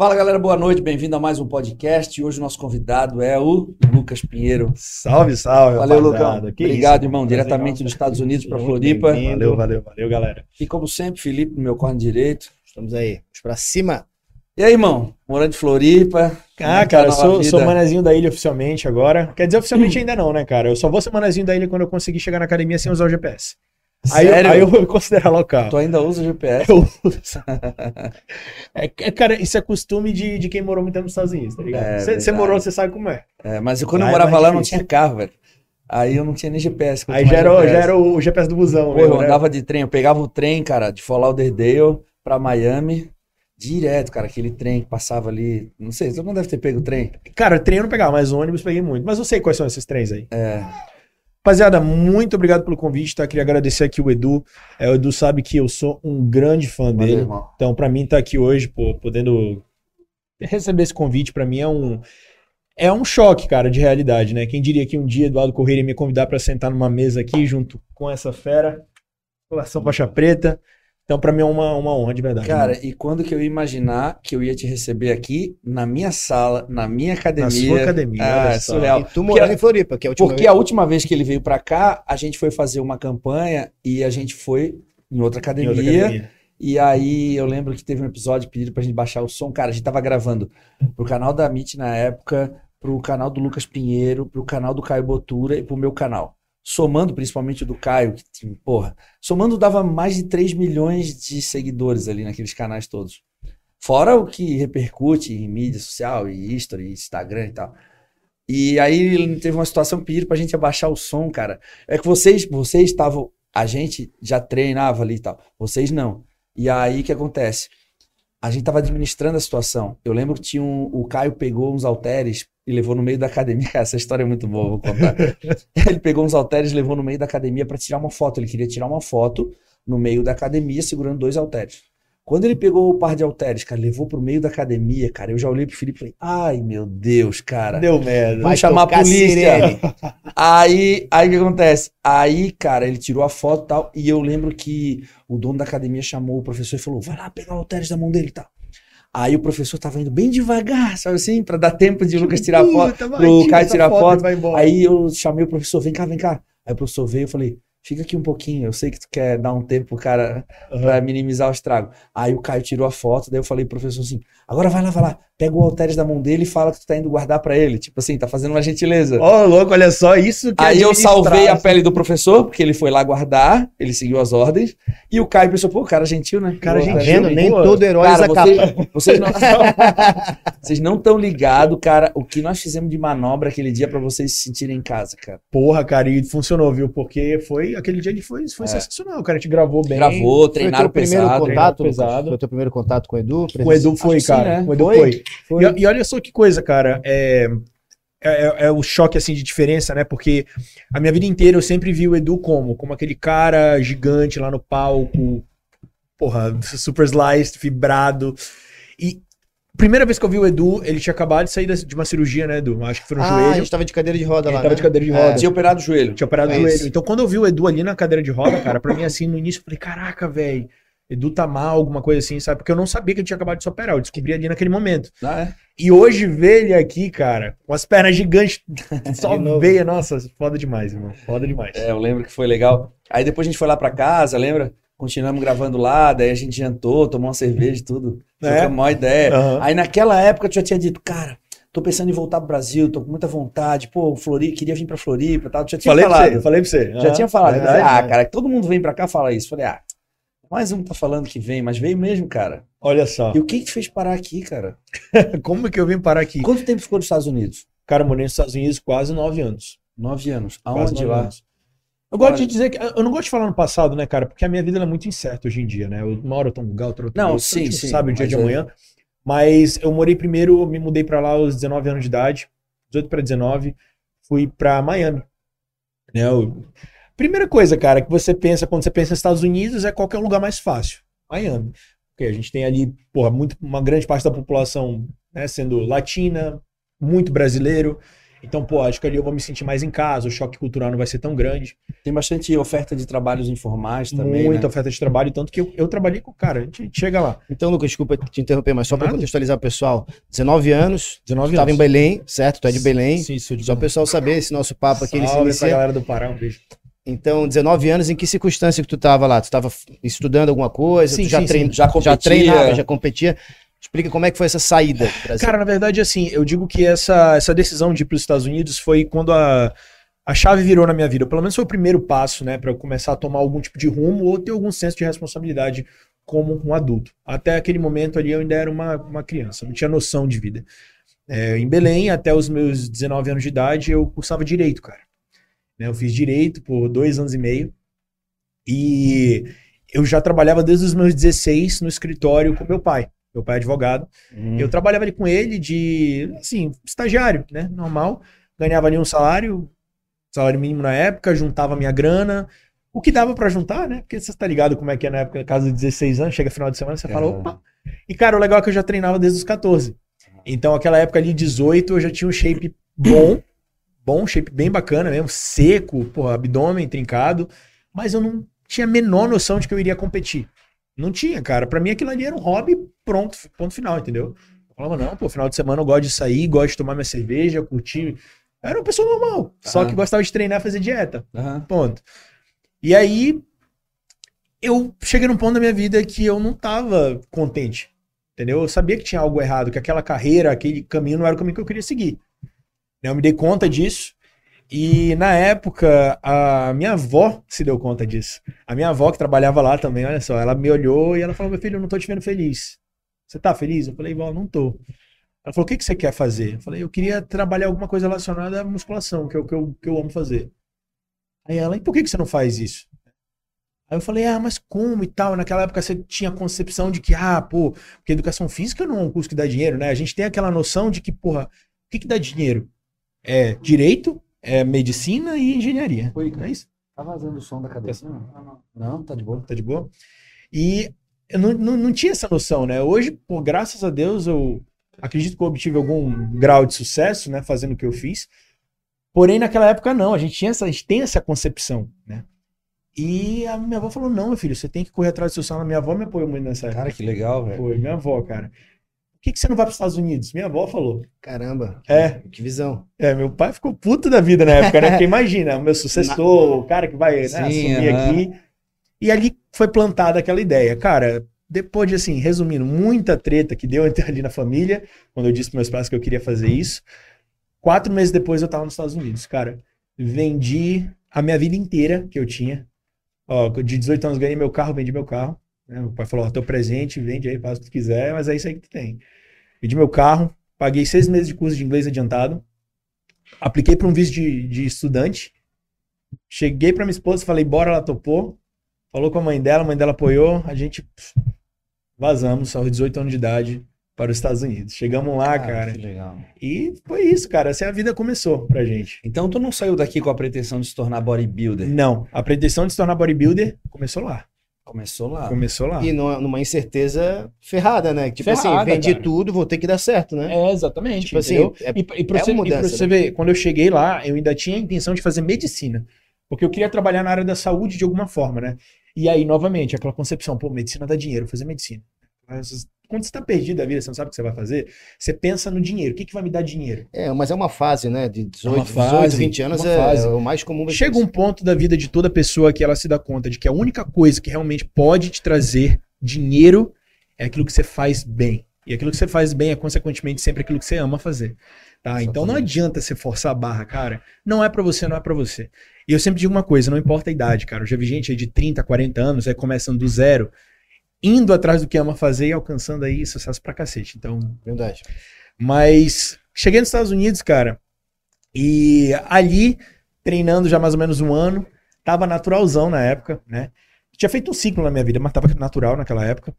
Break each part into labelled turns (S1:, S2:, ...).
S1: Fala galera, boa noite, bem-vindo a mais um podcast. Hoje o nosso convidado é o Lucas Pinheiro.
S2: Salve, salve.
S1: Valeu.
S2: Que
S1: Obrigado,
S2: isso,
S1: irmão, diretamente
S2: enorme.
S1: dos Estados Unidos para Floripa.
S2: Valeu, valeu, valeu, galera.
S1: E como sempre, Felipe no meu corno direito.
S3: Estamos aí, vamos pra cima.
S1: E aí, irmão? Morando em Floripa. é
S2: Ah,
S1: que tá
S2: cara, eu sou,
S1: vida?
S2: sou manezinho da ilha oficialmente agora. Quer dizer, oficialmente ainda não, né, cara? Eu só vou ser manezinho da ilha quando eu conseguir chegar na academia sem usar o GPS. Aí, eu- aí eu vou considerar local.
S1: Tu ainda usa GPS?
S2: Eu uso. É, é, cara, isso é costume de, de quem morou muito tempo nos Estados Unidos, tá
S1: É,
S2: ligado? Você
S1: verdade.
S2: morou, você sabe como é.
S1: É, mas quando eu
S2: Lá é
S1: morava lá, não tinha carro, velho. Aí eu não tinha nem GPS.
S2: Aí já era, o-
S1: GPS.
S2: já era o GPS do busão,
S1: Pô, eu
S2: né?
S1: andava de trem, eu pegava o trem, cara, de Fort Lauderdale pra Miami, direto, cara, aquele trem que passava ali, não sei, todo mundo deve ter pego o trem.
S2: Cara, trem eu não pegava, mas ônibus peguei muito. Mas eu sei quais são esses trens aí.
S1: É,
S2: Rapaziada, muito obrigado pelo convite, tá? Queria agradecer aqui o Edu. É, o Edu sabe que eu sou um grande fã
S1: valeu,
S2: dele.
S1: irmão.
S2: Então, pra mim, tá aqui hoje, pô, podendo receber esse convite, pra mim é um. É um choque, cara, de realidade, né? Quem diria que um dia Eduardo Correia ia me convidar pra sentar numa mesa aqui junto com essa fera, relação faixa preta. Então, pra mim é uma, uma honra de verdade.
S1: Cara,
S2: né?
S1: e quando que eu ia imaginar que eu ia te receber aqui, na minha sala, na minha academia?
S2: na sua academia,
S1: Ah,
S2: olha
S1: é
S2: só.
S1: surreal.
S3: E tu morando
S1: Porque-
S3: em Floripa, que é a última
S1: Porque
S3: vez.
S1: a última vez que ele veio pra cá, a gente foi fazer uma campanha e a gente foi em outra
S2: Em
S1: academia.
S2: outra academia.
S1: E aí eu lembro que teve um episódio pedido pra gente baixar o som. Cara, a gente tava gravando pro canal da Amit na época, pro canal do Lucas Pinheiro, pro canal do Caio Botura e pro meu canal. Somando principalmente do Caio, que porra, somando dava mais de 3 milhões de seguidores ali naqueles canais todos. Fora o que repercute em mídia social e history, Instagram e tal. E aí teve uma situação que pediram pra gente abaixar o som, cara. É que vocês, vocês estavam, a gente já treinava ali e tal. Vocês não. E aí o que acontece? A gente tava administrando a situação. Eu lembro que tinha um, o Caio pegou uns halteres e levou no meio da academia. Cara, essa história é muito boa, vou contar. Ele pegou uns halteres e levou no meio da academia para tirar uma foto. Ele queria tirar uma foto no meio da academia segurando dois halteres. Quando ele pegou o par de halteres, cara, levou pro meio da academia, cara, eu já olhei pro Felipe e falei: "Ai, meu Deus, cara".
S2: Deu merda.
S1: Vamos chamar a polícia. Aí, aí o que acontece? Aí, cara, ele tirou a foto e tal, e eu lembro que o dono da academia chamou o professor e falou: vai lá pegar o halteres da mão dele e tal. Aí o professor tava indo bem devagar, sabe assim, pra dar tempo de o Lucas tirar a foto. Pro Caio tirar
S2: foto
S1: foto. Aí eu chamei o professor, vem cá, vem cá. Aí o professor veio, eu falei, fica aqui um pouquinho, eu sei que tu quer dar um tempo pro cara
S2: Aham.
S1: pra minimizar o estrago. Aí o Caio tirou a foto, daí eu falei pro professor assim, agora vai lá, vai lá, pega o halteres da mão dele e fala que tu tá indo guardar pra ele. Tipo assim, tá fazendo uma gentileza.
S2: Ó, louco, olha só, isso que
S1: Aí eu salvei a pele do professor, porque ele foi lá guardar, ele seguiu as ordens, e o Caio pensou, pô, cara gentil, né?
S2: Cara
S1: Pô,
S2: gentil,
S1: tá
S3: Vendo, nem
S2: Boa.
S3: todo herói
S1: Cara,
S3: usa
S1: vocês,
S3: capa.
S1: vocês não vocês não estão ligados, cara, o que nós fizemos de manobra aquele dia pra vocês se sentirem em casa, cara.
S2: Porra, cara, e funcionou, viu? Porque foi aquele dia ele foi, foi
S1: É.
S2: sensacional. O cara te gravou bem.
S1: Gravou,
S3: Foi
S1: treinaram
S3: primeiro
S1: pesado.
S3: contato,
S2: pesado.
S3: Foi o teu primeiro contato com o Edu?
S2: O Edu foi,
S1: sim,
S2: cara.
S1: né?
S2: O Edu
S3: Foi?
S2: foi.
S1: Foi.
S2: E, e olha só que coisa, cara. É, é, é o choque assim de diferença, né? Porque a minha vida inteira eu sempre vi o Edu como? Como aquele cara gigante lá no palco. Porra, super sliced, fibrado. E primeira vez que eu vi o Edu, ele tinha acabado de sair de uma cirurgia, né, Edu? Acho que foi no
S3: Ah, a
S2: joelho.
S3: gente tava de cadeira de roda
S2: Ele
S3: lá,
S2: tava
S3: né?
S2: de cadeira de
S3: É.
S2: roda.
S1: Tinha operado o joelho.
S2: Tinha operado o
S3: É
S2: joelho.
S3: isso.
S2: Então, quando eu vi o Edu ali na cadeira de roda, cara, pra mim, assim, no início, eu falei, caraca, velho, Edu tá mal, alguma coisa assim, sabe? Porque eu não sabia que ele tinha acabado de se operar. Eu descobri ali naquele momento.
S1: Ah, é?
S2: E hoje ver ele aqui, cara, com as pernas gigantes, só veia, nossa, foda demais, irmão. Foda demais.
S1: É, eu lembro que foi legal. Aí depois a gente foi lá pra casa, lembra? Continuamos gravando lá, daí a gente jantou, tomou uma cerveja e tudo.
S2: É.
S1: Trocamos uma ideia.
S2: Aham.
S1: Aí naquela época eu já tinha dito, cara, tô pensando em voltar pro Brasil, tô com muita vontade, pô, Floripa, queria vir pra Floripa e tal. Já tinha
S2: Falei pra
S1: falado.
S2: você, falei pra você.
S1: Já
S2: Aham,
S1: tinha falado.
S2: Verdade,
S1: falei, ah,
S2: né?
S1: cara, todo mundo vem pra cá fala isso. Falei, ah, mais um tá falando que vem, mas veio mesmo, cara.
S2: Olha só.
S1: E o que que te fez parar aqui, cara?
S2: Como é que eu vim parar aqui?
S1: Quanto tempo ficou nos Estados Unidos?
S2: Cara, eu morei nos Estados Unidos quase nove anos.
S1: Nove anos. Aonde
S2: nove
S1: lá?
S2: anos. Eu gosto de dizer que. Eu não gosto de falar no passado, né, cara? Porque a minha vida é muito incerta hoje em dia, né? Eu- Uma hora eu tô num lugar, outra eu tô
S1: Não, sim, sim,
S2: sabe o dia de
S1: é-
S2: amanhã. Mas eu morei primeiro, me mudei pra lá aos 19 anos de idade, 18 para 19, fui pra Miami. Né? Eu- Primeira coisa, cara, que você pensa quando você pensa nos Estados Unidos é qual que é o lugar mais fácil. Miami. Porque a gente tem ali, porra, muito, uma grande parte da população né, sendo latina, muito brasileiro. Então, pô, acho que ali eu vou me sentir mais em casa, o choque cultural não vai ser tão grande.
S1: Tem bastante oferta de trabalhos informais também,
S2: Muita
S1: né?
S2: oferta de trabalho, tanto que eu, eu trabalhei com o cara, a gente chega lá.
S3: Então, Lucas, desculpa te interromper, mas só para contextualizar o pessoal. 19 anos,
S2: 19
S3: estava em. Belém, certo? Tu é de Belém.
S2: Sim, sou de
S3: Só o pessoal saber esse nosso papo aqui, ele se
S2: Salve pra
S3: inicia.
S2: galera do Pará, um beijo.
S3: Então, 19 anos, em que circunstância que tu tava lá? Tu tava estudando alguma coisa?
S2: Sim,
S3: tu já,
S2: sim,
S3: trein...
S2: sim.
S1: Já
S3: já treinava, já competia? Explica como é que foi essa saída.
S2: Cara, na verdade, assim, eu digo que essa, essa decisão de ir para os Estados Unidos foi quando a, a chave virou na minha vida. Pelo menos foi o primeiro passo, né, para eu começar a tomar algum tipo de rumo ou ter algum senso de responsabilidade como um adulto. Até aquele momento ali eu ainda era uma, uma criança, não tinha noção de vida. É, em Belém, até os meus 19 anos de idade, eu cursava direito, cara. Né, Eu fiz direito por dois anos e meio e eu já trabalhava desde os meus 16 no escritório com meu pai. Meu pai é advogado.
S1: Hum.
S2: Eu trabalhava ali com ele de, assim, estagiário, né? Normal. Ganhava ali um salário, salário mínimo na época, juntava minha grana. O que dava pra juntar, né? Porque você tá ligado como é que é na época, casa de 16 anos, chega final de semana, você fala,
S1: É.
S2: opa. E, cara, o legal é que eu já treinava desde os 14. Então, aquela época ali, 18, eu já tinha um shape bom, bom, shape bem bacana mesmo, seco, porra, abdômen trincado, mas eu não tinha a menor noção de que eu iria competir. Não tinha, cara. Pra mim aquilo ali era um hobby, pronto, ponto final, entendeu? Eu falava, não, pô, final de semana eu gosto de sair, gosto de tomar minha cerveja, curtir. Eu era uma pessoa normal, só que gostava de treinar fazer dieta. Ponto. E aí, eu cheguei num ponto da minha vida que eu não tava contente. Entendeu? Eu sabia que tinha algo errado, que aquela carreira, aquele caminho não era o caminho que eu queria seguir. Eu me dei conta disso. E na época, a minha avó se deu conta disso. A minha avó, que trabalhava lá também, olha só, ela me olhou e ela falou: Meu filho, eu não tô te vendo feliz. Você tá feliz? Eu falei: Vó, não tô. Ela falou: O que, que você quer fazer? Eu falei: Eu queria trabalhar alguma coisa relacionada à musculação, que é o que eu, que eu amo fazer. Aí ela: E por que, que você não faz isso? Aí eu falei, ah, mas como e tal? Naquela época você tinha a concepção de que, ah, pô, porque educação física não é um curso que dá dinheiro, né? A gente tem aquela noção de que, porra, o que, que dá dinheiro? É direito, é medicina e engenharia.
S1: Oi,
S2: Não é isso?
S1: Tá vazando o som da cabeça? Não, não. Não, tá de boa.
S2: Tá de boa? E eu não, não, não tinha essa noção, né? Hoje, pô, graças a Deus, eu acredito que eu obtive algum grau de sucesso, né? Fazendo o que eu fiz. Porém, naquela época, não. A gente, tinha essa, a gente tem essa concepção, né? E a minha avó falou: não, meu filho, você tem que correr atrás do seu sonho. A minha avó me apoiou muito nessa época.
S1: Cara, que legal, velho.
S2: Foi, minha avó, cara. Por que, que você não vai para os Estados Unidos? Minha avó falou.
S3: Caramba.
S2: É.
S3: Que visão.
S2: É, meu pai ficou puto da vida na época, né? Porque imagina, o meu sucessor, o cara que vai né,
S1: Sim,
S2: assumir
S1: aham.
S2: aqui. E ali foi plantada aquela ideia. Cara, depois de, assim, resumindo, muita treta que deu ali na família, quando eu disse para meus pais que eu queria fazer isso. Quatro meses depois eu tava nos Estados Unidos. Cara, vendi a minha vida inteira que eu tinha. Ó, de 18 anos ganhei meu carro, vendi meu carro. Né? Meu pai falou, ó, teu presente, vende aí, faz o que tu quiser, mas é isso aí que tu tem. Vendi meu carro, paguei seis meses de curso de inglês adiantado, apliquei para um visto de, de estudante, cheguei para minha esposa, falei, bora, ela topou, falou com a mãe dela, a mãe dela apoiou, a gente vazamos aos 18 anos de idade para os Estados Unidos. Chegamos lá, cara,
S1: que legal.
S2: e foi isso, cara, assim a vida começou pra gente.
S1: Então tu não saiu daqui com a pretensão de se tornar bodybuilder?
S2: Não, a pretensão de se tornar bodybuilder começou lá,
S1: Começou lá.
S2: começou lá.
S3: E numa, numa incerteza ferrada, né? Tipo assim,
S2: Ferrada,
S3: vendi
S2: cara.
S3: tudo, vou ter que dar certo, né?
S2: É, exatamente,
S3: Tipo assim,
S2: entendeu?
S3: é-
S2: E, e pra
S3: é
S2: você,
S3: uma
S2: e pra
S3: mudança,
S2: você ver, quando eu cheguei lá, eu ainda tinha a intenção de fazer medicina. Porque eu queria trabalhar na área da saúde de alguma forma, né? E aí, novamente, aquela concepção, pô, medicina dá dinheiro, fazer medicina. Mas Quando você tá perdido da vida, você não sabe o que você vai fazer, você pensa no dinheiro. O que, que vai me dar dinheiro?
S3: É, mas é uma fase, né? De 18,
S2: uma
S3: 18
S2: fase,
S3: 20 anos é,
S2: fase.
S3: é o mais comum.
S2: Chega um ponto da vida de toda pessoa que ela se dá conta de que a única coisa que realmente pode te trazer dinheiro é aquilo que você faz bem. E aquilo que você faz bem é, consequentemente, sempre aquilo que você ama fazer. Tá? Então não adianta você forçar a barra, cara. Não é pra você, não é pra você. E eu sempre digo uma coisa, não importa a idade, cara. Eu já vi gente aí de 30, 40 anos, aí começando do zero, indo atrás do que ama fazer e alcançando aí sucesso pra cacete. Então,
S3: Verdade.
S2: mas cheguei nos Estados Unidos, cara, e ali, treinando já mais ou menos um ano, tava naturalzão na época, né? Tinha feito um ciclo na minha vida, mas tava natural naquela época.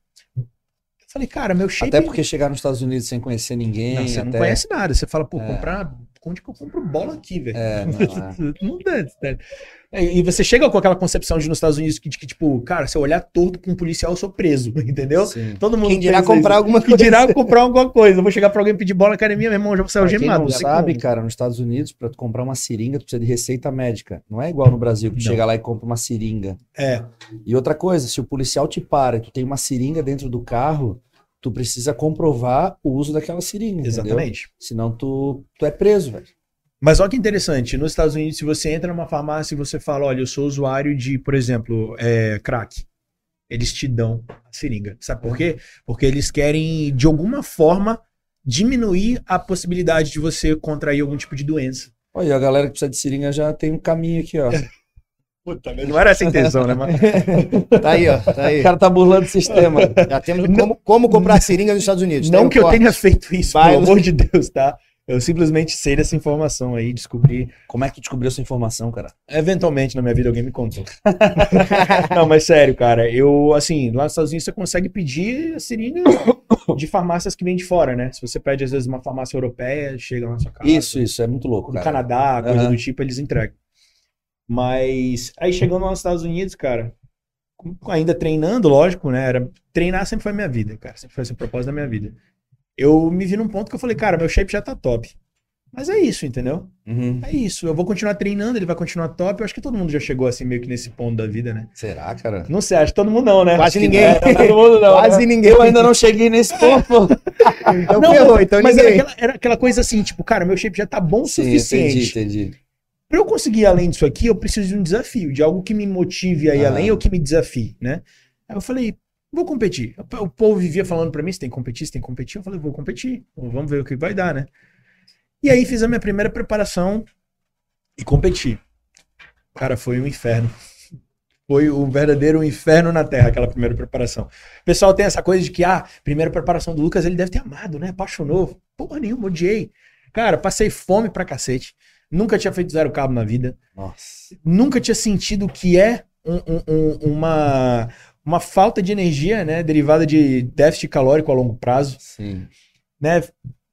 S2: Falei, cara, meu shape.
S1: Até porque chegar nos Estados Unidos sem conhecer ninguém.
S2: Não, você não
S1: até-
S2: conhece nada. Você fala, pô,
S1: É.
S2: comprar onde que eu compro bola aqui, velho?
S1: É, não, é.
S2: Não dá, E você chega com aquela concepção de nos Estados Unidos que, de que, tipo, cara, se eu olhar torto com um policial, eu sou preso, entendeu?
S1: Sim.
S2: Todo mundo
S3: Quem dirá comprar
S2: isso.
S3: alguma
S2: Quem
S3: coisa.
S2: dirá comprar alguma coisa. Eu vou chegar pra alguém pedir bola na academia, meu irmão, já vou sair
S1: Pra quem
S2: algemado.
S1: não sabe,
S2: como.
S1: cara, nos Estados Unidos, pra tu comprar uma seringa, tu precisa de receita médica. Não é igual no Brasil, que tu
S2: Não.
S1: chega lá e compra uma seringa.
S2: É,
S1: E outra coisa, se o policial te para e tu tem uma seringa dentro do carro, tu precisa comprovar o uso daquela seringa, entendeu?
S2: exatamente.
S1: Senão tu, tu é preso, velho.
S2: Mas olha que interessante, nos Estados Unidos, se você entra numa farmácia e você fala, olha, eu sou usuário de, por exemplo, é, crack, eles te dão a seringa. Sabe por quê? Porque eles querem, de alguma forma, diminuir a possibilidade de você contrair algum tipo de doença.
S1: Olha, a galera que precisa de seringa já tem um caminho aqui, ó.
S2: Puta, não era essa a intenção, né? Mas...
S3: Tá aí, ó. Tá aí.
S1: O cara tá burlando o sistema.
S3: Já temos como, como comprar seringa nos Estados Unidos.
S2: Não
S3: Tem um
S2: que eu
S3: corte.
S2: tenha feito isso,
S3: Vai,
S2: pelo amor de Deus, tá? Eu simplesmente sei dessa informação aí, descobri.
S1: Como é que tu descobriu essa informação, cara?
S2: Eventualmente na minha vida alguém me contou. Não, mas sério, cara, eu, assim, lá nos Estados Unidos você consegue pedir a seringa de farmácias que vêm de fora, né? Se você pede, às vezes, uma farmácia europeia, chega lá na sua casa.
S1: Isso, isso, é muito louco,
S2: No
S1: cara.
S2: Canadá, coisa
S1: Aham.
S2: do tipo, eles entregam. Mas aí chegando lá nos Estados Unidos, cara, ainda treinando, lógico, né? Era, treinar sempre foi minha vida, cara. Sempre foi esse o propósito da minha vida. Eu me vi num ponto que eu falei, cara, meu shape já tá top. Mas é isso, entendeu?
S1: Uhum.
S2: É isso. Eu vou continuar treinando, ele vai continuar top. Eu acho que todo mundo já chegou assim, meio que nesse ponto da vida, né?
S1: Será, cara?
S2: Não sei, acho que todo mundo não, né?
S3: Quase ninguém.
S2: não, todo mundo não.
S3: Quase
S2: né?
S3: ninguém.
S1: Eu ainda não cheguei nesse ponto.
S3: Então
S2: Não,
S3: ferrou, então
S2: Mas
S3: ninguém.
S2: aquela, era aquela coisa assim, tipo, cara, meu shape já tá bom o
S1: Sim,
S2: suficiente.
S1: entendi, entendi.
S2: Pra eu conseguir ir além disso aqui, eu preciso de um desafio, de algo que me motive a ir
S1: Ah.
S2: além ou que me desafie, né? Aí eu falei, vou competir. O povo vivia falando pra mim, você tem que competir, você tem que competir. Eu falei, vou competir, vamos ver o que vai dar, né? E aí fiz a minha primeira preparação e competi. Cara, foi um inferno. Foi o verdadeiro inferno na Terra, aquela primeira preparação. O pessoal tem essa coisa de que, ah, primeira preparação do Lucas, ele deve ter amado, né? Apaixonou. Porra nenhuma, odiei. Cara, passei fome pra cacete. Nunca tinha feito zero cabo na vida
S1: Nossa.
S2: nunca tinha sentido o que é um- um- uma, uma falta de energia, né? Derivada de déficit calórico a longo prazo,
S1: Sim.
S2: né?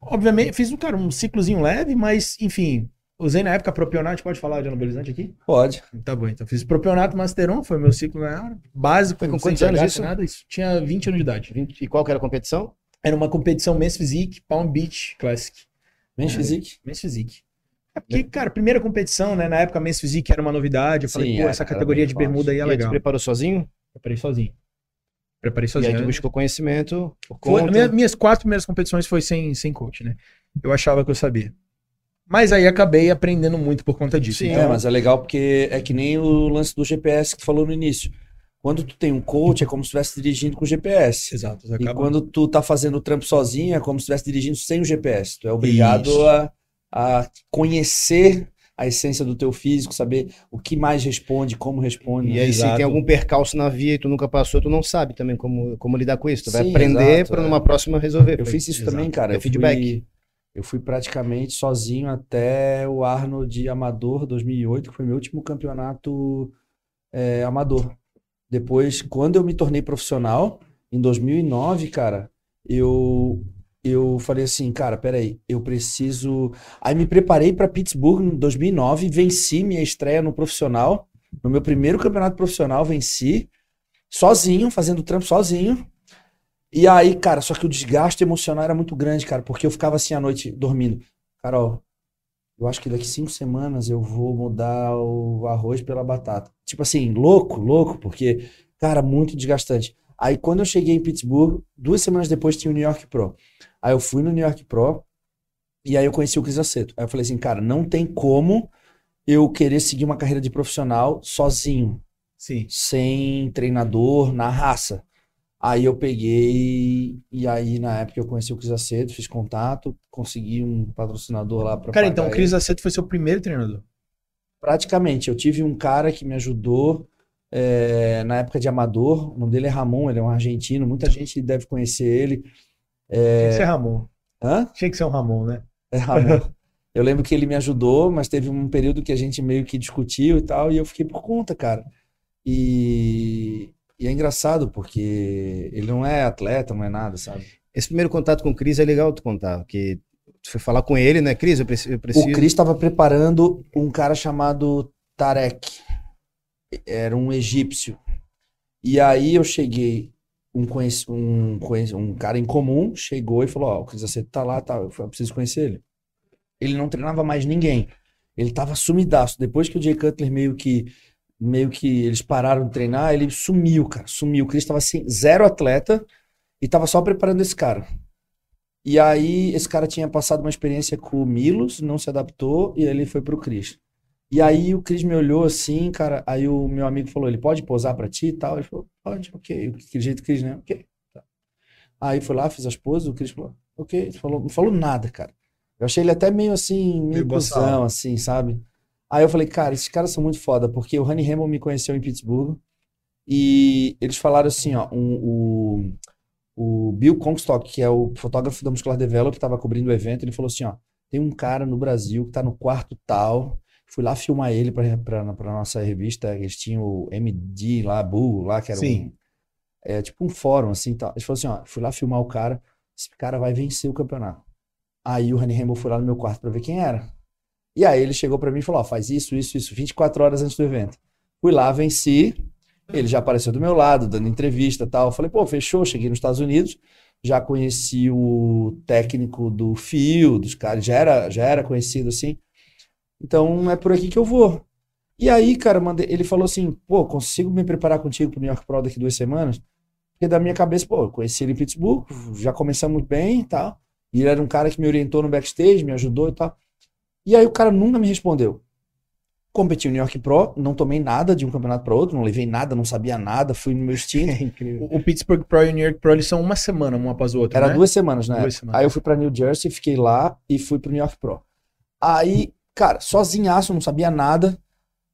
S2: Obviamente, fiz um, cara, um ciclozinho leve, mas, enfim, usei na época propionato, pode falar de anabolizante aqui?
S1: Pode.
S2: Tá bom, então fiz propionato masteron, foi meu ciclo na hora, básico.
S3: Foi com quantos anos isso?
S2: Nada, isso. Tinha 20 anos de idade.
S3: E qual que era a competição?
S2: Era uma competição Men's Physique, Palm Beach Classic.
S1: Men's
S2: É.
S1: Physique.
S2: Men's Physique. É porque, cara, primeira competição, né? Na época, Men's Physique era uma novidade. Eu falei,
S1: Sim,
S2: pô,
S1: era,
S2: essa categoria de
S1: forte.
S2: bermuda aí é
S3: e
S2: legal.
S3: preparou sozinho?
S2: Preparei sozinho. Preparei
S3: E
S2: sozinho.
S3: aí tu buscou conhecimento por
S2: Foi-
S3: conta.
S2: minha- minhas quatro primeiras competições foi sem, sem coach, né? Eu achava que eu sabia. Mas aí acabei aprendendo muito por conta disso.
S3: Sim,
S2: então,
S1: É, mas é legal porque é que nem o lance do GPS que tu falou no início. Quando tu tem um coach, é como se estivesse dirigindo com GPS.
S2: Exato.
S1: E quando tu tá fazendo o trampo sozinho, é como se estivesse dirigindo sem o GPS. Tu é obrigado
S2: Isso.
S1: a, a conhecer a essência do teu físico, saber o que mais responde, como responde.
S3: E aí, se
S2: Exato.
S3: tem algum percalço na via e tu nunca passou, tu não sabe também como, como lidar com isso. Tu vai
S1: Sim,
S3: aprender para
S1: é.
S3: numa próxima resolver.
S1: Eu fiz isso
S2: Exato.
S1: também, cara.
S3: É
S1: Eu
S3: feedback.
S1: Fui, eu fui praticamente sozinho até o Arnold Amador 2008, que foi meu último campeonato é, amador. Depois, quando eu me tornei profissional, em 2009, cara, eu eu falei assim, cara, peraí, eu preciso. Aí me preparei para Pittsburgh em 2009, venci minha estreia no profissional, no meu primeiro campeonato profissional, venci sozinho, fazendo trampo sozinho. E aí, cara, só que o desgaste emocional era muito grande, cara, porque eu ficava assim à noite dormindo. Carol, eu acho que daqui cinco semanas eu vou mudar o arroz pela batata. Tipo assim, louco, louco, porque, cara, muito desgastante. Aí quando eu cheguei em Pittsburgh, duas semanas depois tinha o New York Pro. Aí eu fui no New York Pro e aí eu conheci o Cris Aceto. Aí eu falei assim, cara, não tem como eu querer seguir uma carreira de profissional sozinho
S2: Sim.
S1: sem treinador, na raça. Aí eu peguei, e aí na época eu conheci o Cris Aceto, fiz contato, consegui um patrocinador lá para
S2: Cara, então o Cris Aceto foi seu primeiro treinador.
S1: Praticamente, eu tive um cara que me ajudou é, na época de amador, o nome dele é Ramon, ele é um argentino, muita gente deve conhecer ele.
S2: Tinha que ser Ramon.
S1: Hã?
S2: Tinha que ser um Ramon, né?
S1: É Ramon. Eu lembro que ele me ajudou, mas teve um período que a gente meio que discutiu e tal, e eu fiquei por conta, cara. E, e é engraçado, porque ele não é atleta, não é nada, sabe?
S3: Esse primeiro contato com o Cris é legal tu contar, porque tu foi falar com ele, né, Cris? Eu preciso. Eu preciso...
S1: O Cris estava preparando um cara chamado Tarek. Era um egípcio. E aí eu cheguei, um, conheci, um, conheci, um cara em comum chegou e falou: Ó, oh, o Cris Aceto tá lá, tá, eu, preciso conhecer ele. Ele não treinava mais ninguém. Ele tava sumidaço. Depois que o Jay Cutler meio que meio que eles pararam de treinar, ele sumiu, cara. Sumiu. O Cris tava assim, zero atleta e tava só preparando esse cara. E aí, esse cara tinha passado uma experiência com o Milos, não se adaptou, e ele foi pro Cris. E aí o Cris me olhou assim, cara. Aí o meu amigo falou: ele pode posar pra ti e tal? Ele falou: pode, ok. Que jeito, Cris, né? Ok. Tá. Aí foi lá, fiz as poses, o Cris falou: ok. Ele falou, não falou nada, cara. Eu achei ele até meio assim, meio cuzão, assim, sabe? Aí eu falei, cara, esses caras são muito foda, porque o Honey Hamill me conheceu em Pittsburgh e eles falaram assim, ó, um, o, o Bill Comstock, que é o fotógrafo da Muscular Develop, estava cobrindo o evento, ele falou assim, ó, tem um cara no Brasil que tá no quarto tal, fui lá filmar ele pra nossa revista, eles tinham o MD lá, Bull, lá, que era
S2: Sim.
S1: um, é, tipo um fórum, assim, tal. Ele falou assim, ó, fui lá filmar o cara, esse cara vai vencer o campeonato. Aí o Honey Hamill foi lá no meu quarto pra ver quem era. E aí ele chegou pra mim e falou: ó, faz isso, isso, isso, 24 horas antes do evento. Fui lá, venci. Ele já apareceu do meu lado, dando entrevista e tal. Eu falei, pô, fechou. Cheguei nos Estados Unidos, já conheci o técnico do Fio, dos caras, já era, já era conhecido assim. Então é por aqui que eu vou. E aí, cara, mandei, ele falou assim: pô, consigo me preparar contigo pro New York Pro daqui duas semanas? Porque da minha cabeça, pô, eu conheci ele em Pittsburgh, já começamos bem e tal. E ele era um cara que me orientou no backstage, me ajudou e tal. E aí o cara nunca me respondeu. Competi no New York Pro, não tomei nada de um campeonato para outro, não levei nada, não sabia nada, fui no meu instinto.
S3: É incrível.
S2: O, o Pittsburgh Pro e o New York Pro, eles são uma semana, um após o outro,
S1: Era
S2: né?
S1: duas semanas, né?
S2: Duas semanas.
S1: Aí eu fui pra New Jersey, fiquei lá e fui pro New York Pro. Aí, cara, sozinhaço, não sabia nada.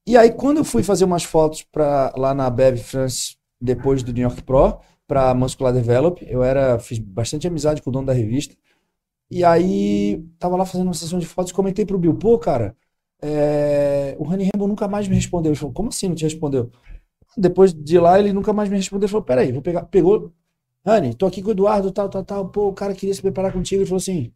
S1: E aí, quando eu fui fazer umas fotos pra, lá na Bev France, depois do New York Pro, pra Muscular Develop, eu era, fiz bastante amizade com o dono da revista. E aí, tava lá fazendo uma sessão de fotos, comentei pro Bill, pô, cara, é, o Honey Rambo nunca mais me respondeu. Ele falou, como assim não te respondeu? Depois de lá, ele nunca mais me respondeu. Ele falou, peraí, vou pegar. Pegou, Honey, tô aqui com o Eduardo, tal, tal, tal. Pô, o cara queria se preparar contigo. Ele falou assim,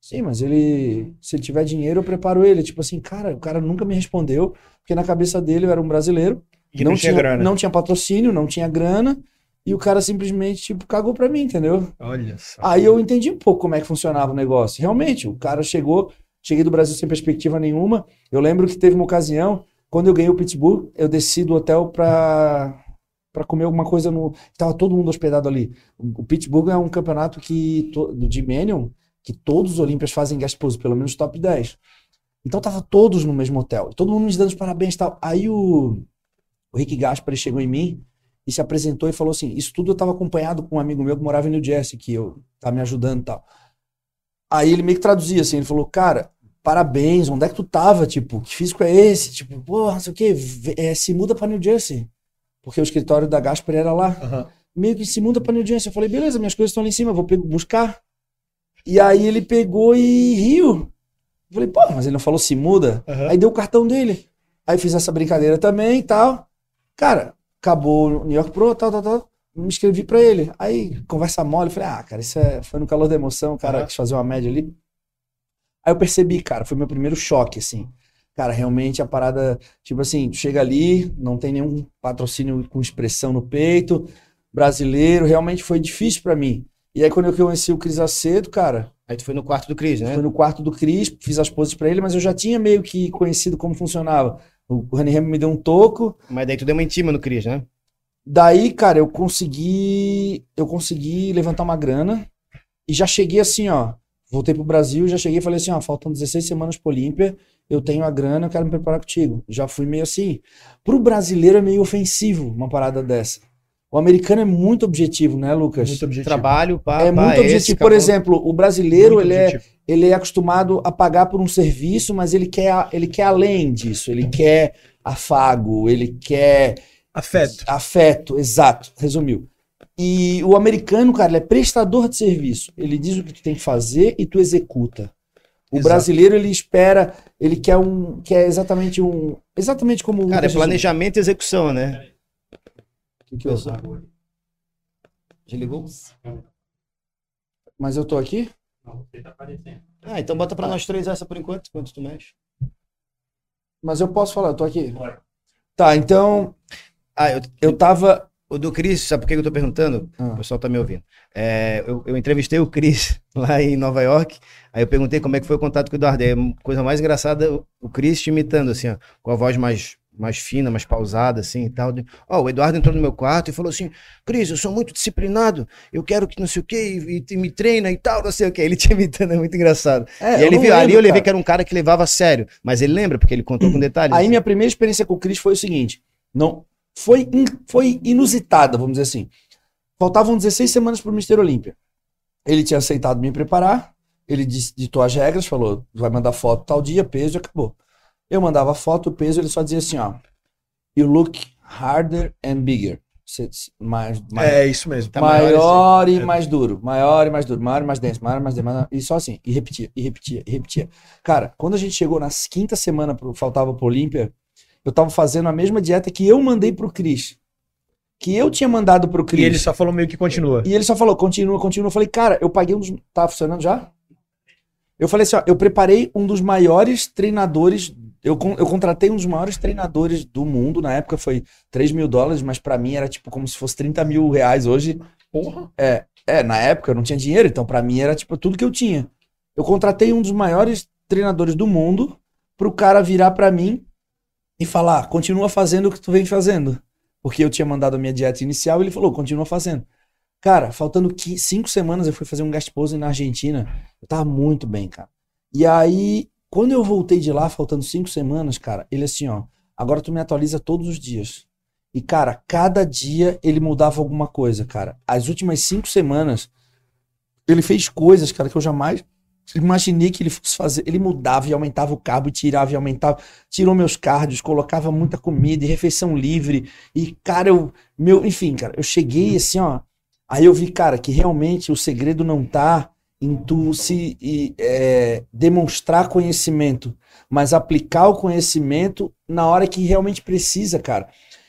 S1: sim, mas ele, se ele tiver dinheiro, eu preparo ele. Tipo assim, cara, o cara nunca me respondeu, porque na cabeça dele eu era um brasileiro.
S2: E não, tinha, grana.
S1: não tinha patrocínio, não tinha grana. E o cara simplesmente, tipo, cagou pra mim, entendeu?
S2: Olha só.
S1: Aí eu entendi um pouco como é que funcionava o negócio. Realmente, o cara chegou, cheguei do Brasil sem perspectiva nenhuma. Eu lembro que teve uma ocasião, quando eu ganhei o Pittsburgh, eu desci do hotel pra, pra comer alguma coisa no. Tava todo mundo hospedado ali. O Pittsburgh é um campeonato que, do Dimanium, que todos os Olímpias fazem guest pose, pelo menos top 10. Então tava todos no mesmo hotel. Todo mundo me dando os parabéns e tal. Aí o, o Rick Gaspari chegou em mim e se apresentou e falou assim: Isso tudo eu estava acompanhado com um amigo meu que morava em New Jersey, que eu tá me ajudando e tal. Aí ele meio que traduzia assim: ele falou, cara, parabéns, onde é que tu tava? Tipo, que físico é esse? Tipo, porra, não sei o quê, é, se muda pra New Jersey. Porque o escritório da Gaspari era lá.
S2: Aham.
S1: Meio que se muda pra New Jersey. Eu falei, beleza, minhas coisas estão ali em cima, vou buscar. E aí ele pegou e riu. Eu falei, pô, mas ele não falou se muda?
S2: Aham.
S1: Aí deu o cartão dele. Aí fiz essa brincadeira também e tal. Cara, acabou o New York Pro, tal, tal, tal. Me inscrevi pra ele. Aí, conversa mole, eu falei, ah, cara, isso é... foi no calor da emoção, o cara
S2: Aham.
S1: quis fazer uma média ali. Aí eu percebi, cara, foi meu primeiro choque, assim. Cara, realmente a parada, tipo assim, chega ali, não tem nenhum patrocínio com expressão no peito, brasileiro, realmente foi difícil pra mim. E aí quando eu conheci o Cris Aceto, cara,
S3: Aí tu foi no quarto do Cris, né?
S1: foi no quarto do Cris, fiz as poses pra ele, mas eu já tinha meio que conhecido como funcionava. O Rani Remy me deu um toco,
S3: Mas daí tu deu uma intima no Cris, né?
S1: Daí, cara, eu consegui, eu consegui levantar uma grana e já cheguei assim, ó. Voltei pro Brasil, já cheguei e falei assim, ó, faltam 16 semanas pro Olímpia, eu tenho a grana, eu quero me preparar contigo. Já fui meio assim. Pro brasileiro é meio ofensivo uma parada dessa. O americano é muito objetivo, né, Lucas?
S2: Muito objetivo.
S3: Trabalho, pá,
S1: é
S3: pá,
S1: muito
S3: esse,
S1: objetivo. Por
S3: acabou.
S1: exemplo, o brasileiro, ele é, ele é acostumado a pagar por um serviço, mas ele quer, ele quer além disso. Ele quer afago, ele quer
S2: Afeto.
S1: Afeto, exato, resumiu. E o americano, cara, ele é prestador de serviço. Ele diz o que tu tem que fazer e tu executa. O
S2: Exato.
S1: brasileiro, ele espera, ele quer um, quer exatamente um, exatamente como o
S3: Cara, é planejamento e execução, né?
S1: Que que eu-
S3: Já ligou?
S1: Mas eu tô aqui?
S3: Ah, então bota pra nós três essa por enquanto, enquanto tu mexe.
S1: Mas eu posso falar, eu tô aqui. Tá, então,
S3: Ah, eu,
S1: eu tava.
S3: o do Cris, sabe por que eu tô perguntando?
S1: Ah.
S3: O pessoal tá me ouvindo. É, eu, eu entrevistei o Cris lá em Nova York, aí eu perguntei como é que foi o contato com o Eduardo. A coisa mais engraçada, o- o Cris te imitando, assim, ó, com a voz mais, mais fina, mais pausada, assim e tal. Ó, o Eduardo entrou no meu quarto e falou assim: Cris, eu sou muito disciplinado, eu quero que não sei o quê, e, e me treina e tal, não sei o quê. Ele te imitando, é muito engraçado.
S1: É,
S3: e ele viu, ali
S1: lembro,
S3: eu levei
S1: cara.
S3: que era um cara que levava a sério, mas ele lembra, porque ele contou com detalhes.
S1: Aí minha primeira experiência com o Cris foi o seguinte: não foi, in- foi inusitada, vamos dizer assim. Faltavam 16 semanas para o Mister Olímpia. Ele tinha aceitado me preparar, ele ditou as regras, falou: vai mandar foto tal dia, peso e acabou. Eu mandava foto, o peso, ele só dizia assim: ó, you look harder and bigger. Mais, mais,
S2: É isso mesmo.
S3: Tá maior
S1: maior e
S2: É.
S1: mais duro, maior e mais duro, maior e mais denso, maior e mais denso, maior- e só assim, e repetia, e repetia, e repetia. Cara, quando a gente chegou na quinta semana, pro, faltava pro Olímpia, eu tava fazendo a mesma dieta que eu mandei pro Cris. Que eu tinha mandado pro Cris.
S2: E ele só falou meio que continua.
S1: E ele só falou, continua, continua. Eu falei, cara, eu paguei um dos. Tá funcionando já? Eu falei assim, ó, eu preparei um dos maiores treinadores. Eu, eu contratei um dos maiores treinadores do mundo. Na época foi 3 mil dólares, mas pra mim era tipo como se fosse 30 mil reais hoje.
S2: Porra.
S1: É, na época eu não tinha dinheiro, então pra mim era tipo tudo que eu tinha. Eu contratei um dos maiores treinadores do mundo pro cara virar pra mim e falar: continua fazendo o que tu vem fazendo. Porque eu tinha mandado a minha dieta inicial e ele falou: continua fazendo. Cara, faltando cinco semanas eu fui fazer um guest posing na Argentina. Eu tava muito bem, cara. E aí, quando eu voltei de lá, faltando cinco semanas, cara, ele assim, ó, agora tu me atualiza todos os dias. E, cara, cada dia ele mudava alguma coisa, cara. As últimas cinco semanas, ele fez coisas, cara, que eu jamais imaginei que ele fosse fazer. Ele mudava e aumentava o carbo, e tirava e aumentava. Tirou meus cardios, colocava muita comida e refeição livre. E, cara, eu. Meu, enfim, cara, eu cheguei assim, ó. Aí eu vi, cara, que realmente o segredo não tá em tu se e, é, demonstrar conhecimento, mas aplicar o conhecimento na hora que realmente precisa, cara.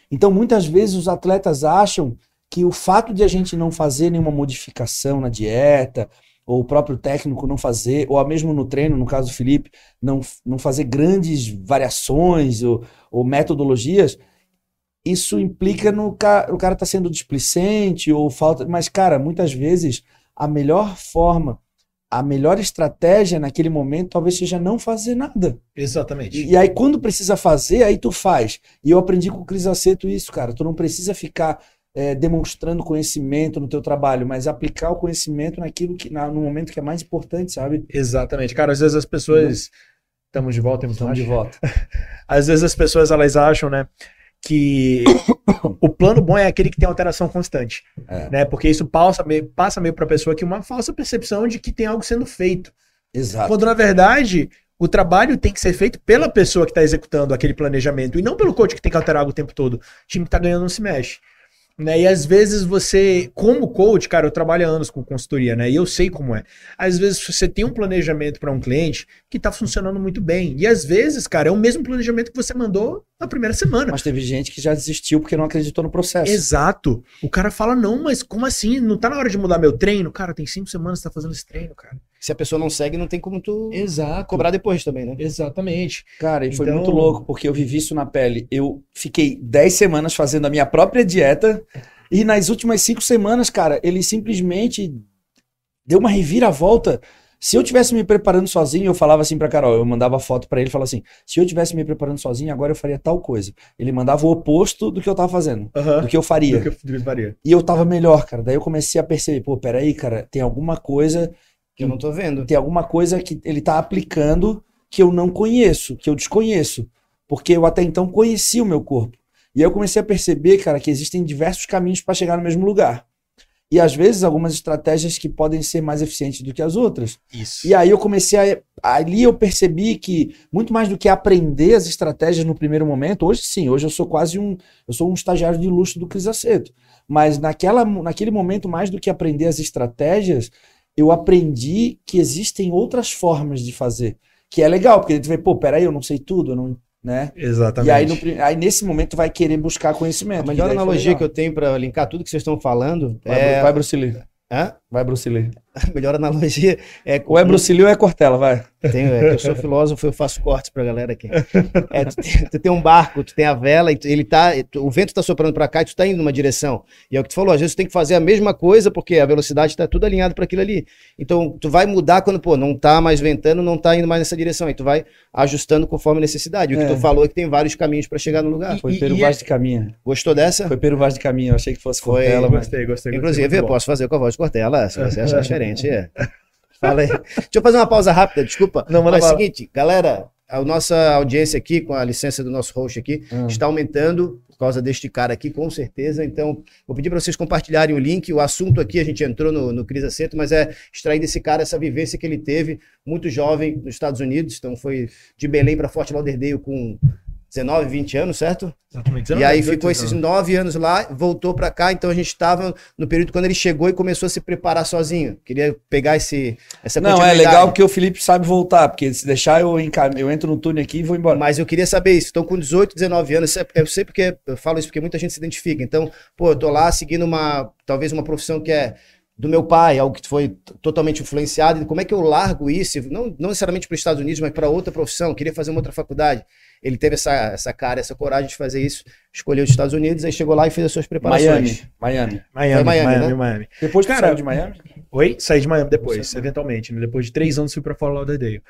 S1: Então, muitas vezes os atletas acham que o fato de a gente não fazer nenhuma modificação na dieta, ou o próprio técnico não fazer, ou mesmo no treino, no caso do Felipe, não, não fazer grandes variações ou, ou metodologias, isso implica no ca o cara tá sendo displicente ou falta. Mas, cara, muitas vezes a melhor forma, a melhor estratégia naquele momento talvez seja não fazer nada.
S2: Exatamente.
S1: E, e aí, quando precisa fazer, aí tu faz. E eu aprendi com o Cris Aceto isso, cara. Tu não precisa ficar é, demonstrando conhecimento no teu trabalho, mas aplicar o conhecimento naquilo que, na- no momento que é mais importante, sabe?
S2: Exatamente. Cara, às vezes as pessoas. Estamos de volta,
S1: Estamos de volta.
S2: Às vezes as pessoas elas acham, né, que o plano bom é aquele que tem alteração constante,
S1: É.
S2: né? Porque isso passa meio, passa meio para a pessoa que uma falsa percepção de que tem algo sendo feito.
S1: Exato.
S2: Quando na verdade o trabalho tem que ser feito pela pessoa que está executando aquele planejamento e não pelo coach que tem que alterar algo o tempo todo. O time que está ganhando não se mexe. Né? E às vezes você, como coach, cara, eu trabalho há anos com consultoria, né? E eu sei como é. Às vezes você tem um planejamento para um cliente que está funcionando muito bem. E às vezes, cara, é o mesmo planejamento que você mandou na primeira semana.
S1: Mas teve gente que já desistiu porque não acreditou no processo.
S2: Exato. O cara fala, não, mas como assim? Não tá na hora de mudar meu treino? Cara, tem cinco semanas que você tá fazendo esse treino, cara.
S3: Se a pessoa não segue, não tem como tu
S2: Exato.
S3: cobrar depois também, né?
S2: Exatamente.
S1: Cara, e foi
S2: Então-
S1: muito louco, porque eu vivi isso na pele. Eu fiquei 10 semanas fazendo a minha própria dieta, e nas últimas 5 semanas, cara, ele simplesmente deu uma reviravolta. Se eu tivesse me preparando sozinho, eu falava assim pra Carol, eu mandava foto pra ele e falava assim: se eu tivesse me preparando sozinho, agora eu faria tal coisa. Ele mandava o oposto do que eu tava fazendo, do que eu faria.
S2: Do que eu- faria.
S1: E eu tava melhor, cara. Daí eu comecei a perceber, pô, peraí, cara, tem alguma coisa
S3: Que eu não tô vendo.
S1: tem alguma coisa que ele tá aplicando que eu não conheço, que eu desconheço. Porque eu até então conhecia o meu corpo. E aí eu comecei a perceber, cara, que existem diversos caminhos para chegar no mesmo lugar. E às vezes algumas estratégias que podem ser mais eficientes do que as outras.
S2: Isso.
S1: E aí eu comecei a. Ali eu percebi que, muito mais do que aprender as estratégias no primeiro momento, hoje sim, hoje eu sou quase um. Eu sou um estagiário de luxo do Cris Aceto. Mas naquela, naquele momento, mais do que aprender as estratégias, eu aprendi que existem outras formas de fazer. Que é legal, porque tu vê, pô, peraí, eu não sei tudo, eu não. Né?
S2: Exatamente.
S1: E aí, no aí, nesse momento, vai querer buscar
S3: A
S1: conhecimento.
S3: melhor analogia que eu tenho pra linkar tudo que vocês estão falando
S1: Vai,
S3: é.
S1: vai Bruce Lee.
S3: Hã?
S1: Vai, Bruce Lee.
S3: A melhor analogia é
S1: Ou é Bruce Lee ou é Cortella, vai.
S3: Tenho, é eu sou filósofo, eu faço cortes pra galera aqui. É, tu, tem, tu tem um barco, tu tem a vela, e ele tá, o vento tá soprando pra cá e tu tá indo numa direção. E é o que tu falou, às vezes tu tem que fazer a mesma coisa porque a velocidade tá tudo alinhado para aquilo ali. Então tu vai mudar quando, pô, não tá mais ventando, não tá indo mais nessa direção. Aí tu vai ajustando conforme a necessidade. O que
S1: É.
S3: tu falou é que tem vários caminhos pra chegar no lugar.
S1: Foi
S2: e
S1: Vaz
S2: é-
S1: de Caminha.
S3: Gostou dessa?
S1: Foi Peru Vaz de Caminha. Eu achei que fosse
S3: Foi,
S1: Cortella, mas...
S2: Gostei, gostei.
S3: Inclusive,
S2: gostei,
S3: eu posso fazer com a voz de Cortella, se você achar diferente. É. Fala aí. Deixa eu fazer uma pausa rápida, desculpa.
S2: Não,
S3: Mas é o seguinte, galera, a nossa audiência aqui, com a licença do nosso host aqui,
S1: Ah.
S3: está aumentando por causa deste cara aqui, com certeza. Então, vou pedir para vocês compartilharem o link. O assunto aqui, a gente entrou no, no Cris Aceto, mas é extrair desse cara essa vivência que ele teve, muito jovem, nos Estados Unidos. Então, foi de Belém para Forte Lauderdale com 19, 20 anos, certo?
S2: Exatamente.
S3: E aí
S2: 18
S3: ficou esses nove anos lá, voltou pra cá, então a gente estava no período quando ele chegou e começou a se preparar sozinho. Queria pegar esse, essa
S1: Não, é legal porque o Felipe sabe voltar, porque se deixar eu, encam... eu entro no túnel aqui e vou embora.
S3: Mas eu queria saber isso. Então, com 18, 19 anos, é- eu sei porque eu falo isso porque muita gente se identifica. Então, pô, eu tô lá seguindo uma, talvez uma profissão que é do meu pai, algo que foi totalmente influenciado. E como é que eu largo isso? Não, não necessariamente para os Estados Unidos, mas para outra profissão. Eu queria fazer uma outra faculdade. Ele teve essa, essa cara, essa coragem de fazer isso. Escolheu os Estados Unidos, aí chegou lá e fez as suas preparações.
S1: Miami, Miami.
S2: Miami,
S3: Miami,
S2: Miami,
S3: né?
S2: Miami.
S1: Depois que
S2: Cara,
S1: saiu de Miami?
S2: Oi? Saí de Miami depois,
S1: Você-
S2: eventualmente. né? Depois de três anos fui pra Fort Lauderdale.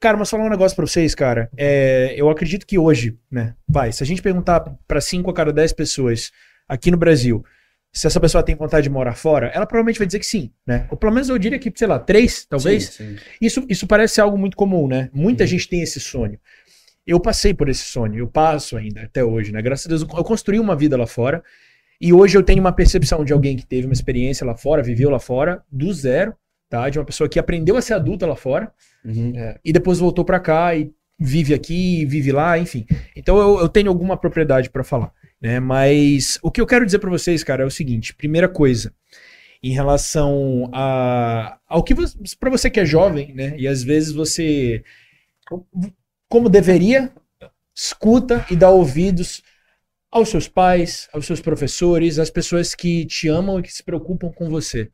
S2: Cara, mas falar um negócio pra vocês, cara. É, eu acredito que hoje, né? Vai, se a gente perguntar pra cinco a cada dez pessoas aqui no Brasil se essa pessoa tem vontade de morar fora, ela provavelmente vai dizer que sim, né? Ou pelo menos eu diria que, sei lá, três, talvez.
S1: Sim, sim.
S2: Isso, isso parece ser algo muito comum, né? Muita gente tem esse sonho. Eu passei por esse sonho, eu passo ainda até hoje, né? Graças a Deus eu construí uma vida lá fora. E hoje eu tenho uma percepção de alguém que teve uma experiência lá fora, viveu lá fora, do zero, tá? De uma pessoa que aprendeu a ser adulta lá fora
S1: Uhum.
S2: e depois voltou pra cá e vive aqui, vive lá, enfim. Então eu, eu tenho alguma propriedade pra falar, né? Mas o que eu quero dizer pra vocês, cara, é o seguinte: primeira coisa, em relação a ao que você, para você que é jovem, né? E às vezes você, como deveria, escuta e dá ouvidos aos seus pais, aos seus professores, às pessoas que te amam e que se preocupam com você.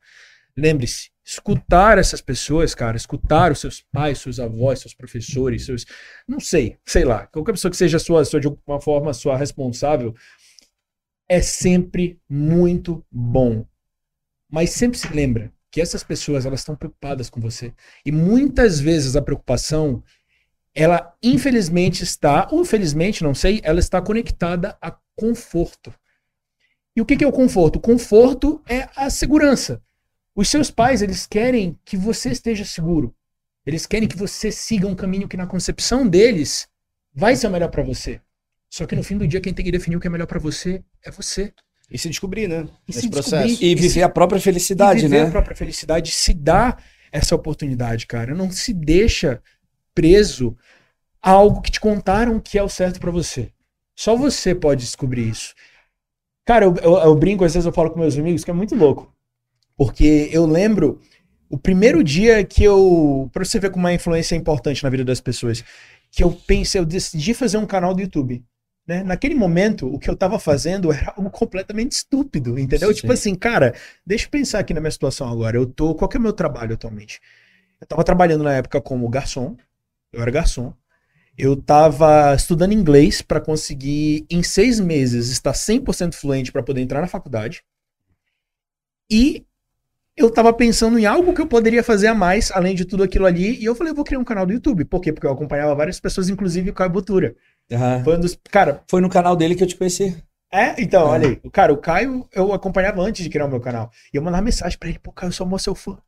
S2: Lembre-se, escutar essas pessoas, cara, escutar os seus pais, seus avós, seus professores, seus. Não sei, sei lá, qualquer pessoa que seja sua, sua de alguma forma sua responsável, é sempre muito bom. Mas sempre se lembra que essas pessoas elas estão preocupadas com você. E muitas vezes a preocupação, ela infelizmente está, ou felizmente, não sei, ela está conectada a conforto. E o que que é o conforto? O conforto é a segurança. Os seus pais, eles querem que você esteja seguro. Eles querem que você siga um caminho que na concepção deles vai ser o melhor para você. Só que no fim do dia quem tem que definir o que é melhor para você é você.
S3: E se descobrir, né?
S2: E
S3: Nesse
S2: se
S3: processo.
S2: descobrir.
S1: E viver a própria felicidade,
S2: e viver
S1: né?
S2: a própria felicidade, se dá essa oportunidade, cara. Não se deixa preso a algo que te contaram que é o certo pra você. Só você pode descobrir isso. Cara, eu, eu- eu brinco, às vezes eu falo com meus amigos que é muito louco. Porque eu lembro o primeiro dia que eu. Pra você ver como a influência é importante na vida das pessoas. Que eu pensei, eu decidi fazer um canal do YouTube. Né? Naquele momento, o que eu tava fazendo era algo completamente estúpido, entendeu?
S1: Sim.
S2: Tipo assim, cara, deixa eu pensar aqui na minha situação agora. Eu tô. Qual que é o meu trabalho atualmente? Eu tava trabalhando na época como garçom. Eu era garçom. Eu tava estudando inglês para conseguir, em seis meses, estar 100% fluente para poder entrar na faculdade. E eu tava pensando em algo que eu poderia fazer a mais, além de tudo aquilo ali. E eu falei, eu vou criar um canal do YouTube. Por quê? Porque eu acompanhava várias pessoas, inclusive o Caio Botura.
S1: Aham.
S2: Foi um dos. Cara,
S1: Foi no canal dele que eu te conheci.
S2: é, então, olha aí. Cara, o Caio eu acompanhava antes de criar o meu canal. E eu mandava mensagem pra ele, pô, Caio, eu sou mó seu fã.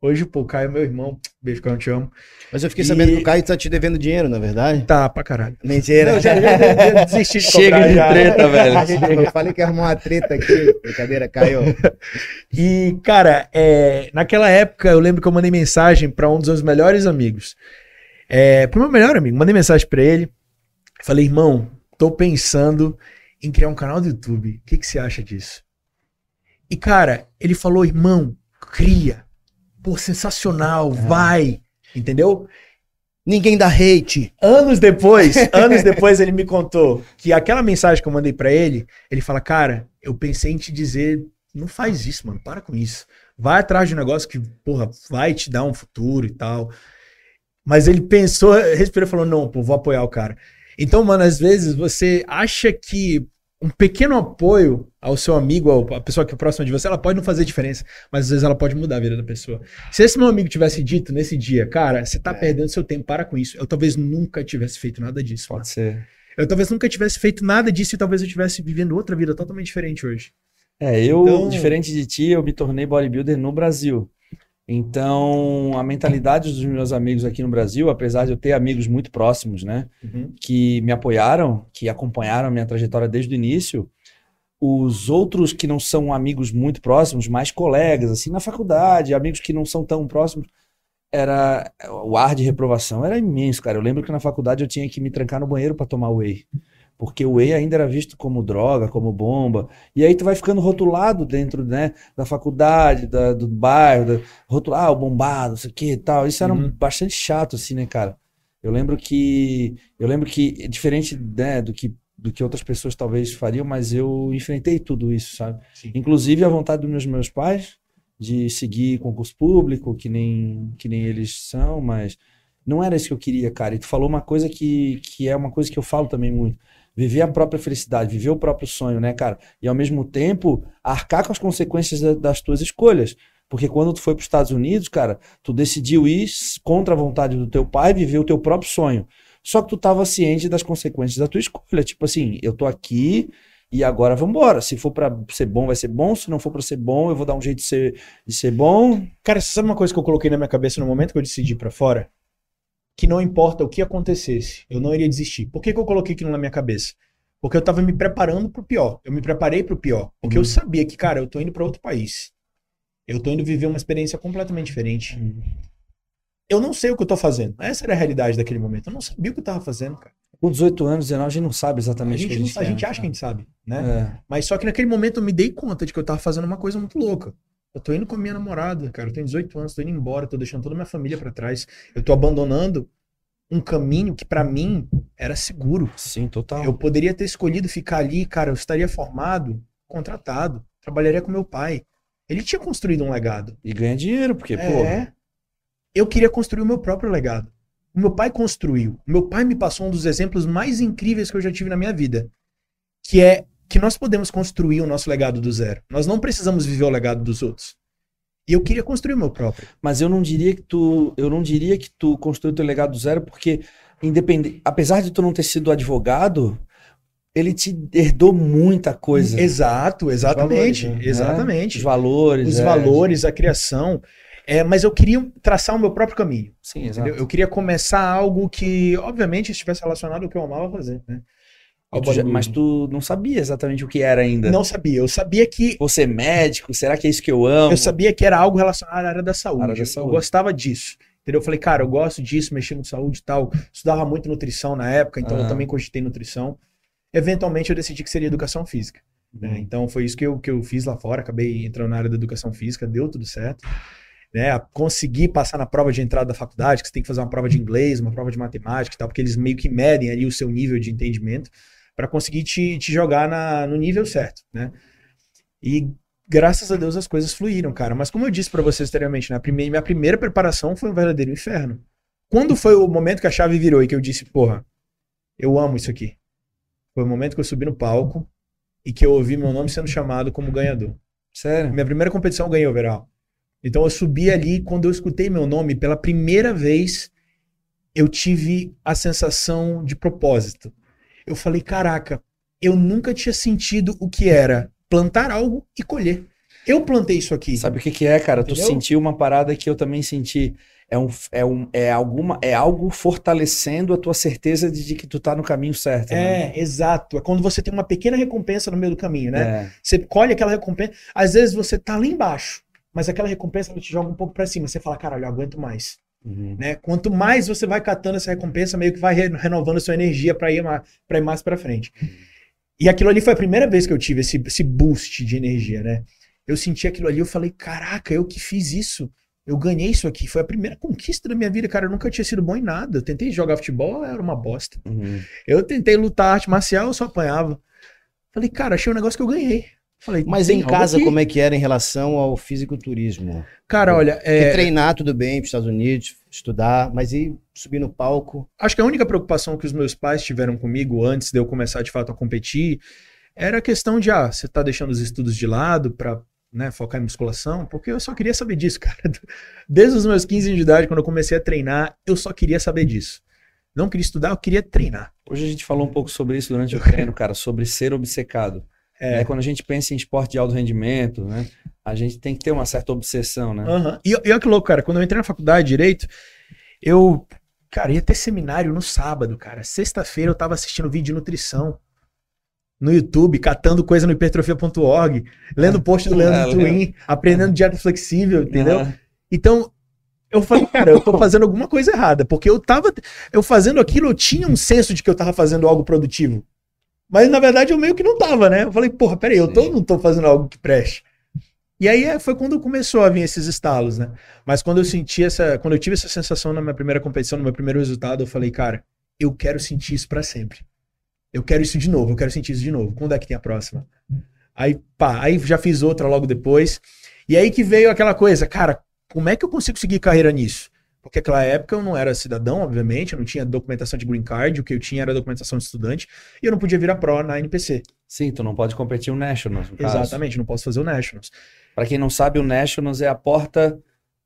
S2: Hoje, pô, o Caio é meu irmão. Beijo, Caio, eu te amo.
S3: Mas eu fiquei
S2: E-
S3: sabendo que o Caio tá te devendo dinheiro, na verdade.
S2: Tá, pra caralho.
S3: Mentira.
S2: Não, já, já, já, já desisti de
S1: Chega de
S2: já.
S1: treta, velho.
S3: Eu falei que ia arrumar uma treta aqui. Brincadeira, Caio.
S2: E, cara, é, naquela época eu lembro que eu mandei mensagem pra um dos meus melhores amigos. É, pro meu melhor amigo, mandei mensagem pra ele. Falei, irmão, tô pensando em criar um canal do YouTube. O que, que você acha disso? E, cara, ele falou, irmão, cria. Pô, sensacional, vai. Entendeu?
S3: Ninguém dá hate.
S2: Anos depois, anos depois ele me contou que aquela mensagem que eu mandei pra ele, ele fala, cara, eu pensei em te dizer, não faz isso, mano, para com isso. vai atrás de um negócio que, porra, vai te dar um futuro e tal. Mas ele pensou, respirou e falou: não, pô, vou apoiar o cara. Então, mano, às vezes você acha que um pequeno apoio ao seu amigo, à pessoa que é próxima de você, ela pode não fazer diferença, mas às vezes ela pode mudar a vida da pessoa. Se esse meu amigo tivesse dito nesse dia, cara, você tá é. perdendo seu tempo, para com isso. Eu talvez nunca tivesse feito nada disso.
S1: Pode ser.
S2: Eu talvez nunca tivesse feito nada disso e talvez eu estivesse vivendo outra vida totalmente diferente hoje.
S1: É, eu, então... diferente de ti, eu me tornei bodybuilder no Brasil. Então, a mentalidade dos meus amigos aqui no Brasil, apesar de eu ter amigos muito próximos, né, uhum. que me apoiaram, que acompanharam a minha trajetória desde o início, os outros que não são amigos muito próximos, mais colegas, assim, na faculdade, amigos que não são tão próximos, era o ar de reprovação era imenso, cara. Eu lembro que na faculdade eu tinha que me trancar no banheiro para tomar whey porque o whey ainda era visto como droga, como bomba. E aí tu vai ficando rotulado dentro né, da faculdade, da, do bairro, da, rotulado, ah, o bombado, isso aqui e tal. Isso era uhum. bastante chato, assim, né, cara? Eu lembro que. Eu lembro que, diferente né, do que do que outras pessoas talvez fariam, mas eu enfrentei tudo isso, sabe? Sim. Inclusive a vontade dos meus, meus pais de seguir concurso público, que nem, que nem eles são, mas não era isso que eu queria, cara. E tu falou uma coisa que, que é uma coisa que eu falo também muito viver a própria felicidade, viver o próprio sonho, né, cara? E ao mesmo tempo arcar com as consequências das tuas escolhas. Porque quando tu foi para os Estados Unidos, cara, tu decidiu ir contra a vontade do teu pai, viver o teu próprio sonho. Só que tu estava ciente das consequências da tua escolha. Tipo assim, eu tô aqui e agora vamos embora. Se for para ser bom, vai ser bom. Se não for para ser bom, eu vou dar um jeito de ser, de ser bom.
S2: Cara, sabe uma coisa que eu coloquei na minha cabeça no momento que eu decidi ir para fora? Que não importa o que acontecesse, eu não iria desistir. Por que, que eu coloquei aquilo na minha cabeça? Porque eu tava me preparando pro pior. Eu me preparei pro pior. Porque uhum. eu sabia que, cara, eu tô indo para outro país. Eu tô indo viver uma experiência completamente diferente. Uhum. Eu não sei o que eu tô fazendo. Essa era a realidade daquele momento. Eu não sabia o que eu tava fazendo, cara.
S1: Com 18 anos, 19, a gente não sabe exatamente
S2: o que a gente, a gente, a gente acha que a gente sabe, né? É. Mas só que naquele momento eu me dei conta de que eu tava fazendo uma coisa muito louca. Eu tô indo com a minha namorada, cara. Eu tenho 18 anos, tô indo embora, tô deixando toda a minha família para trás. Eu tô abandonando um caminho que para mim era seguro.
S1: Sim, total.
S2: Eu poderia ter escolhido ficar ali, cara, eu estaria formado, contratado, trabalharia com meu pai. Ele tinha construído um legado.
S1: E ganha dinheiro, porque, é, pô.
S2: Eu queria construir o meu próprio legado. O meu pai construiu. O meu pai me passou um dos exemplos mais incríveis que eu já tive na minha vida, que é que nós podemos construir o nosso legado do zero. Nós não precisamos viver o legado dos outros. E eu queria construir o meu próprio.
S1: Mas eu não diria que tu, eu não diria que tu construiu teu legado do zero, porque independente, apesar de tu não ter sido advogado, ele te herdou muita coisa.
S2: Exato, exatamente,
S1: valores,
S2: né? exatamente.
S1: Os valores,
S2: os
S1: é.
S2: valores, a criação. É, mas eu queria traçar o meu próprio caminho.
S1: Sim, exato.
S2: Eu queria começar algo que, obviamente, estivesse relacionado ao que eu amava fazer, né?
S1: Tu já, mas tu não sabia exatamente o que era ainda.
S2: Não sabia. Eu sabia que.
S1: Você é médico? Será que é isso que eu amo?
S2: Eu sabia que era algo relacionado à área da saúde. Área da saúde. Eu gostava disso. Entendeu? Eu falei, cara, eu gosto disso, mexendo com saúde e tal. Estudava muito nutrição na época, então eu também cogitei nutrição. Eventualmente eu decidi que seria educação física. Né? Uhum. Então foi isso que eu, que eu fiz lá fora. Acabei entrando na área da educação física, deu tudo certo. Né? Consegui passar na prova de entrada da faculdade, que você tem que fazer uma prova de inglês, uma prova de matemática e tal, porque eles meio que medem ali o seu nível de entendimento para conseguir te, te jogar na, no nível certo, né? E graças a Deus as coisas fluíram, cara. Mas como eu disse para vocês anteriormente, né, primeira, minha primeira preparação foi um verdadeiro inferno. Quando foi o momento que a chave virou e que eu disse, porra, eu amo isso aqui? Foi o momento que eu subi no palco e que eu ouvi meu nome sendo chamado como ganhador.
S1: Sério?
S2: Minha primeira competição eu ganhei overall. Então eu subi ali, quando eu escutei meu nome pela primeira vez, eu tive a sensação de propósito eu falei, caraca, eu nunca tinha sentido o que era plantar algo e colher. Eu plantei isso aqui.
S1: Sabe o que, que é, cara? Entendeu? Tu sentiu uma parada que eu também senti. É, um, é, um, é, alguma, é algo fortalecendo a tua certeza de, de que tu tá no caminho certo.
S2: É, né? exato. É quando você tem uma pequena recompensa no meio do caminho, né? É. Você colhe aquela recompensa. Às vezes você tá lá embaixo, mas aquela recompensa te joga um pouco para cima. Você fala, caralho, eu aguento mais. Uhum. Né? Quanto mais você vai catando essa recompensa, meio que vai renovando a sua energia para ir, pra ir mais para frente. Uhum. E aquilo ali foi a primeira vez que eu tive esse, esse boost de energia, né? Eu senti aquilo ali, eu falei, caraca, eu que fiz isso. Eu ganhei isso aqui. Foi a primeira conquista da minha vida, cara. Eu nunca tinha sido bom em nada. Eu tentei jogar futebol, era uma bosta. Uhum. Eu tentei lutar arte marcial, eu só apanhava. Falei, cara, achei um negócio que eu ganhei. Falei,
S3: Mas em casa,
S2: aqui.
S3: como é que era em relação ao fisiculturismo?
S2: Cara, olha, é,
S3: treinar tudo bem para os Estados Unidos, estudar, mas e subir no palco?
S2: acho que a única preocupação que os meus pais tiveram comigo antes de eu começar de fato a competir era a questão de, ah, você tá deixando os estudos de lado pra né, focar em musculação? Porque eu só queria saber disso, cara. Desde os meus 15 anos de idade, quando eu comecei a treinar, eu só queria saber disso. Não queria estudar, eu queria treinar.
S1: Hoje a gente falou um pouco sobre isso durante o treino, cara, sobre ser obcecado.
S2: É.
S1: É. Quando a gente pensa em esporte de alto rendimento, né? A gente tem que ter uma certa obsessão, né?
S2: Aham. E, e olha que louco, cara. Quando eu entrei na faculdade de Direito, eu, cara, ia ter seminário no sábado, cara. Sexta-feira eu tava assistindo vídeo de nutrição no YouTube, catando coisa no hipertrofia.org, lendo post do Leandro
S1: legal.
S2: Twin, aprendendo dieta flexível, entendeu? Então, eu falei, cara, eu tô fazendo alguma coisa errada, porque eu tava, eu fazendo aquilo, eu tinha um senso de que eu tava fazendo algo produtivo. Mas na verdade eu meio que não tava, né? Eu falei, porra, peraí, eu tô, não tô fazendo algo que preste. E aí é, foi quando começou a vir esses estalos, né? Mas quando eu senti essa, quando eu tive essa sensação na minha primeira competição, no meu primeiro resultado, eu falei, cara, eu quero sentir isso pra sempre. Eu quero isso de novo, eu quero sentir isso de novo. Quando é que tem a próxima? Aí, pá, aí já fiz outra logo depois. E aí que veio aquela coisa, cara, como é que eu consigo seguir carreira nisso? Porque naquela época eu não era cidadão, obviamente, eu não tinha documentação de green card, o que eu tinha era documentação de estudante, e eu não podia virar pro na NPC.
S1: Sim, tu não pode competir o Nationals, no caso.
S2: Exatamente, não posso fazer o Nationals.
S1: Para quem não sabe, o Nationals é a porta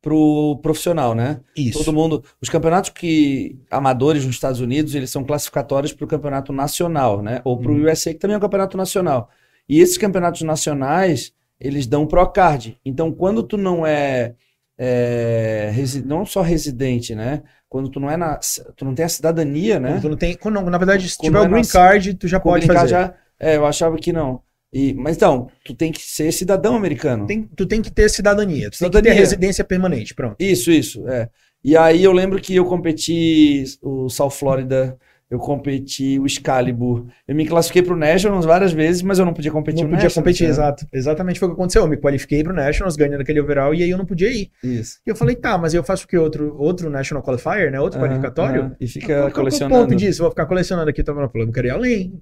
S1: pro profissional, né?
S2: Isso.
S1: Todo mundo, os campeonatos que amadores nos Estados Unidos, eles são classificatórios para o campeonato nacional, né? Ou para o
S2: Uhum.
S1: USA, que também é um campeonato nacional. E esses campeonatos nacionais, eles dão pro card. Então, quando tu não é, é, não só residente, né? Quando tu não é na, tu não tem a cidadania, né?
S2: Quando tu não tem, quando, na verdade, se
S1: Quando
S2: tiver
S1: é
S2: o green card, tu já pode
S1: green card
S2: fazer.
S1: já, é, eu achava que não. E, mas então, tu tem que ser cidadão americano.
S2: Tem- tu tem que ter cidadania, tu tem que
S1: Cidadania.
S2: ter residência permanente, pronto.
S1: Isso, isso, é. E aí eu lembro que eu competi o South Florida, eu competi o Excalibur. Eu me classifiquei pro Nationals várias vezes, mas eu não podia competir
S2: não
S1: o
S2: podia
S1: Nationals,
S2: competir,
S1: né?
S2: exato. Exatamente foi o que aconteceu. Eu me qualifiquei pro Nationals, ganhando aquele overall, e aí eu não podia ir.
S1: Isso.
S2: E eu falei, tá, mas eu faço o que? Outro, outro National Qualifier, né? Outro qualificatório?
S1: E fica
S2: qual- qual é o
S1: colecionando.
S2: ponto disso? Eu vou ficar colecionando aqui, tô falando, eu quero ir além,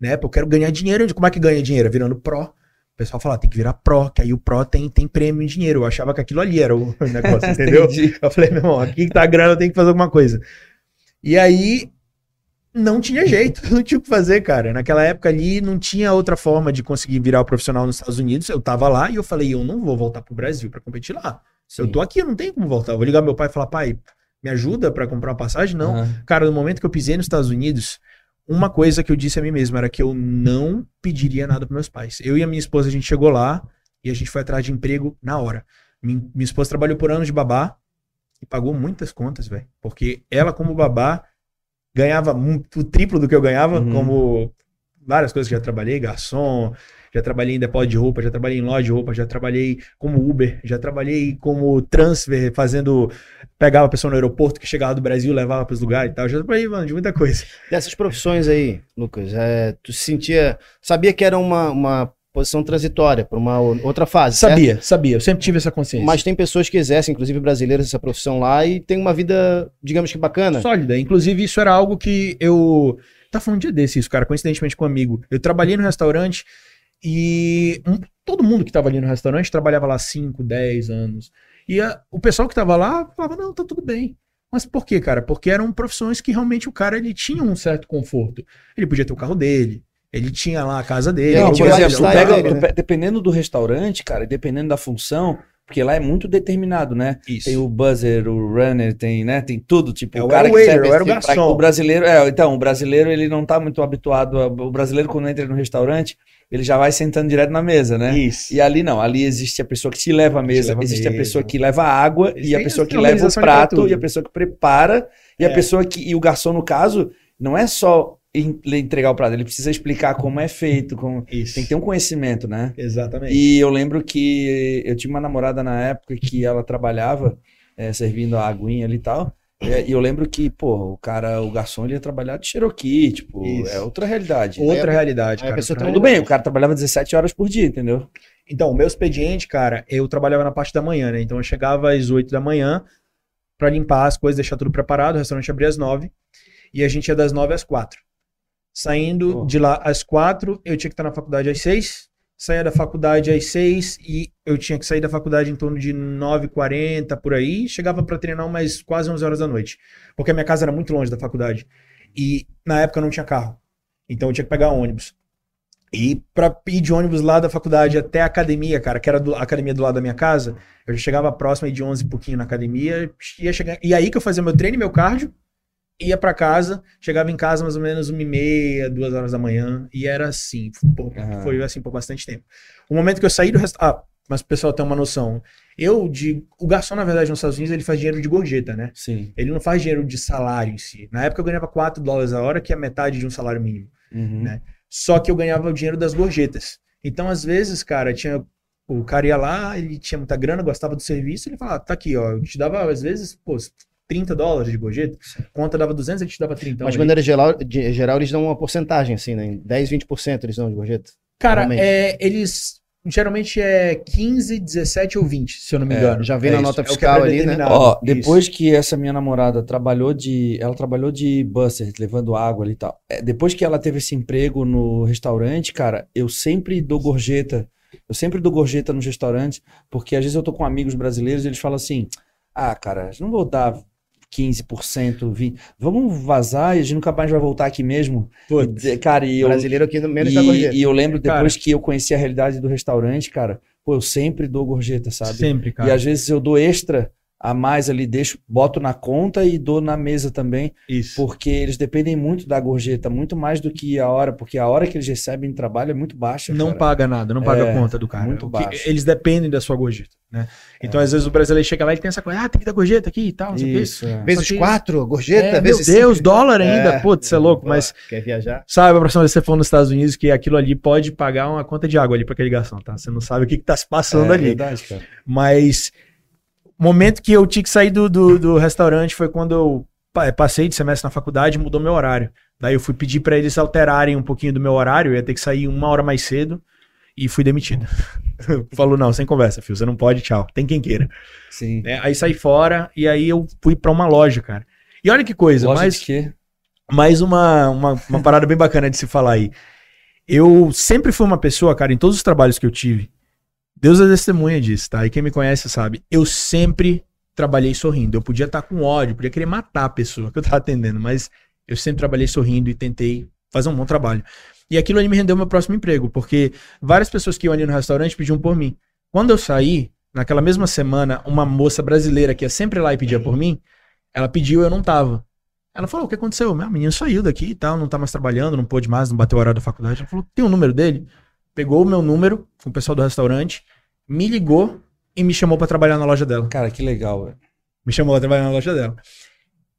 S2: né? Pô, Eu quero ganhar dinheiro. Como é que ganha dinheiro? Virando pro. O pessoal fala, tem que virar pro, que aí o pro tem, tem prêmio em dinheiro. Eu achava que aquilo ali era o negócio, entendeu? Eu falei, meu irmão, aqui que tá a grana, eu tenho que fazer alguma coisa. E aí, não tinha jeito, não tinha o que fazer, cara. Naquela época ali, não tinha outra forma de conseguir virar o profissional nos Estados Unidos. Eu tava lá e eu falei, eu não vou voltar pro Brasil pra competir lá. Eu
S1: Sim.
S2: tô aqui, eu não tenho como voltar. Eu vou ligar meu pai e falar, pai, me ajuda pra comprar uma passagem? Não.
S1: Aham.
S2: Cara, no momento que eu pisei nos Estados Unidos, uma coisa que eu disse a mim mesmo era que eu não pediria nada para meus pais. Eu e a minha esposa, a gente chegou lá e a gente foi atrás de emprego na hora. Min- Minha, esposa trabalhou por anos de babá e pagou muitas contas, velho. Porque ela, como babá, ganhava o triplo do que eu ganhava,
S1: Uhum.
S2: como várias coisas que já trabalhei, garçom, já trabalhei em depósito de roupa, já trabalhei em loja de roupa, já trabalhei como Uber, já trabalhei como transfer, fazendo pegava a pessoa no aeroporto que chegava do Brasil, levava para os lugares e tal. Já trabalhei, mano, de muita coisa.
S3: Dessas profissões aí, Lucas, é, tu se sentia. Sabia que era uma, uma posição transitória para uma outra fase. certo?
S2: Sabia, sabia. Eu sempre tive essa consciência.
S3: Mas tem pessoas que exercem, inclusive brasileiras, essa profissão lá e tem uma vida, digamos que bacana.
S2: sólida. Inclusive, isso era algo que eu. Tá falando um dia desse, isso, cara, coincidentemente com um amigo. Eu trabalhei no restaurante e um- todo mundo que tava ali no restaurante trabalhava lá 5, 10 anos. E a- o pessoal que tava lá falava: não, tá tudo bem. Mas por quê, cara? Porque eram profissões que realmente o cara ele tinha um certo conforto. Ele podia ter o carro dele, ele tinha lá a casa dele.
S3: Não,
S1: por exemplo, pega,
S3: dele,
S1: tu
S3: né?
S1: pe- dependendo do restaurante, cara, e dependendo da função, porque lá é muito determinado, né?
S2: Isso.
S1: Tem o buzzer, o runner, tem, né? Tem tudo, tipo,
S2: Eu
S1: o cara
S2: era o
S1: que serve
S2: eu era o
S1: assim, pra-
S2: garçom.
S1: O brasileiro, é, então, o brasileiro ele não tá muito habituado, a- o brasileiro quando entra no restaurante, ele já vai sentando direto na mesa, né?
S2: Isso.
S1: E ali não, ali existe a pessoa que te leva a mesa,
S2: leva a
S1: existe a
S2: mesa.
S1: pessoa que leva a água,
S2: Eles
S1: e a pessoa que leva o prato, e a pessoa que prepara, e a
S2: É.
S1: pessoa que. E o garçom, no caso, não é só entregar o prato, ele precisa explicar como é feito, como.
S2: Isso.
S1: Tem que ter um conhecimento, né?
S2: Exatamente.
S1: E eu lembro que eu tinha uma namorada na época que ela trabalhava eh, servindo a aguinha ali e tal. E e eu lembro que, pô, o cara, o garçom, ele ia trabalhar de Cherokee, tipo,
S2: Isso.
S1: é outra realidade.
S2: Outra
S3: a-
S2: realidade, cara.
S3: pessoa
S1: Tudo bem, o cara trabalhava 17 horas por dia, entendeu?
S2: Então, o meu expediente, cara, eu trabalhava na parte da manhã, né? Então eu chegava às 8 da manhã pra limpar as coisas, deixar tudo preparado. O restaurante abria às 9 e a gente ia das 9 às 4. Saindo
S1: Pô.
S2: de lá às 4, eu tinha que estar na faculdade às 6 saía da faculdade às 6 e eu tinha que sair da faculdade em torno de 9h40 por aí, chegava para treinar umas quase 11 horas da noite, porque a minha casa era muito longe da faculdade. E na época não tinha carro. Então eu tinha que pegar ônibus. E pra ir de ônibus lá da faculdade até a academia, cara, que era do- a academia do lado da minha casa, eu já chegava próximo aí de 11 e pouquinho na academia, ia chegar, e aí que eu fazia meu treino e meu cardio, ia pra casa, chegava em casa mais ou menos uma e meia, duas horas da manhã, e era assim, por-
S1: Aham.
S2: foi assim por bastante tempo. O momento que eu saí do restaurante, ah, mas o pessoal tem uma noção, eu, de, o garçom na verdade nos Estados Unidos, ele faz dinheiro de gorjeta, né?
S1: Sim.
S2: Ele não faz dinheiro de salário em si. Na época eu ganhava 4 dólares a hora, que é metade de um salário mínimo.
S1: Uhum.
S2: Né? Só que eu ganhava o dinheiro das gorjetas. Então, às vezes, cara, tinha. O cara ia lá, ele tinha muita grana, gostava do serviço, ele falava, tá aqui, ó, eu te dava, às vezes, pô, 30 dólares de gorjeta, conta dava 200, ele te dava 30.
S3: Mas de
S2: Então,
S3: maneira geral, de- geral, eles dão uma porcentagem, assim, né? Em 10, 20% eles dão de gorjeta.
S2: cara, é, eles, geralmente é 15, 17 ou 20, se eu não me
S1: É,
S2: engano.
S3: Já vem
S2: É
S3: na
S2: isso,
S3: nota
S2: é que é
S3: fiscal ali, né?
S1: Ó,
S2: Isso.
S1: depois que essa minha namorada trabalhou de. Ela trabalhou de busser, levando água ali e tal. É, depois que ela teve esse emprego no restaurante, cara, eu sempre dou gorjeta. Eu sempre dou gorjeta nos restaurantes, porque às vezes eu tô com amigos brasileiros e eles falam assim: ah, cara, não vou dar 15%, 20%. Vamos vazar e a gente nunca mais vai voltar aqui mesmo.
S2: Putz,
S1: E, cara, e eu.
S3: Brasileiro aqui no menos
S1: e,
S3: da gorjeta.
S1: e eu lembro
S2: Cara.
S1: depois que eu conheci a realidade do restaurante, cara, pô, eu sempre dou gorjeta, sabe?
S2: sempre,
S1: E
S2: cara.
S1: às vezes eu dou extra a mais ali, deixo, boto na conta e dou na mesa também,
S2: Isso.
S1: porque eles dependem muito da gorjeta, muito mais do que a hora, porque a hora que eles recebem de trabalho é muito baixa.
S2: Não
S1: cara.
S2: paga nada, não paga
S1: É,
S2: a conta do cara.
S1: muito baixo.
S2: Eles dependem da sua gorjeta, né? Então, às vezes, o brasileiro chega lá e tem essa coisa, ah, tem que dar gorjeta aqui e tal, não sei o quê.
S1: Isso, é.
S3: Vezes
S2: que-
S3: 4, gorjeta,
S2: É, meu
S3: vezes
S2: Deus,
S3: cinco.
S2: dólar ainda,
S3: É.
S2: putz, você é louco,
S3: Pô,
S2: mas
S3: Quer viajar?
S2: sabe a próxima vez que você for nos Estados Unidos que aquilo ali pode pagar uma conta de água ali pra aquele garçom, tá? Você não sabe o que que tá se passando
S1: É
S2: ali.
S1: verdade, cara.
S2: Mas momento que eu tinha que sair do, do, do restaurante foi quando eu pa- passei de semestre na faculdade e mudou meu horário. Daí eu fui pedir pra eles alterarem um pouquinho do meu horário, eu ia ter que sair uma hora mais cedo e fui demitido. Falou, não, sem conversa, filho, você não pode, tchau. Tem quem queira.
S1: Sim.
S2: né? Aí saí fora e aí eu fui pra uma loja, cara. E olha que coisa,
S1: Loja
S2: mais,
S1: de quê?
S2: mais uma, uma, uma parada bem bacana de se falar aí. Eu sempre fui uma pessoa, cara, em todos os trabalhos que eu tive, Deus é testemunha disso, tá? E quem me conhece sabe, eu sempre trabalhei sorrindo. Eu podia estar com ódio, podia querer matar a pessoa que eu tava atendendo, mas eu sempre trabalhei sorrindo e tentei fazer um bom trabalho. E aquilo ali me rendeu meu próximo emprego, porque várias pessoas que iam ali no restaurante pediam por mim. Quando eu saí, naquela mesma semana, uma moça brasileira que ia sempre lá e pedia por mim, ela pediu e eu não tava. Ela falou: o que aconteceu? Meu menino saiu daqui e tal, não tá mais trabalhando, não pôde mais, não bateu o horário da faculdade. Ela falou: tem o número dele? Pegou o meu número com o pessoal do restaurante, me ligou e me chamou pra trabalhar na loja dela.
S1: Cara, que legal, velho.
S2: Me chamou pra trabalhar na loja dela.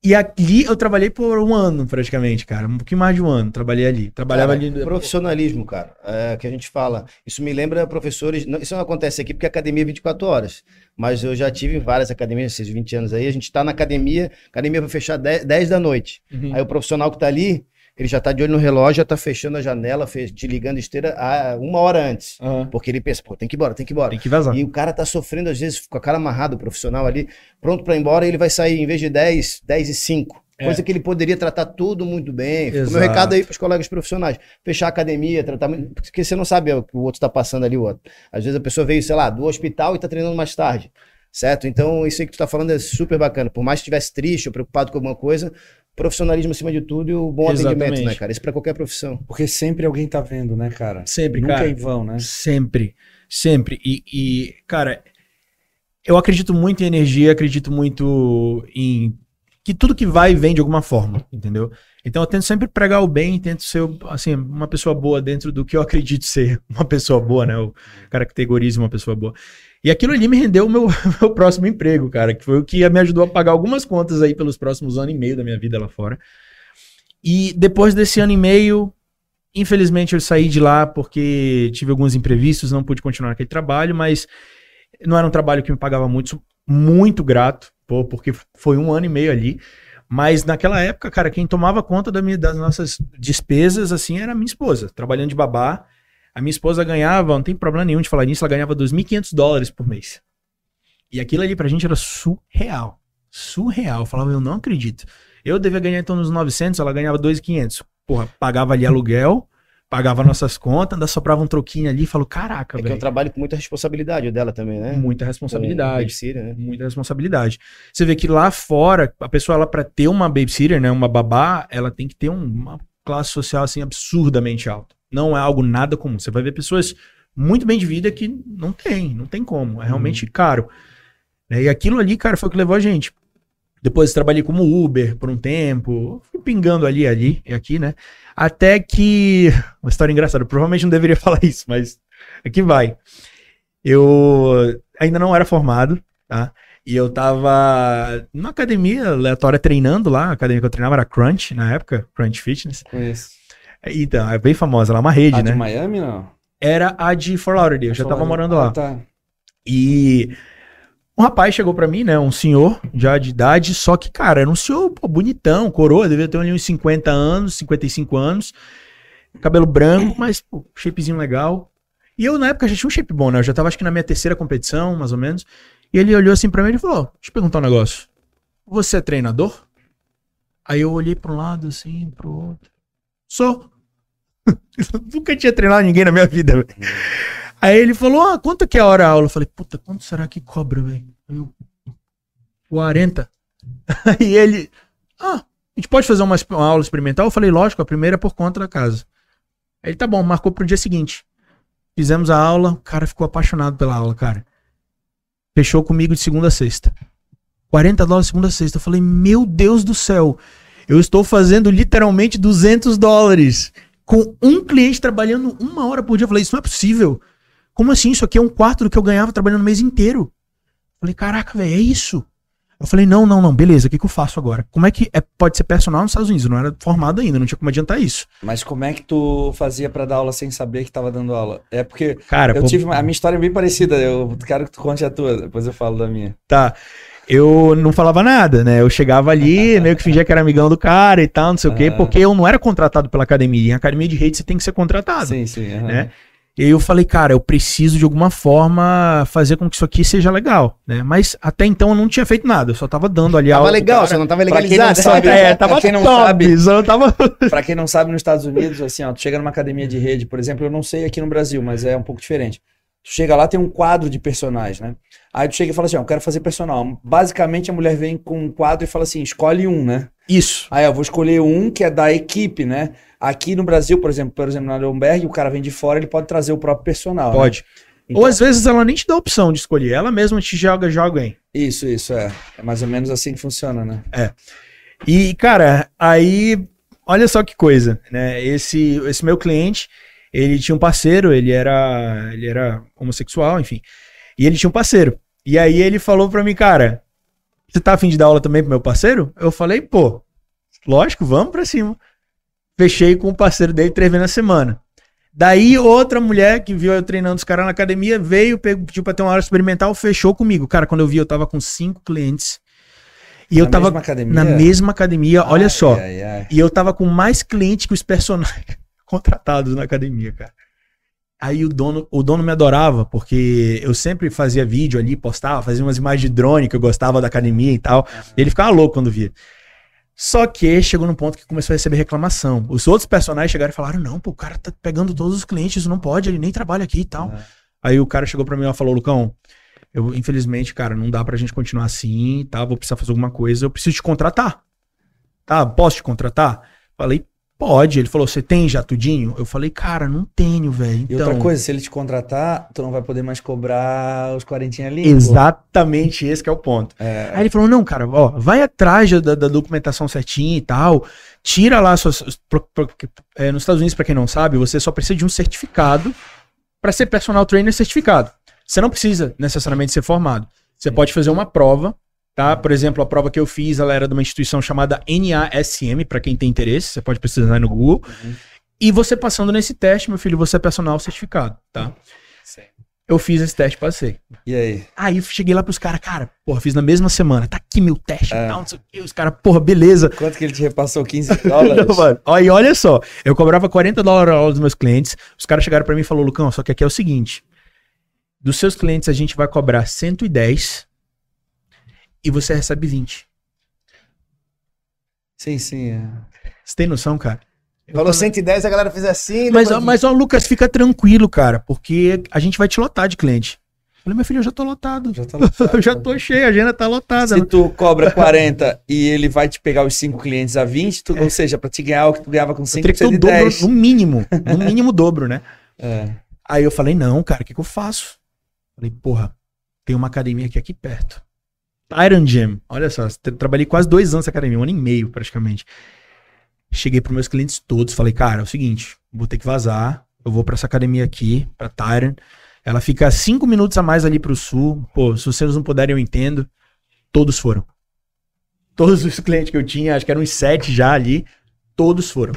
S2: E ali eu trabalhei por um ano, praticamente, cara. Um pouquinho mais de um ano. Trabalhei ali. Trabalhava
S3: Cara,
S2: ali.
S3: Profissionalismo, cara, é, que a gente fala. Isso me lembra professores. não- isso não acontece aqui porque a academia é 24 horas. Mas eu já tive várias academias, esses 20 anos aí. A gente tá na academia, academia vai fechar 10, 10 da noite.
S2: Uhum.
S3: Aí o profissional que tá ali, ele já tá de olho no relógio, já tá fechando a janela, fe- te ligando esteira a uma hora antes.
S2: Aham.
S3: Porque ele pensa, pô, tem que ir embora, tem que ir embora.
S2: Tem que vazar.
S3: E o cara tá sofrendo, às vezes, com a cara amarrada, o profissional ali, pronto pra ir embora, e ele vai sair, em vez de 10, 10 e 5.
S2: É.
S3: Coisa que ele poderia tratar tudo muito bem. O meu recado aí pros colegas profissionais. Fechar a academia, tratar. Porque você não sabe o que o outro tá passando ali, o outro. Às vezes a pessoa veio, sei lá, do hospital e tá treinando mais tarde. Certo? Então, isso aí que tu tá falando é super bacana. Por mais que estivesse triste ou preocupado com alguma coisa, profissionalismo acima de tudo e o bom atendimento,
S2: Exatamente.
S3: né, cara? Isso pra qualquer profissão.
S1: Porque sempre alguém tá vendo, né, cara?
S2: Sempre,
S1: Nunca
S2: cara.
S1: é em vão, né?
S2: Sempre, sempre. E, e, cara, eu acredito muito em energia, acredito muito em que tudo que vai vem de alguma forma, entendeu? Então eu tento sempre pregar o bem, tento ser, assim, uma pessoa boa dentro do que eu acredito ser uma pessoa boa, né? Eu caracterizo uma pessoa boa. E aquilo ali me rendeu o meu, meu próximo emprego, cara, que foi o que me ajudou a pagar algumas contas aí pelos próximos anos e meio da minha vida lá fora. E depois desse ano e meio, Infelizmente eu saí de lá porque tive alguns imprevistos, não pude continuar aquele trabalho, mas não era um trabalho que me pagava muito, muito grato, pô, porque foi um ano e meio ali. Mas naquela época, cara, quem tomava conta da minha- das nossas despesas, assim, era a minha esposa, trabalhando de babá. A minha esposa ganhava, não tem problema nenhum de falar nisso, ela ganhava 2.500 dólares por mês. E aquilo ali pra gente era surreal. Surreal. Eu falava, eu não acredito. Eu devia ganhar então uns 900, ela ganhava 2.500. Porra, pagava ali aluguel, pagava nossas contas, ainda soprava um troquinho ali e falou: caraca,
S3: É que eu
S2: velho.
S3: trabalho com muita responsabilidade dela também, né?
S2: Muita responsabilidade.
S3: babysitter, né?
S2: Muita responsabilidade. Você vê que lá fora, a pessoa, ela, pra ter uma babysitter, né, uma babá, ela tem que ter um- uma classe social, assim, absurdamente alta. Não é algo nada comum. Você vai ver pessoas muito bem de vida que não tem, não tem como. É realmente caro. Né, E aquilo ali, cara, foi o que levou a gente. Depois trabalhei como Uber por um tempo, fui pingando ali, ali e aqui, né? Até que. Uma história engraçada, provavelmente não deveria falar isso, mas aqui vai. Eu ainda não era formado, tá? E eu tava numa academia aleatória treinando lá, a academia que eu treinava era Crunch na época, Crunch Fitness.
S1: Conheço.
S2: Então, é bem famosa, lá é uma rede,
S1: A
S2: né?
S1: de Miami, não?
S2: Era a de Fort Lauderdale, eu já tava morando
S1: Ah,
S2: lá.
S1: Tá.
S2: E um rapaz chegou pra mim, né? Um senhor já de idade, só que, cara, era um senhor pô, bonitão, coroa, devia ter ali uns 50 anos, 55 anos, cabelo branco, mas, pô, shapezinho legal. E eu, na época, já tinha um shape bom, né? Eu já tava, acho que na minha terceira competição, mais ou menos. E ele olhou assim pra mim e falou: Deixa eu perguntar um negócio. Você é treinador? Aí eu olhei pra um lado, assim, pro outro. Sou. Eu Nunca tinha treinado ninguém na minha vida, velho. Aí ele falou: Ah, quanto que é a hora aula? Eu falei: Puta, quanto será que cobra, velho? Aí Eu, 40. Aí ele: Ah, a gente pode fazer uma, uma aula experimental? Eu falei: Lógico, a primeira é por conta da casa. Aí ele: Tá bom, marcou pro dia seguinte. Fizemos a aula, o cara ficou apaixonado pela aula, cara. Fechou comigo de segunda a sexta. 40 dólares segunda a sexta. Eu falei: Meu Deus do céu. Eu estou fazendo literalmente 200 dólares com um cliente trabalhando uma hora por dia. Eu falei, isso não é possível. Como assim? Isso aqui é um quarto do que eu ganhava trabalhando o mês inteiro. Eu falei, caraca, velho, é isso? Eu falei, não, não, não, beleza, o que, que eu faço agora? Como é que é, pode ser personal nos Estados Unidos? Eu não era formado ainda, não tinha como adiantar isso.
S1: Mas como é que tu fazia pra dar aula sem saber que tava dando aula? É porque
S2: Cara,
S1: eu
S2: pô,
S1: tive uma- a minha história é bem parecida. Eu quero que tu conte a tua, depois eu falo da minha.
S2: tá. Eu não falava nada, né? Eu chegava ali, meio que fingia que era amigão do cara e tal, não sei o quê,
S1: Aham.
S2: porque eu não era contratado pela academia. Em academia de rede você tem que ser contratado.
S1: Sim, sim. aham.
S2: né? E aí eu falei, cara, eu preciso de alguma forma fazer com que isso aqui seja legal, né? Mas até então eu não tinha feito nada, eu só tava dando ali
S3: Tava
S2: aula pro
S3: legal,
S2: cara.
S3: você não tava
S1: Pra quem não
S3: legalizado.
S1: sabe-
S2: É, tava
S1: pra quem não
S2: top,
S1: sabe-
S2: só não tava...
S1: Pra quem não sabe, nos Estados Unidos, assim, ó, tu chega numa academia de rede, por exemplo, eu não sei aqui no Brasil, mas é um pouco diferente. Tu chega lá, tem um quadro de personagens, né? Aí tu chega e fala assim, ó, eu quero fazer personal. Basicamente, a mulher vem com um quadro e fala assim, escolhe um, né?
S2: Isso.
S1: Aí eu vou escolher um que é da equipe, né? Aqui no Brasil, por exemplo, por exemplo, na Leonberg, o cara vem de fora, ele pode trazer o próprio personal. né?
S2: Pode.
S1: Então-
S2: Ou às vezes ela nem te dá a opção de escolher, ela mesma te joga, joga em.
S1: Isso, isso, é. É mais ou menos assim que funciona, né?
S2: E, cara, aí, olha só que coisa, né? Esse, esse meu cliente, ele tinha um parceiro, ele era, ele era homossexual, enfim. E ele tinha um parceiro. E aí ele falou pra mim, cara, você tá afim de dar aula também pro meu parceiro? Eu falei, pô, lógico, vamos pra cima. Fechei com o parceiro dele três vezes na semana. Daí outra mulher que viu eu treinando os caras na academia veio, pediu pra ter uma hora experimental, fechou comigo. Cara, quando eu vi, eu tava com cinco clientes. E eu
S1: Na
S2: tava
S1: mesma academia?
S2: na mesma academia, olha
S1: Ai,
S2: só.
S1: ai, ai.
S2: E eu tava com mais clientes que os personagens contratados na academia, cara. Aí o dono, o dono me adorava, porque eu sempre fazia vídeo ali, postava, fazia umas imagens de drone que eu gostava da academia e tal. E ele ficava louco quando via. Só que chegou num ponto que começou a receber reclamação. Os outros personagens chegaram e falaram: não, pô, o cara tá pegando todos os clientes, isso não pode, ele nem trabalha aqui e tal. Aí o cara chegou pra mim e falou: Lucão, eu, infelizmente, cara, não dá pra gente continuar assim, tá? Vou precisar fazer alguma coisa, eu preciso te contratar. Tá, posso te contratar? Falei, pode. Ele falou, você tem já tudinho? Eu falei, cara, não tenho, velho.
S1: E
S2: Então,
S1: outra coisa, se ele te contratar, tu não vai poder mais cobrar os 40 ali.
S2: exatamente esse que é o ponto.
S1: É,
S2: Aí ele falou, não, cara, ó, vai atrás da, da documentação certinha e tal, tira lá suas... pro- pro- é, nos Estados Unidos, pra quem não sabe, você só precisa de um certificado pra ser personal trainer certificado. Você não precisa necessariamente ser formado. Você pode fazer uma prova, tá? Por exemplo, a prova que eu fiz, ela era de uma instituição chamada NASM, pra quem tem interesse, você pode pesquisar aí no Google. E você passando nesse teste, meu filho, você é personal certificado, tá? Eu fiz esse teste, passei.
S1: E aí?
S2: Aí eu cheguei lá pros caras, cara, porra, fiz na mesma semana, tá aqui meu teste e
S1: É.
S2: tal, não sei o quê. Os caras, porra, beleza.
S1: Quanto que ele te repassou? 15 dólares?
S2: Não, mano. E olha só, eu cobrava 40 dólares a hora dos meus clientes, os caras chegaram pra mim e falaram, Lucão, só que aqui é o seguinte, dos seus clientes a gente vai cobrar 110 e você recebe 20.
S1: sim, sim. é.
S2: Você tem noção, cara?
S3: Falou 110, a galera fez assim.
S2: Mas,
S3: depois-
S2: mas ó, Lucas, fica tranquilo, cara, porque a gente vai te lotar de cliente. Eu falei, meu filho, eu já tô lotado.
S1: Já tá lotado.
S2: eu já tô cheio, a agenda tá lotada.
S1: Se tu cobra 40 e ele vai te pegar os 5 clientes a 20, tu- ou seja, pra te ganhar o que tu ganhava com
S2: Eu
S1: 5,
S2: teria que ter
S1: precisa
S2: o
S1: de
S2: dobro,
S1: 10.
S2: no mínimo. No mínimo dobro, né?
S1: É.
S2: Aí eu falei, não, cara, o que, que eu faço? Falei, porra, tem uma academia aqui, aqui perto. Iron Gym. Olha só, tra- trabalhei quase dois anos nessa academia, um ano e meio praticamente. Cheguei pros meus clientes todos, falei, cara, é o seguinte, vou ter que vazar, eu vou pra essa academia aqui, pra Tyron. Ela fica cinco minutos a mais ali pro sul. Pô, se vocês não puderem, eu entendo. Todos foram. Todos os clientes que eu tinha, acho que eram uns sete já ali, todos foram.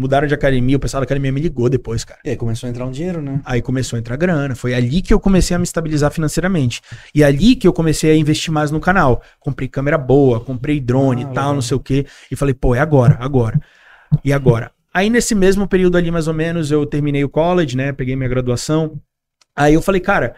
S2: Mudaram de academia, o pessoal da academia me ligou depois, cara.
S1: E aí começou a entrar um dinheiro, né?
S2: Aí começou a entrar grana. Foi ali que eu comecei a me estabilizar financeiramente. E ali que eu comecei a investir mais no canal. Comprei câmera boa, comprei drone
S1: Ah,
S2: e tal,
S1: legal.
S2: não sei o quê. E falei, pô, é agora, agora. E agora? Aí nesse mesmo período ali, mais ou menos, eu terminei o college, né? Peguei minha graduação. Aí eu falei, cara,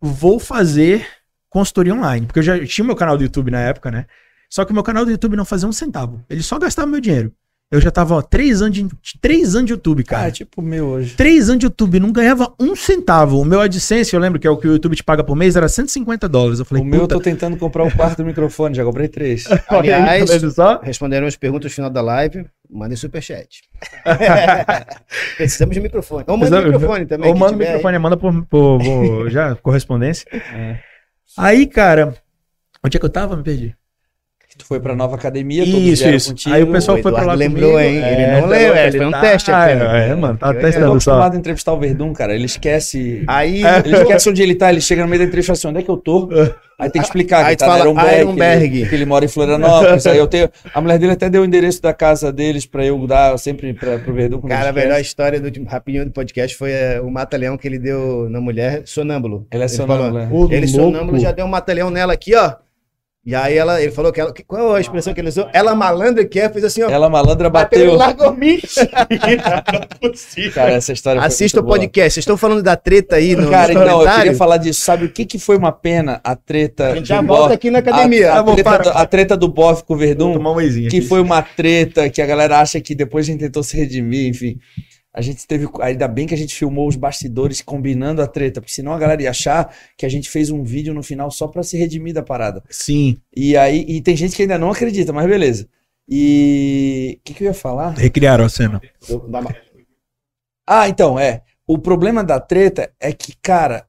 S2: vou fazer consultoria online. Porque eu já tinha meu canal do YouTube na época, né? Só que o meu canal do YouTube não fazia um centavo. Ele só gastava meu dinheiro. Eu já tava, ó, três anos de, três anos de YouTube,
S1: Cara,
S2: cara.
S1: é tipo o meu hoje.
S2: Três anos de YouTube, não ganhava um centavo. O meu AdSense, eu lembro que é o que o YouTube te paga por mês, era 150 dólares. Eu falei,
S1: o meu eu tô tentando comprar o quarto microfone, já comprei três.
S3: Aliás,
S2: tá só?
S3: Responderam as perguntas no final da live. Mandem superchat. Precisamos de microfone. Ou manda
S2: Precisamos-
S3: microfone também.
S2: Ou manda o
S3: tiver aí.
S2: microfone, manda por, por- por- já, correspondência. Aí, cara, onde é que eu tava? Me perdi.
S1: Tu foi pra nova academia,
S2: Isso, isso.
S1: contigo.
S2: Aí o pessoal
S3: O
S2: foi pra lá
S3: lembrou,
S2: comigo.
S3: hein? Ele
S2: É,
S3: não leu, é,
S2: ele
S3: foi um
S2: tá-
S3: teste
S2: Ah,
S3: aqui,
S2: é,
S3: né?
S2: é, mano, tá
S3: Eu-
S1: Eu tô
S2: testando só.
S1: acostumado a entrevistar o Verdun, cara. Ele esquece.
S3: Aí,
S1: Ele esquece onde ele tá, ele chega no meio da entrevista e fala assim: onde é que eu tô? Aí tem que explicar
S3: Aí
S1: que tá
S3: fala
S1: no Ironberg,
S3: Ironberg.
S1: Que, ele, que ele mora em Florianópolis. aí eu tenho. A mulher dele até deu o endereço da casa deles pra eu dar sempre pra, pro Verdun.
S3: cara, a
S1: ele
S3: melhor história do rapidinho do podcast foi é, o mata-leão que ele deu na mulher sonâmbulo.
S1: Ele é sonâmbulo, é.
S2: Ô,
S3: Ele sonâmbulo já deu um mata-leão nela aqui, ó. E aí ela, ele falou que ela. Qual é a expressão que ele usou? Ela malandra que é, fez assim, ó.
S1: Ela malandra
S3: bateu
S1: bateu.
S3: largou mentira.
S1: Cara, essa história foi
S3: Assista o podcast. Vocês estão falando da treta aí no,
S1: Cara, então, eu
S3: comentário?
S1: queria falar disso. Sabe o que, que foi uma pena a treta
S3: A gente já volta aqui na academia.
S1: A, a,
S2: Tá
S1: treta, do, a treta do Boff com o
S2: Vou
S1: Verdun,
S2: tomar um
S1: que
S2: aqui.
S1: foi uma treta que a galera acha que depois a gente tentou se redimir, enfim. A gente teve. Ainda bem que a gente filmou os bastidores combinando a treta, porque senão a galera ia achar que a gente fez um vídeo no final só pra se redimir da parada.
S2: Sim,
S1: E aí, e tem gente que ainda não acredita, mas beleza. E. O que, que eu ia falar?
S2: recriaram a cena.
S3: Eu-
S1: Ah, então, é. O problema da treta é que, cara,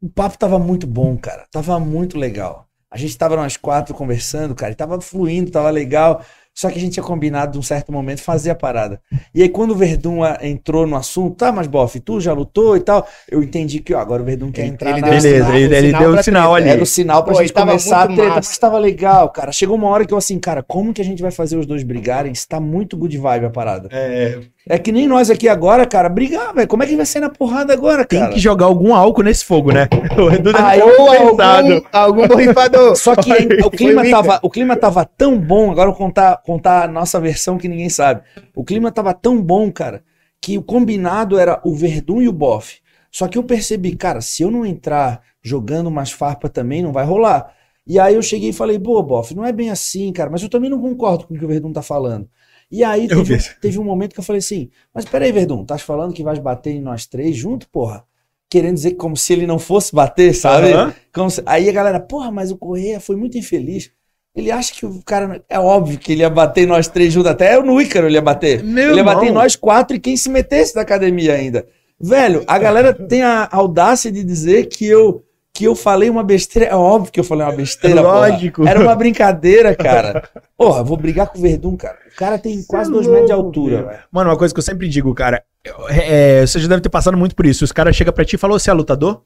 S1: o papo tava muito bom, cara. Tava muito legal. A gente tava nós quatro conversando, cara, e tava fluindo, tava legal. Só que a gente tinha combinado de um certo momento fazer a parada. E aí, quando o Verdun ah, entrou no assunto, tá, mas Boff, tu já lutou e tal, eu entendi que, ó, agora o Verdun quer
S3: Ele-
S1: entrar
S3: ele
S1: na.
S3: deu
S2: Beleza,
S3: sinal-
S2: ele, ele
S3: sinal
S2: deu o
S3: pra
S2: sinal ali.
S1: Era o sinal pra
S3: Pô,
S1: gente começar a treta,
S3: massa.
S1: porque tava legal, cara. Chegou uma hora que eu assim, cara, como que a gente vai fazer os dois brigarem se tá muito good vibe a parada?
S2: É,
S1: É que nem nós aqui agora, cara, brigar, velho. Como é que vai ser na porrada agora,
S2: tem
S1: cara?
S2: que jogar algum álcool nesse fogo, né? O Edu deve
S1: Aí,
S2: ter
S1: ou
S2: pensado.
S3: Algum, algum borrifador.
S1: Só que aí, o, clima tava, o clima tava tão bom, agora eu vou contar, contar a nossa versão que ninguém sabe. O clima tava tão bom, cara, que o combinado era o Verdun e o Boff. Só que eu percebi, cara, se eu não entrar jogando mais farpa também, não vai rolar. E aí eu cheguei e falei, pô, Boff, não é bem assim, cara, mas eu também não concordo com o que o Verdun tá falando. E aí
S2: Eu
S1: teve, teve um momento que eu falei assim, mas peraí, Verdun, tá falando que vai bater em nós três junto, porra? Querendo dizer como se ele não fosse bater, sabe? Como se- Aí a galera, porra, mas o Correia foi muito infeliz. Ele acha que o cara. É óbvio que ele ia bater em nós três juntos, até no Ícaro ele ia bater.
S2: Meu
S1: ele ia bater em
S2: irmão.
S1: nós quatro e quem se metesse da academia ainda. Velho, a galera tem a audácia de dizer que eu. Que eu falei uma besteira. É óbvio que eu falei uma besteira, porra.
S2: Lógico.
S1: Era uma brincadeira, cara. Porra, vou brigar com o Verdun, cara. O cara tem quase
S2: é
S1: dois metros de altura,
S2: velho. Mano, uma coisa que eu sempre digo, cara. eu- é, você já deve ter passado muito por isso. Os caras chegam pra ti e falam, você é lutador?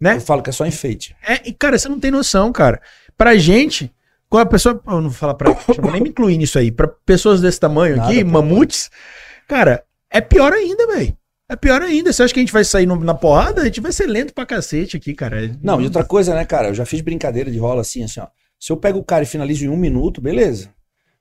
S2: Né?
S1: Eu falo que é só enfeite.
S2: É, e, cara, você não tem noção, cara. Pra gente, quando a pessoa. Eu não vou falar pra. Deixa eu nem me incluir nisso aí. Pra pessoas desse tamanho
S1: Nada,
S2: aqui, mamutes, cara, é pior ainda, velho. É pior ainda. Você acha que a gente vai sair no- na porrada? A gente vai ser lento pra cacete aqui, cara.
S1: Não, e outra coisa, né, cara? Eu já fiz brincadeira de rola assim, assim, ó. Se eu pego o cara e finalizo em um minuto, beleza.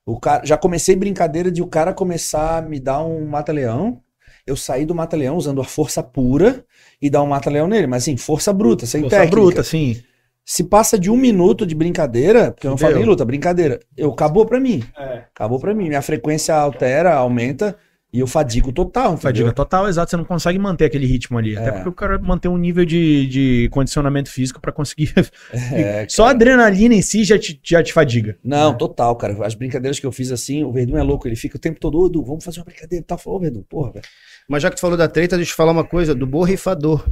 S1: O cara, já comecei brincadeira de o cara começar a me dar um mata-leão. Eu sair do mata-leão usando a força pura e dar um mata-leão nele, mas assim, força bruta, sem
S2: Força
S1: técnica.
S2: bruta, assim.
S1: Se passa de um minuto de brincadeira, porque eu não falei luta, brincadeira, eu acabou pra mim.
S2: É.
S1: Acabou pra mim. Minha frequência altera, aumenta e eu fadigo total. entendeu?
S2: Fadiga total, exato. Você não consegue manter aquele ritmo ali. Até
S1: É.
S2: porque o cara manter um nível de, de condicionamento físico pra conseguir.
S1: É,
S2: Só a adrenalina em si já te, já te fadiga.
S1: Não, total, cara. As brincadeiras que eu fiz assim, o Verdun é louco, ele fica o tempo todo, Edu, vamos fazer uma brincadeira. Tá, falou, Verdun, porra, velho.
S3: Mas já que tu falou da treta, deixa eu falar uma coisa, do borrifador.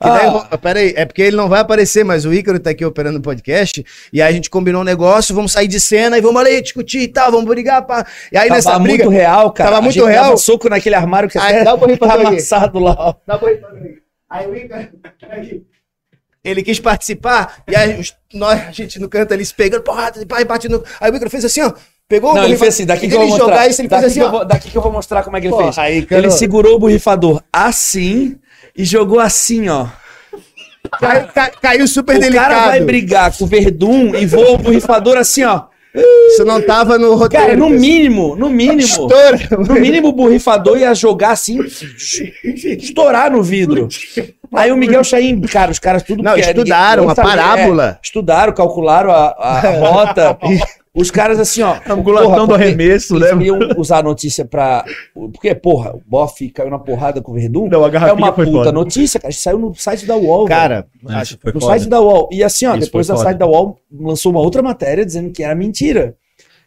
S1: Ah.
S3: daí, ro- pera aí, é porque ele não vai aparecer, mas o Ícaro tá aqui operando o podcast, e aí a gente combinou um negócio, vamos sair de cena e vamos ali discutir e tal, vamos brigar, pá. E aí nessa
S1: Tava
S3: briga...
S1: muito real, cara.
S3: Tava muito
S1: gente dava
S3: real?
S1: soco naquele armário que
S3: Aí,
S1: até
S3: dá
S1: tá amassado lá, ó.
S3: Dá borrifador aí. Aí o Ícaro... Ele quis participar, e aí nós, a gente no canto ali se pegando, porrada, pai, bate no... Aí o Ícaro fez assim, ó, pegou
S1: Não,
S3: o
S1: ele fez assim, daqui que eu vou mostrar.
S3: jogar isso, ele
S1: daqui,
S3: fez assim,
S1: que eu
S3: ó.
S1: vou, daqui que eu vou mostrar como é que ele
S3: Porra,
S1: fez.
S3: aí,
S1: ele segurou o borrifador assim e jogou assim, ó.
S3: cai- cai- caiu super
S1: o
S3: delicado.
S1: cara vai brigar com o Verdun e voa o borrifador assim, ó.
S3: Isso não tava no roteiro.
S1: Cara, no mínimo, no mínimo.
S3: Estoura.
S1: No mínimo o borrifador ia jogar assim, estourar no vidro. Aí o Miguel Chaim, cara, os caras tudo
S3: Não,
S1: querem,
S3: estudaram a parábola.
S1: é, estudaram, calcularam a, a rota. Os caras assim, ó.
S2: Angulação do
S1: porque
S2: arremesso,
S1: Eles
S2: né?
S1: queriam usar a notícia pra. Porque, porra, o Boff caiu na porrada com o Verdun.
S2: Não, a
S1: É
S2: garrafinha
S1: uma
S2: foi
S1: puta
S2: foda.
S1: notícia, cara. Saiu no site da UOL.
S3: Cara,
S2: Isso foi
S1: no
S2: foda.
S1: site da UOL. E assim, ó,
S2: Isso
S1: depois da site da UOL lançou uma outra matéria dizendo que era mentira.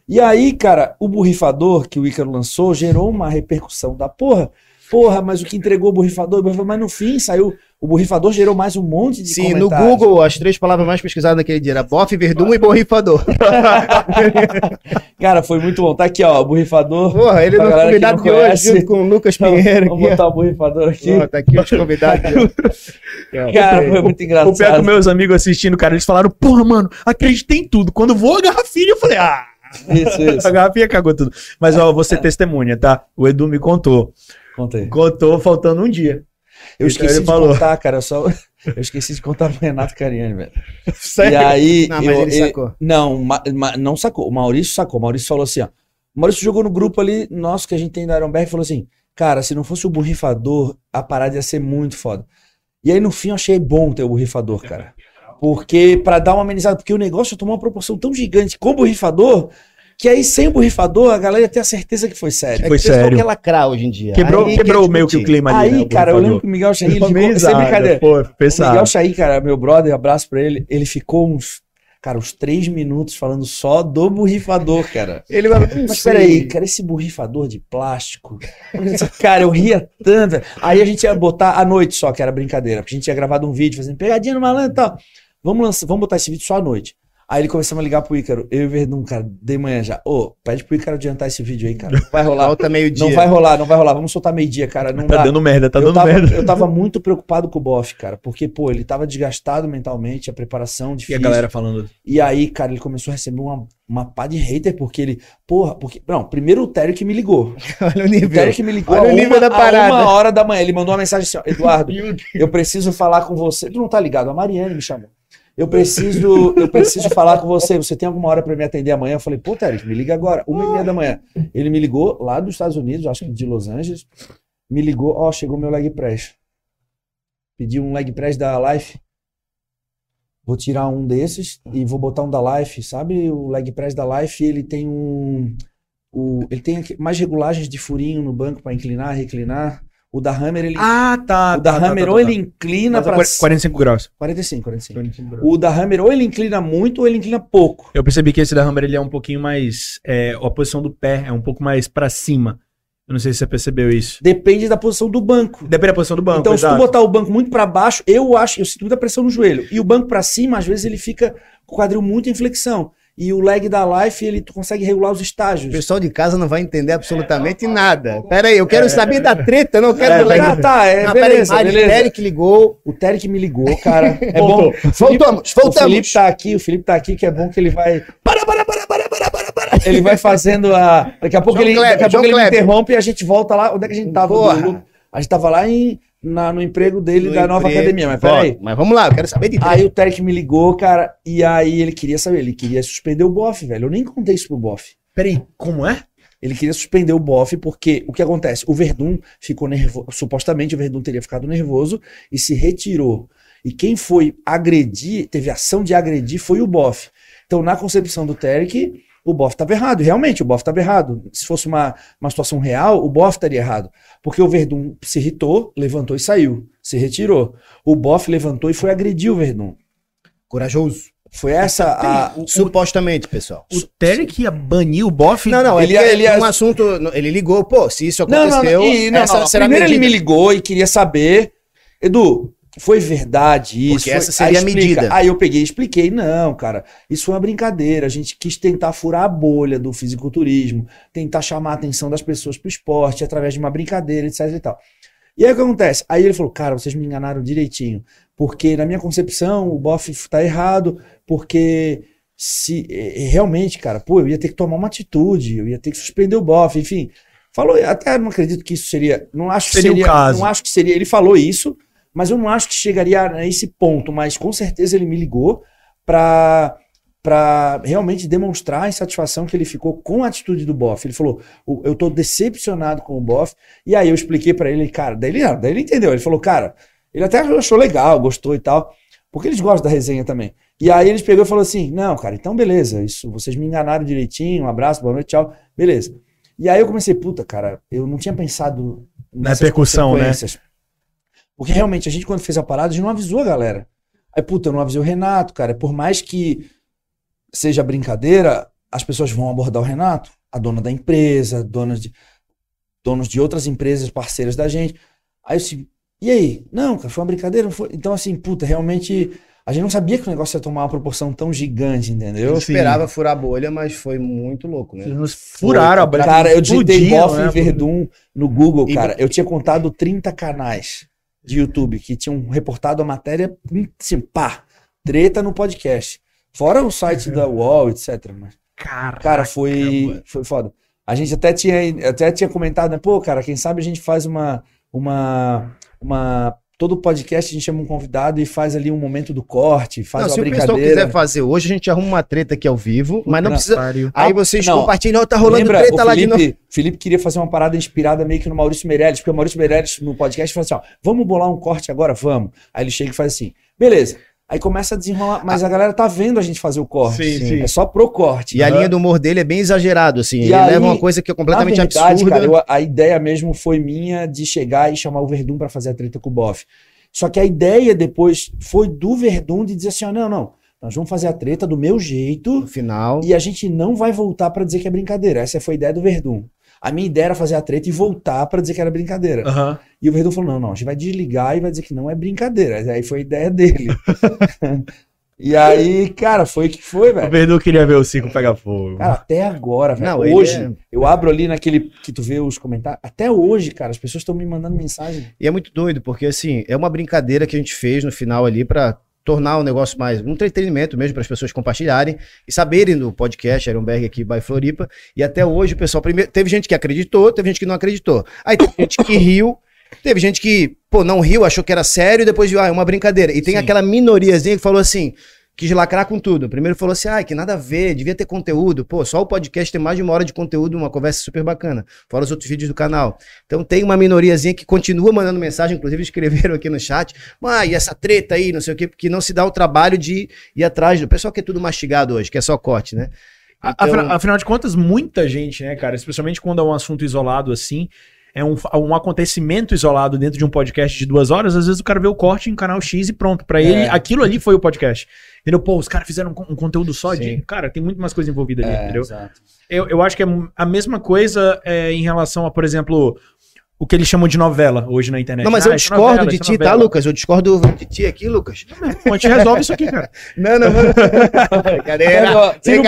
S1: E aí, cara, o borrifador que o Ícaro lançou gerou uma repercussão da porra. Porra, mas o que entregou o borrifador, mas no fim saiu. O borrifador gerou mais um monte de
S3: sim, no. Google, as três palavras mais pesquisadas naquele dia era bofe, verdun e borrifador.
S1: Cara, foi muito bom. Tá aqui, ó, o borrifador.
S3: Porra, ele no
S1: galera que
S3: convidado
S1: não
S3: de hoje, com o Lucas Pinheiro.
S1: Vamos
S3: aqui,
S1: botar o borrifador aqui.
S3: Porra, tá aqui os convidados.
S1: Cara, foi muito
S2: O pior é que
S1: engraçado.
S2: meus amigos assistindo, cara, eles falaram, porra, mano, acreditei em tudo. Quando voou a garrafinha, eu falei, ah,
S1: Isso, isso.
S2: a garrafinha cagou tudo. Mas, ó, você testemunha, tá? O Edu me contou.
S1: Conta aí.
S2: Contou faltando um dia.
S1: Eu
S2: Então
S1: esqueci
S2: ele
S1: de
S2: falou.
S1: contar, cara. Eu, só... eu esqueci de contar pro Renato Cariani, velho. E
S2: Sério?
S1: aí.
S3: Não, mas
S1: eu-
S3: ele sacou.
S1: Não, ma- ma- não sacou. O Maurício sacou. O Maurício falou assim: ó. O Maurício jogou no grupo ali, nosso que a gente tem da Ironberg, e falou assim: Cara, se não fosse o borrifador, a parada ia ser muito foda. E aí no fim eu achei bom ter o borrifador, cara. Porque, pra dar uma amenizada, porque o negócio tomou uma proporção tão gigante com o borrifador, que aí sem o borrifador a galera ter a certeza que foi sério.
S3: É
S2: Foi
S3: que
S2: sério.
S3: quer lacrar hoje em dia.
S2: Quebrou,
S3: Aí
S2: quebrou
S3: quer
S2: meio que o clima ali,
S1: Aí,
S2: né,
S1: cara, eu lembro que o Miguel Chahi, ele
S2: Ficou
S1: sem brincadeira.
S2: Pô,
S1: O. Miguel Chahi, cara, meu brother, abraço pra ele, ele ficou uns, cara, uns três minutos falando só do borrifador, cara.
S3: Ele vai.
S1: Mas peraí, cara, esse borrifador de plástico. Cara, eu ria tanto. Aí a gente ia botar à noite só, que era brincadeira. Porque a gente tinha gravado um vídeo fazendo pegadinha no malandro e tal. Vamos, lançar, vamos botar esse vídeo só à noite. Aí ele começou a ligar pro Ícaro. Eu e o Verdun, cara, de manhã já. Ô, pede pro Ícaro adiantar esse vídeo aí, cara. Vai rolar.
S3: Volta meio-dia.
S1: Não vai rolar, não vai rolar. Vamos soltar meio-dia, cara. Não
S2: Tá
S1: dá.
S2: dando merda, tá
S1: eu,
S2: dando
S1: tava,
S2: merda.
S1: eu tava muito preocupado com o Boff, cara. Porque, pô, ele tava desgastado mentalmente, a preparação
S2: E
S1: difícil.
S2: a galera falando.
S1: E aí, cara, ele começou a receber uma, uma pá de hater, porque ele. Porra, porque. Não, primeiro o Tério que me ligou.
S3: Olha o
S1: O
S3: nível.
S1: Tério que me ligou
S3: Olha
S1: a
S3: o nível
S1: uma,
S3: da parada.
S1: a uma hora da manhã. Ele mandou uma mensagem assim: ó, Eduardo, eu preciso falar com você. Tu não tá ligado? A Mariane me chamou. Eu preciso, eu preciso falar com você. Você tem alguma hora pra me atender amanhã? Eu falei, pô, Tério, me liga agora, uma e meia da manhã. Ele me ligou lá dos Estados Unidos, acho que de Los Angeles. Me ligou, ó, chegou meu leg press. Pedi um leg press da Life. Vou tirar um desses e vou botar um da Life. Sabe o leg press da Life? Ele tem um. O, ele tem mais regulagens de furinho no banco para inclinar, reclinar. O da Hammer, ele.
S2: Ah, tá.
S1: o da Hammer, ou ele inclina para.
S2: 45 graus.
S1: 45, 45.
S2: 45 graus.
S1: O da Hammer, ou ele inclina muito, ou ele inclina pouco.
S2: Eu percebi que esse da Hammer ele é um pouquinho mais. É, a posição do pé é um pouco mais pra cima. Eu não sei se você percebeu isso.
S1: Depende da posição do banco.
S2: Depende da posição do banco.
S1: então, se tu
S2: exato.
S1: botar o banco muito para baixo, eu acho, eu sinto muita pressão no joelho. E o banco para cima, às vezes, ele fica com o quadril muito em flexão. E o leg da Life, ele tu consegue regular os
S3: O
S1: estágios.
S3: pessoal de casa não vai entender absolutamente nada. Pera aí, eu quero saber da treta, não quero
S2: É,
S3: do leg.
S1: Ah, tá, é,
S3: Não, pera aí,
S1: beleza, beleza.
S3: Derek ligou.
S1: O Terek me ligou, cara. É bom. O Felipe,
S3: Voltamos,
S1: o
S3: voltamos.
S1: Felipe tá aqui, o Felipe tá aqui, que é bom que ele vai. Para, para, para, para, para, para, para. Ele vai fazendo a. Daqui a pouco
S3: João
S1: ele,
S3: Kleber,
S1: daqui a pouco ele interrompe e a gente volta lá. Onde é que a gente tava? A gente tava lá em, na- no emprego dele
S3: No
S1: da nova
S3: emprego.
S1: academia, mas peraí.
S3: Mas vamos lá, eu quero saber de.
S1: Aí o Terek me ligou, cara, e aí ele queria saber, ele queria suspender o Boff, velho. Eu nem contei isso pro Boff.
S2: Peraí, como é?
S1: Ele queria suspender o Boff porque o que acontece? O Verdun ficou nervoso, supostamente o Verdun teria ficado nervoso e se retirou. E quem foi agredir, teve ação de agredir, foi o Boff. Então, na concepção do Terek, o Boff estava errado. Realmente, o Boff estava errado. Se fosse uma, uma situação real, o Boff estaria errado. Porque o Verdun se irritou, levantou e saiu. Se retirou. O Boff levantou e foi agredir o Verdun.
S3: Corajoso.
S1: Foi essa a.
S3: O- Supostamente, pessoal.
S2: O Terek ia banir o Boff?
S3: Não, não,
S1: Ele-
S3: ele,
S1: ele-
S3: é um assunto. Ele ligou, pô, se isso
S1: Não, não,
S3: aconteceu.
S1: não. E, não,
S3: essa
S1: não.
S3: será a
S1: Primeiro ele me ligou e queria saber. Edu, foi verdade isso?
S3: Porque essa seria
S1: Aí
S3: a
S1: explica.
S3: medida.
S1: Aí eu peguei e expliquei. Não, cara, isso foi uma brincadeira. A gente quis tentar furar a bolha do fisiculturismo, tentar chamar a atenção das pessoas pro esporte através de uma brincadeira, etc e tal. E aí o que acontece? Aí ele falou, cara, vocês me enganaram direitinho. Porque na minha concepção o Boff tá errado, porque se eh, realmente, cara, pô, eu ia ter que tomar uma atitude, eu ia ter que suspender o Boff, enfim. Falou, até não acredito que isso seria, não acho que
S2: Seria o
S1: seria,
S2: caso.
S1: não acho que seria, ele falou isso, mas eu não acho que chegaria a esse ponto, mas com certeza ele me ligou pra para realmente demonstrar a insatisfação que ele ficou com a atitude do Boff. Ele falou: "O- "Eu tô decepcionado com o Boff". E aí eu expliquei pra ele, cara, daí ele, ah, daí ele entendeu. Ele falou: "Cara, ele até achou legal, gostou e tal, porque eles gostam da resenha também". E aí eles pegou e falou assim: "Não, cara, então beleza, isso vocês me enganaram direitinho. Um abraço, boa noite, tchau. Beleza". E aí eu comecei, puta, cara, eu não tinha pensado
S2: Na
S1: nessas
S2: repercussão, né?
S1: Porque realmente a gente quando fez a parada, a gente não avisou a galera. Aí, puta, eu não avisei o Renato, cara. Por mais que seja brincadeira, as pessoas vão abordar o Renato, a dona da empresa, donas de, donos de outras empresas parceiras da gente. Aí eu assim, e aí? Não, cara, foi uma brincadeira, não foi. Então, assim, puta, realmente a gente não sabia que o negócio ia tomar uma proporção tão gigante, entendeu?
S3: Eu esperava furar a bolha, mas foi muito louco, né?
S2: Eles nos furaram a bolha.
S1: Cara, eu digitei Boff
S2: né?
S1: e Verdun no Google,
S3: E-
S1: cara. Eu tinha contado 30 canais de YouTube que tinham reportado a matéria, assim, pá, treta no podcast. Fora o site da UOL, etc. Mas,
S2: Caraca,
S1: cara, foi, foi foda. A gente até tinha, até tinha comentado, né? Pô, cara, quem sabe a gente faz uma, uma, uma... Todo podcast a gente chama um convidado e faz ali um momento do corte, faz
S3: Não, se
S1: uma
S3: o pessoal
S1: brincadeira.
S3: quiser fazer hoje, a gente arruma uma treta aqui ao vivo, mas não
S1: Não,
S3: precisa.
S2: Pariu.
S3: Aí vocês
S1: Não.
S3: compartilham, ó, tá rolando
S1: Lembra,
S3: treta
S1: o
S3: lá de novo.
S1: Felipe, Felipe queria fazer uma parada inspirada meio que no Maurício Meirelles, porque o Maurício Meirelles no podcast falou assim: ó, vamos bolar um corte agora? Vamos. Aí ele chega e faz assim, beleza. Aí começa a desenrolar, mas a galera tá vendo a gente fazer o corte.
S2: Sim, sim.
S1: É só pro corte.
S3: E a linha do humor dele é bem exagerado, assim.
S1: E
S3: ele
S1: aí,
S3: leva uma coisa que é completamente
S1: Na verdade,
S3: absurda.
S1: cara, eu- a ideia mesmo foi minha de chegar e chamar o Verdun pra fazer a treta com o Boff. Só que a ideia depois foi do Verdun de dizer assim: ó, não, não, nós vamos fazer a treta do meu jeito.
S3: No final.
S1: E a gente não vai voltar pra dizer que é brincadeira. Essa foi a ideia do Verdun. A minha ideia era fazer a treta e voltar pra dizer que era brincadeira.
S2: Aham.
S1: E o Verdun falou: não, não, a gente vai desligar e vai dizer que não é brincadeira. Aí foi a ideia dele. e aí, cara, foi o que foi,
S2: O
S1: velho.
S2: Verdun queria ver o circo pegar fogo.
S1: Cara, até agora, velho. Hoje,
S3: é-
S1: eu abro ali naquele que tu vê os comentários. Até hoje, cara, as pessoas estão me mandando mensagem.
S3: E é muito doido, porque assim, é uma brincadeira que a gente fez no final ali pra tornar o negócio mais um entretenimento mesmo para as pessoas compartilharem e saberem do podcast Ironberg aqui by Floripa. E até hoje o pessoal primeiro teve gente que acreditou, teve gente que não acreditou. Aí teve gente que riu, teve gente que, pô, não riu, achou que era sério e depois viu, ah, é uma brincadeira. E tem
S2: Sim.
S3: aquela minoriazinha que falou assim, quis lacrar com tudo. Primeiro falou assim, ah, que nada a ver, devia ter conteúdo. Pô, só o podcast tem mais de uma hora de conteúdo, uma conversa super bacana. Fora os outros vídeos do canal. Então tem uma minoriazinha que continua mandando mensagem, inclusive escreveram aqui no chat, ah, e essa treta aí, não sei o quê, porque não se dá o trabalho de ir atrás do pessoal que é tudo mastigado hoje, que é só corte, né? Então-
S2: Afinal, afinal de contas, muita gente, né, cara, especialmente quando é um assunto isolado assim, é um, um acontecimento isolado dentro de um podcast de duas horas, às vezes o cara vê o corte em canal X e pronto. Pra ele, aquilo ali foi o podcast. Entendeu? Pô, os caras fizeram um, um conteúdo só de.
S3: Sim.
S2: Cara, tem muito mais coisa envolvida ali,
S1: É,
S2: entendeu?
S1: exato.
S2: Eu, eu acho que é a mesma coisa é, em relação a, por exemplo, o que eles chamam de novela hoje na internet.
S3: Não, mas
S2: Ah,
S3: eu
S2: é
S3: discordo
S2: novela,
S3: de
S2: é
S3: ti, tá. Lucas? Eu discordo de ti aqui, Lucas.
S2: Pô, a gente resolve isso aqui, cara.
S3: Não, não, não.
S1: Ó, Tira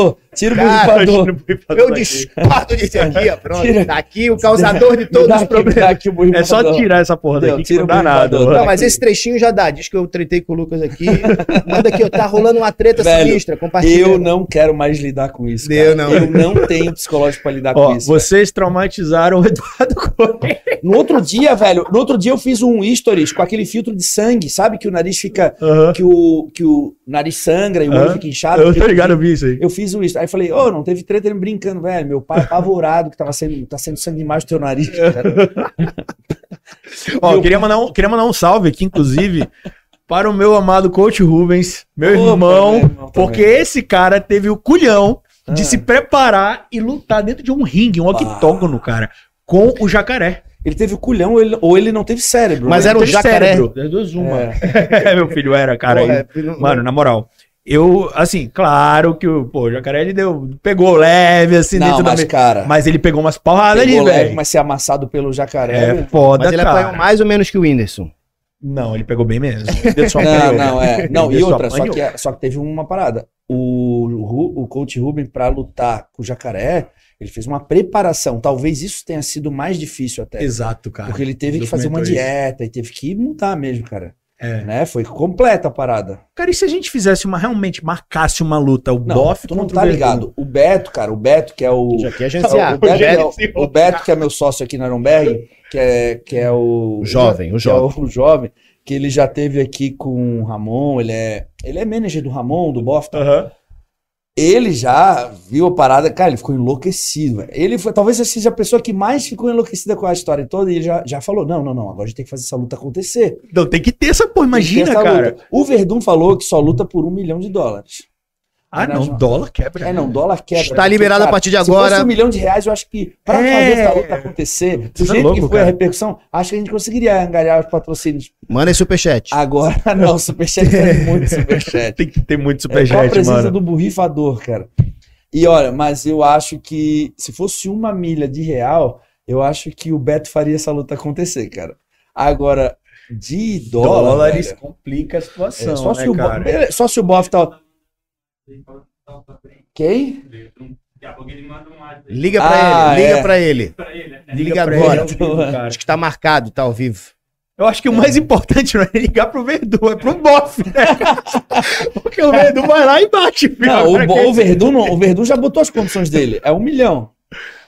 S1: o. Tira o
S3: Cara,
S1: borrifador.
S3: Eu discordo ti aqui, ó. Pronto.
S1: Tira.
S3: Tá aqui o causador de todos os problemas.
S1: aqui o
S2: É só tirar essa porra daqui que
S1: tira
S2: não
S1: o
S2: dá nada.
S3: Não, mas esse trechinho já dá. Diz que eu tretei com o Lucas aqui. Manda aqui, ó. Tá rolando uma treta
S1: Velho,
S3: sinistra. Compartilha.
S1: Eu não quero mais lidar com isso.
S3: Eu
S1: cara.
S3: não.
S1: Eu não tenho psicológico pra lidar
S2: Ó,
S1: com isso.
S2: vocês traumatizaram o Eduardo Correia.
S1: No outro dia, velho, no outro dia eu fiz um stories com aquele filtro de sangue, sabe? Que o nariz fica.
S2: Aham.
S1: Que o, que o nariz sangra e o olho
S2: Aham.
S1: fica inchado.
S2: Eu tô ligado, eu vi isso aí.
S1: Eu fiz o isso. Aí falei, ô, não teve treta ele brincando, velho. Meu pai apavorado que tava sendo, tá sendo sangue demais do teu nariz. cara.
S2: Ó,
S1: Eu-
S2: queria mandar, um, queria mandar um salve aqui, inclusive, para o meu amado coach Rubens, meu
S1: Opa,
S2: irmão,
S1: meu irmão
S2: porque esse cara teve o culhão de
S1: Ah.
S2: se preparar e lutar dentro de um ringue, um octógono, cara, com o jacaré.
S1: Ele teve o culhão ou ele, ou ele não teve cérebro.
S3: Mas
S1: né?
S3: era um
S2: Teve
S3: jacaré.
S2: cérebro. Duas, uma.
S1: É.
S2: É, meu filho, era, cara.
S3: Porra, é, filho-
S2: Mano, na moral, eu, assim, claro que o, pô, o jacaré ele deu, pegou leve, assim,
S1: Não,
S2: dentro da
S1: mas,
S2: me-
S1: cara,
S2: Mas ele pegou umas porradas ali,
S1: pegou leve,
S2: velho.
S1: mas ser amassado pelo jacaré.
S2: É
S1: né?
S2: foda,
S3: mas ele
S2: cara.
S3: apanhou mais ou menos que o Whindersson.
S2: Não, ele pegou bem mesmo. Ele só
S1: Não,
S2: apanhou.
S1: não, é. Não, e
S2: Ele só
S1: outra, só
S2: apanhou.
S1: que, só que teve uma parada. O, Ru- o coach Ruben, pra lutar com o jacaré, ele fez uma preparação. Talvez isso tenha sido mais difícil até.
S2: Exato, cara.
S1: Porque ele teve que fazer uma
S2: Documentou isso.
S1: dieta e teve que mudar mesmo, cara.
S2: É.
S1: Né? Foi completa a parada.
S2: Cara, e se a gente fizesse uma, realmente, marcasse uma luta, o
S1: Não,
S2: Boff
S1: tu não tá
S2: o
S1: ligado. O Beto, cara, o Beto, que é o.
S3: Já
S1: o. Beto, que é o,
S2: Rogério
S1: o Beto, que é meu sócio aqui na Nuremberg, que é, que é o.
S3: O jovem, o
S1: é
S3: jovem.
S1: o jovem, que ele já teve aqui com o Ramon, ele é, ele é manager do Ramon, do Boff.
S2: Aham.
S1: Ele já viu a parada, cara, ele ficou enlouquecido. velho. Ele foi, talvez seja a pessoa que mais ficou enlouquecida com a história toda e ele já, já falou: não, não, não, agora a gente tem que fazer essa luta acontecer.
S2: Não, tem que ter essa
S1: ter
S2: imagina,
S1: essa
S2: cara.
S1: luta. O Verdun falou que só luta por um milhão de dólares.
S2: Ah, não,
S1: não-
S2: dólar quebra.
S1: É, não, dólar quebra.
S3: Está liberado a partir de
S1: Se
S3: agora.
S1: fosse um milhão de reais, eu acho que pra
S2: É.
S1: fazer essa luta acontecer, do
S2: Você é
S1: jeito
S2: louco,
S1: que foi a
S2: cara.
S1: repercussão, acho que a gente conseguiria angariar os patrocínios.
S3: Manda em superchat.
S1: Agora, não, o Superchat é muito Superchat.
S2: Tem que ter muito
S1: É só a
S2: superchat,
S1: presença
S2: mano.
S1: do borrifador, cara. E olha, mas eu acho que se fosse uma milha de real, eu acho que o Beto faria essa luta acontecer, cara. Agora, de dólar,
S2: Dólares
S1: velho,
S2: complica a situação,
S1: é, só, se
S2: né,
S1: o
S2: cara?
S1: beleza, só se o Boff tá. Quem?
S3: Liga pra
S1: Ah,
S3: ele, liga
S1: é.
S3: pra ele. Liga
S2: pra
S3: agora.
S2: ele.
S3: Acho que tá marcado, tá ao vivo.
S2: Eu acho que o mais importante não é ligar pro Verdun, é pro Boff, né? Porque o Verdun vai lá e bate, filho.
S1: Não, o, o Verdun, não- o Verdun já botou as condições dele. É um milhão.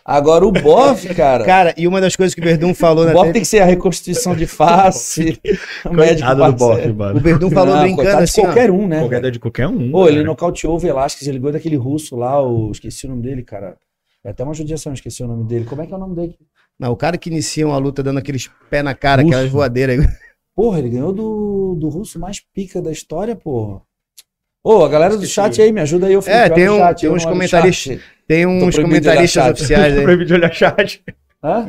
S1: Agora o Boff, cara.
S3: Cara, e uma das coisas que o Verdun falou
S1: o
S3: na
S1: Boff tem que ser a reconstituição de face. o médico
S2: do. Boff,
S3: o
S2: mano.
S3: Verdun falou
S1: Não,
S3: brincando
S1: coitado de
S3: assim, ó,
S1: qualquer um, né?
S2: Qualquer de qualquer um.
S1: Pô, ele nocauteou o Velasquez, ele ligou daquele russo lá, o... esqueci o nome dele, cara. É até uma judiação, esqueci o nome dele. Como é que é o nome dele?
S3: Não, o cara que inicia uma luta dando aqueles pé na cara,
S2: Russo.
S3: aquelas voadeiras.
S1: Porra, ele ganhou do, do russo mais pica da história, porra. Ô, a galera do chat aí, me ajuda aí, eu
S3: É, tem
S1: no
S3: um-
S1: chat,
S3: tem
S1: eu
S3: uns
S1: não o
S3: comentaristas-. Tem uns comentaristas oficiais aí.
S2: Proibido de olhar chat.
S1: Hã?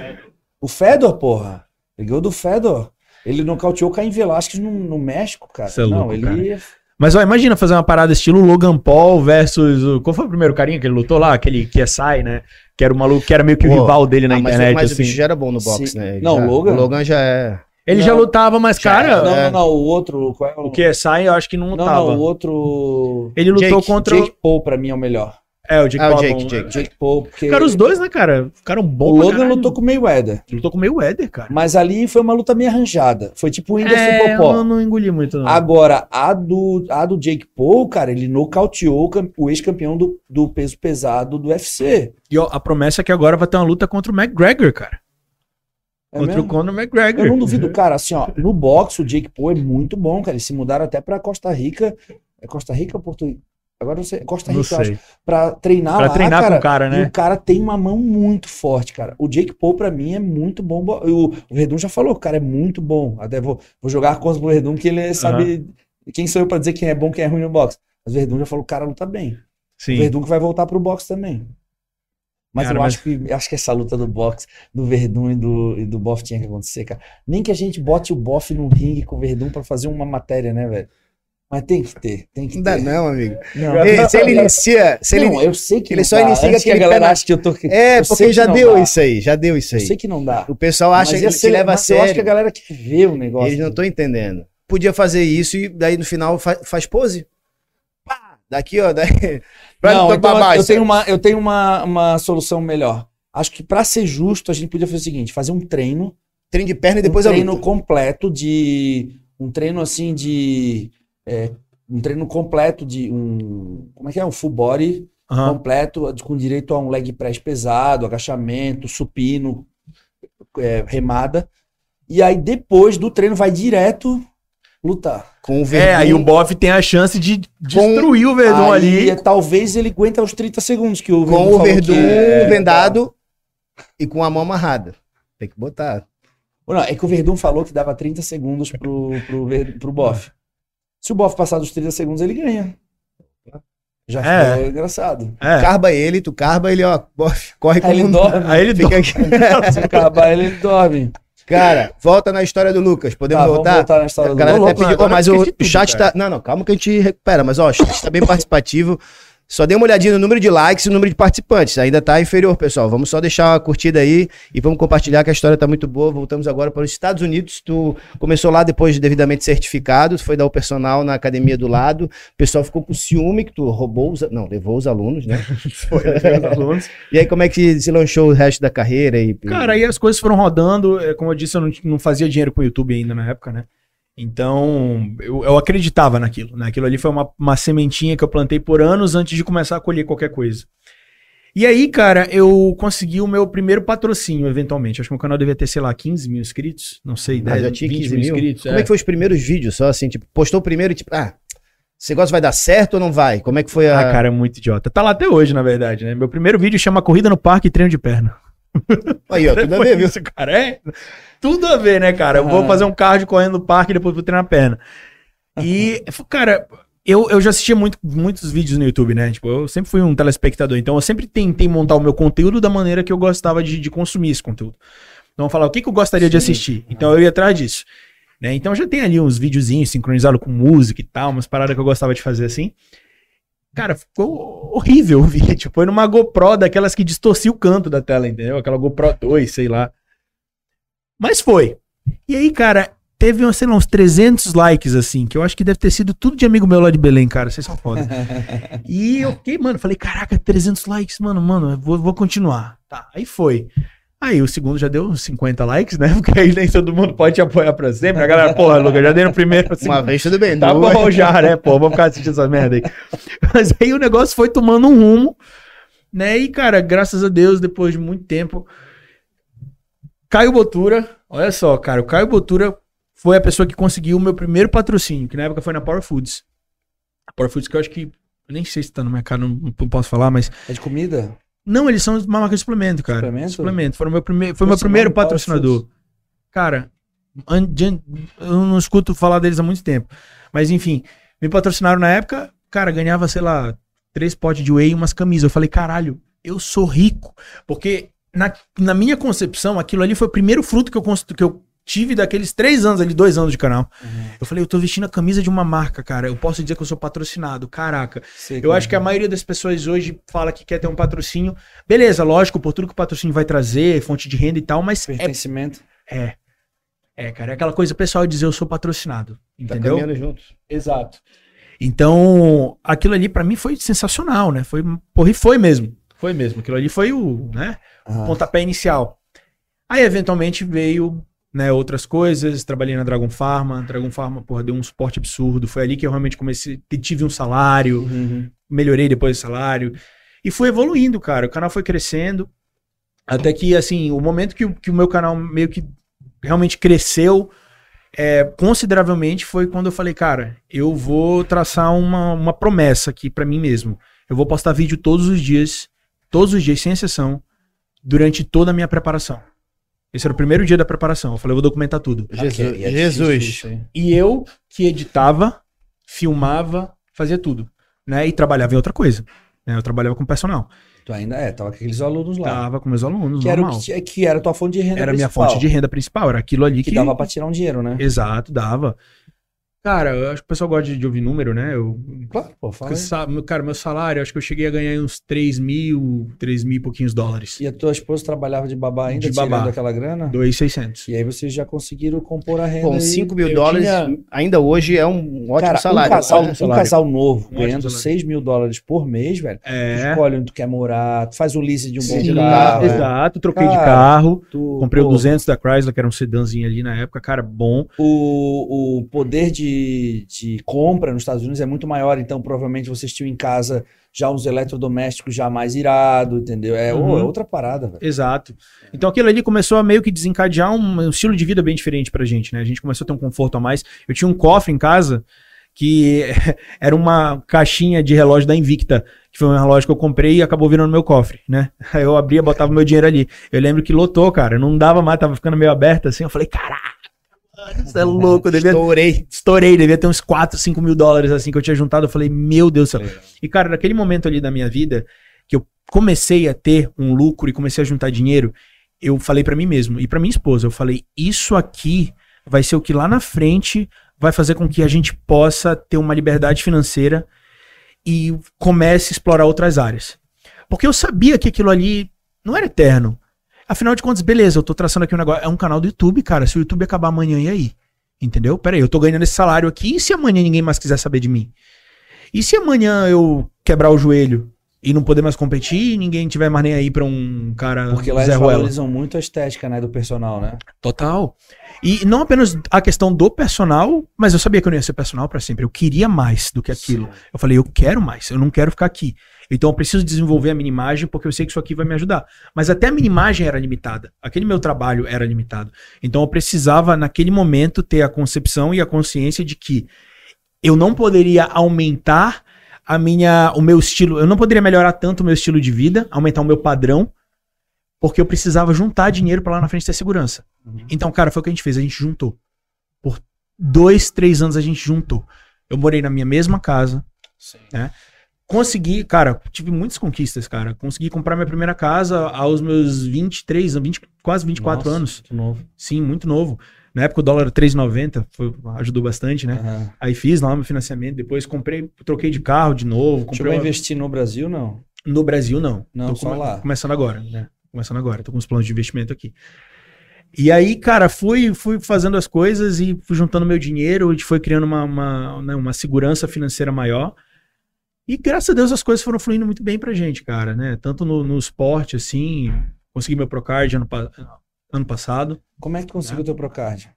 S1: O Fedor, porra. Ganhou do Fedor. Ele nocauteou o Caim Velasquez no, no México, cara.
S2: Cê é
S1: não,
S2: louco,
S1: ele.
S2: Mas ó, imagina fazer uma parada estilo Logan Paul versus. O... Qual foi o primeiro carinha que ele lutou lá? Aquele que é sai, né? Que era o maluco que era meio que o rival dele na
S3: Ah, mas,
S2: internet,
S3: mas o
S2: assim.
S3: bicho já era bom no boxe,
S1: Sim.
S3: né? Ele
S1: Não,
S3: já-
S1: o Logan?
S3: O Logan já é.
S2: Ele
S1: Não.
S2: já lutava, mas, cara,
S1: não,
S3: é.
S1: não, não, o outro. Qual é o...
S2: o que é sai, eu acho que não
S1: Não,
S2: lutava.
S1: não, o outro.
S2: Ele lutou
S3: Jake-
S2: contra.
S1: Jake Paul, pra mim, é o melhor.
S2: É, o Jake
S3: Ah, o
S2: Paul.
S3: Jake. Jake.
S1: Jake Paul, porque.
S2: Cara, os dois, né, cara? Ficaram
S1: O
S2: bons. pra
S1: Logan
S2: caralho.
S1: lutou com o Mayweather.
S2: Lutou com o meio Éder, cara.
S1: Mas ali foi uma luta meio arranjada. Foi tipo o Whindersson
S2: É,
S1: Popó.
S2: eu não engoli muito, não.
S1: Agora, a do, a do Jake Paul, cara, ele nocauteou o o ex-campeão do, do peso pesado do UFC.
S2: E ó, a promessa é que agora vai ter uma luta contra o McGregor, cara.
S1: É
S2: contra
S1: mesmo?
S2: o Conor McGregor.
S1: Eu não duvido, cara, assim, ó, no boxe o Jake Paul é muito bom, cara. Eles se mudaram até pra Costa Rica. É Costa Rica ou Porto? Agora não sei. é Costa Rica, eu acho.
S2: sei.
S1: Pra treinar
S2: Pra
S1: lá,
S2: treinar
S1: cara.
S2: com o cara, né?
S1: o cara tem uma mão muito forte, cara. O Jake Paul, pra mim, é muito bom. bo- O, o Verdun já falou, o cara é muito bom. Até vou, vou jogar contra o Verdun, que ele sabe. Quem sou eu pra dizer quem é bom quem é ruim no boxe? Mas o Verdun já falou, o cara luta bem. O
S2: Sim.
S1: Verdun que vai voltar pro boxe também. Mas
S2: Cara,
S1: eu
S2: mas-
S1: acho que eu acho que essa luta do boxe, do Verdun e do, e do Boff tinha que acontecer, cara. Nem que a gente bote o Boff no ringue com o Verdun pra fazer uma matéria, né, velho? Mas tem que ter, tem que
S3: Não dá,
S1: ter.
S3: não, amigo.
S1: Não,
S3: Ei, se ele inicia. Se ele...
S1: Não, eu sei que
S3: ele
S1: não
S3: só
S1: dá.
S3: inicia
S1: Antes que a galera acha que eu tô.
S3: É,
S1: eu
S3: porque
S1: que
S3: já deu
S1: dá.
S3: isso aí, já deu isso
S1: Eu
S3: aí.
S1: sei que não dá.
S3: O pessoal acha
S1: Mas
S3: que ele se leva a
S1: mas eu acho que a
S3: sério.
S1: galera quer ver o negócio.
S3: Eles não estão entendendo. Podia fazer isso e daí no final fa- faz pose. Daqui, ó. Daí... Pra
S1: Não,
S3: não,
S1: então, eu tenho, uma, eu tenho uma, uma solução melhor. Acho que pra ser justo, a gente podia fazer o seguinte: fazer um treino,
S3: Treino de perna e depois
S1: um
S3: a
S1: treino
S3: luta.
S1: completo de. Um treino assim de. é, um treino completo de um. Como é que é? Um full body
S2: Aham.
S1: completo, com direito a um leg press pesado, agachamento, supino, é, remada. E aí, depois do treino, vai direto lutar.
S3: Com o
S2: É,
S3: Verdun.
S2: aí o Boff tem a chance de destruir o Verdun
S1: Aí,
S2: ali.
S1: talvez ele aguente os 30 segundos que o
S3: com
S1: Verdun
S3: o
S1: falou
S3: Verdun
S1: que é-
S3: vendado e com a mão amarrada. Tem que botar.
S1: Não, é que o Verdun falou que dava 30 segundos pro, pro, Ver- pro Boff. Se o bofe passar dos 30 segundos, ele ganha. Já
S2: É.
S1: ficou engraçado.
S2: É.
S3: Carba ele, tu carba ele, ó, bof, corre com
S1: Aí ele dorme.
S2: Aí ele
S3: Fica aqui.
S1: Se acabar, ele dorme.
S3: Cara, volta na história do Lucas. Podemos
S1: Tá,
S3: voltar?
S1: voltar na história
S3: A
S1: do
S3: galera
S2: Lucas.
S3: até pediu, mas o chat
S2: cara.
S3: tá. Não, não, calma que a gente recupera. Mas ó, o chat tá bem participativo. Só dê uma olhadinha no número de likes e no número de participantes. Ainda tá inferior, pessoal. Vamos só deixar a curtida aí e vamos compartilhar que a história tá muito boa. Voltamos agora para os Estados Unidos. Tu começou lá depois de devidamente certificado, tu foi dar o personal na academia do lado. O pessoal ficou com ciúme que tu roubou os. Não, levou os alunos, né?
S2: Foi, meus alunos.
S3: E aí, como é que se lançou o resto da carreira? E,
S2: Cara, aí as coisas foram rodando. é, Como eu disse, eu não, não fazia dinheiro com o YouTube ainda na época, né? Então, eu, eu acreditava naquilo. Né? Aquilo ali foi uma, uma sementinha que eu plantei por anos antes de começar a colher qualquer coisa. E aí, cara, eu consegui o meu primeiro patrocínio, eventualmente. Acho que o meu canal devia ter, sei lá, 15 mil inscritos. Não sei,
S3: Ah,
S2: 10,
S3: já tinha
S2: 20
S3: 15 mil?
S2: inscritos.
S3: Como
S2: é.
S3: é que foi os primeiros vídeos? Só assim, tipo, postou o primeiro e tipo, ah, esse negócio vai dar certo ou não vai? Como é que foi a.
S2: Ah, cara, é muito idiota. Tá lá até hoje, na verdade, né? Meu primeiro vídeo chama Corrida no Parque e Treino de Perna.
S3: Aí, ó, tudo a ver, viu?
S2: isso, cara. É tudo a ver, né, cara? Eu vou fazer um cardio correndo no parque e depois vou treinar a perna. E, cara, eu, eu já assistia muito, muitos vídeos no YouTube, né? Tipo, eu sempre fui um telespectador, então eu sempre tentei montar o meu conteúdo da maneira que eu gostava de, de consumir esse conteúdo. Então, eu falar o que, que eu gostaria de
S1: Sim.
S2: assistir. Então, eu ia atrás disso. Né? Então, já tem ali uns videozinhos sincronizados com música e tal, umas paradas que eu gostava de fazer assim. Cara, ficou horrível o vídeo. Foi numa GoPro daquelas que distorcia o canto da tela, entendeu? Aquela GoPro 2, sei lá. Mas foi. E aí, cara, teve, sei lá, uns 300 likes, assim, que eu acho que deve ter sido tudo de amigo meu lá de Belém, cara. Vocês são foda. e eu fiquei, mano, falei, caraca, 300 likes, mano, mano, eu vou, vou continuar. Tá, aí foi. Aí o segundo já deu uns 50 likes, né? Porque aí nem todo mundo pode te apoiar pra sempre. A galera, porra, Lucas, já dei no primeiro. assim,
S3: Uma vez tudo bem.
S2: Tá bom já, né? Pô, vamos ficar assistindo essa merda aí. Mas aí o negócio foi tomando um rumo, né? E, cara, graças a Deus, depois de muito tempo, Caio Botura, olha só, cara, o Caio Botura foi a pessoa que conseguiu o meu primeiro patrocínio, que na época foi na Power Foods. A Power Foods que eu acho que, eu nem sei se tá no mercado, não, não posso falar, mas...
S1: É de comida?
S2: Não, eles são uma marca de suplemento, cara.
S1: Suplemento?
S2: Suplemento. Foram meu primeiro, foi meu primeiro patrocinador. Cara, eu não escuto falar deles há muito tempo. Mas enfim, me patrocinaram na época, cara, ganhava, sei lá, três potes de whey e umas camisas. Eu falei, caralho, eu sou rico. Porque na, na minha concepção, aquilo ali foi o primeiro fruto que eu, cons- que eu tive daqueles três anos ali, dois anos de canal. Eu falei, eu tô vestindo a camisa de uma marca, cara. Eu posso dizer que eu sou patrocinado. Caraca.
S1: Sei
S2: Eu acho que a maioria das pessoas hoje fala que quer ter um patrocínio. Beleza, lógico, por tudo que o patrocínio vai trazer, fonte de renda e tal, mas é.
S1: Pertencimento.
S2: É, é cara, é aquela coisa pessoal dizer eu sou patrocinado.
S3: Tá
S2: Entendeu?
S3: caminhando juntos.
S2: Exato. Então, aquilo ali pra mim foi sensacional, né? Foi, porra, e foi mesmo. Foi mesmo. Aquilo ali foi o, né,
S1: Ah,
S2: pontapé inicial. Aí, eventualmente, veio né, outras coisas. Trabalhei na Dragon Pharma. Dragon Pharma, porra, deu um suporte absurdo. Foi ali que eu realmente comecei, tive um salário
S1: uhum.
S2: melhorei depois do salário. E fui evoluindo, cara. O canal foi crescendo. Até que, assim, o momento que, o- que o meu canal meio que realmente cresceu é, consideravelmente foi quando eu falei, cara, eu vou traçar uma, uma promessa aqui pra mim mesmo. Eu vou postar vídeo todos os dias, todos os dias, sem exceção, durante toda a minha preparação. Esse era o primeiro dia da preparação. Eu falei, eu vou documentar tudo.
S3: Jesus.
S1: Que é
S3: Jesus.
S2: E eu que editava, filmava, fazia tudo. Né? E trabalhava em outra coisa. Né? Eu trabalhava com personal.
S1: Tu ainda é, tava com aqueles alunos lá.
S2: Tava com meus alunos,
S1: que, era
S2: normal.
S1: que, que era a tua fonte de renda
S2: Era a minha
S1: principal,
S2: fonte de renda principal, era aquilo ali que,
S1: Que dava pra tirar um dinheiro, né?
S2: Exato, dava. Cara, eu acho que o pessoal gosta de, de ouvir número, né? Eu,
S1: Claro, pô, fala
S2: cara, meu salário, acho que eu cheguei a ganhar uns 3 mil, 3 mil e pouquinhos dólares.
S1: E a tua esposa trabalhava de babá ainda,
S2: De babá.
S1: tirando aquela grana?
S2: 2,600.
S1: E aí vocês já conseguiram compor a renda
S3: Bom,
S1: aí.
S3: 5 mil dólares
S2: tinha-
S3: ainda hoje é um ótimo
S1: Cara,
S3: salário.
S1: Um casal, um
S2: salário.
S1: casal novo,
S2: Um
S1: ganhando
S2: salário.
S1: 6 mil dólares por mês, velho. Tu
S2: É.
S1: escolhe onde tu quer morar, tu faz o lease de um
S3: Sim,
S1: bom
S3: carro, é.
S2: Exato, troquei de
S1: Cara,
S2: carro.
S1: tu-
S2: Comprei o
S1: pô,
S2: 200 da Chrysler, que era um sedãzinho ali na época, cara, bom.
S1: O, o poder de, de compra nos Estados Unidos é muito maior, então provavelmente vocês tinham em casa já uns eletrodomésticos já mais irado, entendeu? É,
S2: Uhum.
S1: é outra parada, velho.
S2: Exato. Então aquilo ali começou a meio que desencadear um, um estilo de vida bem diferente pra gente, né? A gente começou a ter um conforto a mais. Eu tinha um cofre em casa que era uma caixinha de relógio da Invicta, que foi um relógio que eu comprei e acabou virando meu cofre, né? Aí eu abria, botava meu dinheiro ali. Eu lembro que lotou, cara, não dava mais, tava ficando meio aberto assim. Eu falei, caraca, Você é louco, eu devia,
S3: Estourei.
S2: estourei, devia ter uns 4, 5 mil dólares assim que eu tinha juntado. Eu falei, meu Deus do céu. E, cara, naquele momento ali da minha vida, que eu comecei a ter um lucro e comecei a juntar dinheiro, eu falei pra mim mesmo e pra minha esposa, eu falei, isso aqui vai ser o que lá na frente vai fazer com que a gente possa ter uma liberdade financeira e comece a explorar outras áreas. Porque eu sabia que aquilo ali não era eterno. Afinal de contas, beleza, eu tô traçando aqui um negócio. É um canal do YouTube, cara. Se o YouTube acabar amanhã, e aí? Entendeu? Peraí, eu tô ganhando esse salário aqui. E se amanhã ninguém mais quiser saber de mim? E se amanhã eu quebrar o joelho e não poder mais competir e ninguém tiver mais nem aí pra um cara
S1: Porque lá eles valorizam muito a estética, né, do personal, né?
S2: Total. E não apenas a questão do personal, mas eu sabia que eu não ia ser personal pra sempre. Eu queria mais do que aquilo. Eu falei, eu quero mais, eu não quero ficar aqui. Então eu preciso desenvolver a minha imagem porque eu sei que isso aqui vai me ajudar. Mas até a minha imagem era limitada. Aquele meu trabalho era limitado. Então eu precisava, naquele momento, ter a concepção e a consciência de que eu não poderia aumentar a minha, o meu estilo, eu não poderia melhorar tanto o meu estilo de vida, aumentar o meu padrão, porque eu precisava juntar dinheiro pra lá na frente ter segurança. Então, cara, foi o que a gente fez, a gente juntou. Por dois, três anos a gente juntou. Eu morei na minha mesma casa,
S1: Sim.
S2: Consegui, cara, tive muitas conquistas, cara. Consegui comprar minha primeira casa aos meus 23, 20, quase 24
S1: Nossa,
S2: anos.
S1: muito novo.
S2: Sim, muito novo. Na época o dólar era 3,90, foi- ajudou bastante, né?
S1: Aham.
S2: Aí fiz lá meu financiamento, depois comprei, troquei de carro de novo. Comprei
S1: Chegou a investir no Brasil, não?
S2: No Brasil, não.
S1: Não,
S2: Tô
S1: só
S2: come-
S1: lá.
S2: Começando agora, né? Começando agora. Tô com os planos de investimento aqui. E aí, cara, fui, fui fazendo as coisas e fui juntando meu dinheiro, a gente foi criando uma, uma, né, uma segurança financeira maior. E graças a Deus as coisas foram fluindo muito bem pra gente, cara, né? Tanto no, no esporte, assim, consegui meu Procard ano, ano passado,
S1: Como é que conseguiu o teu Procard?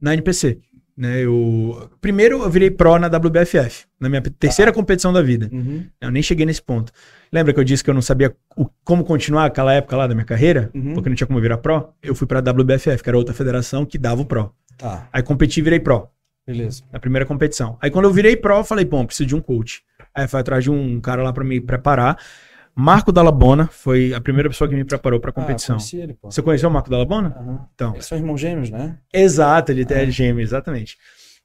S2: na NPC. Né, eu, primeiro eu virei pro na WBFF, na minha terceira competição da vida.
S1: Uhum.
S2: Eu nem cheguei nesse ponto. Lembra que eu disse que eu não sabia o- como continuar aquela época lá da minha carreira?
S1: Uhum.
S2: Porque não tinha como virar pro? Eu fui pra WBFF, que era outra federação que dava o pro.
S1: Tá,
S2: Aí competi e virei pro,
S1: beleza.
S2: na primeira competição. Aí quando eu virei pro, eu falei, eu preciso de um coach. Aí eu fui atrás de um cara lá pra me preparar. Marco Dallabona foi a primeira pessoa que me preparou pra competição.
S1: Ah, conheci ele, pô.
S2: Você conheceu o Marco Dallabona?
S1: Aham.
S2: Então.
S1: Eles são irmãos gêmeos, né?
S2: Exato, ele é
S1: Ah.
S2: gêmeo, exatamente.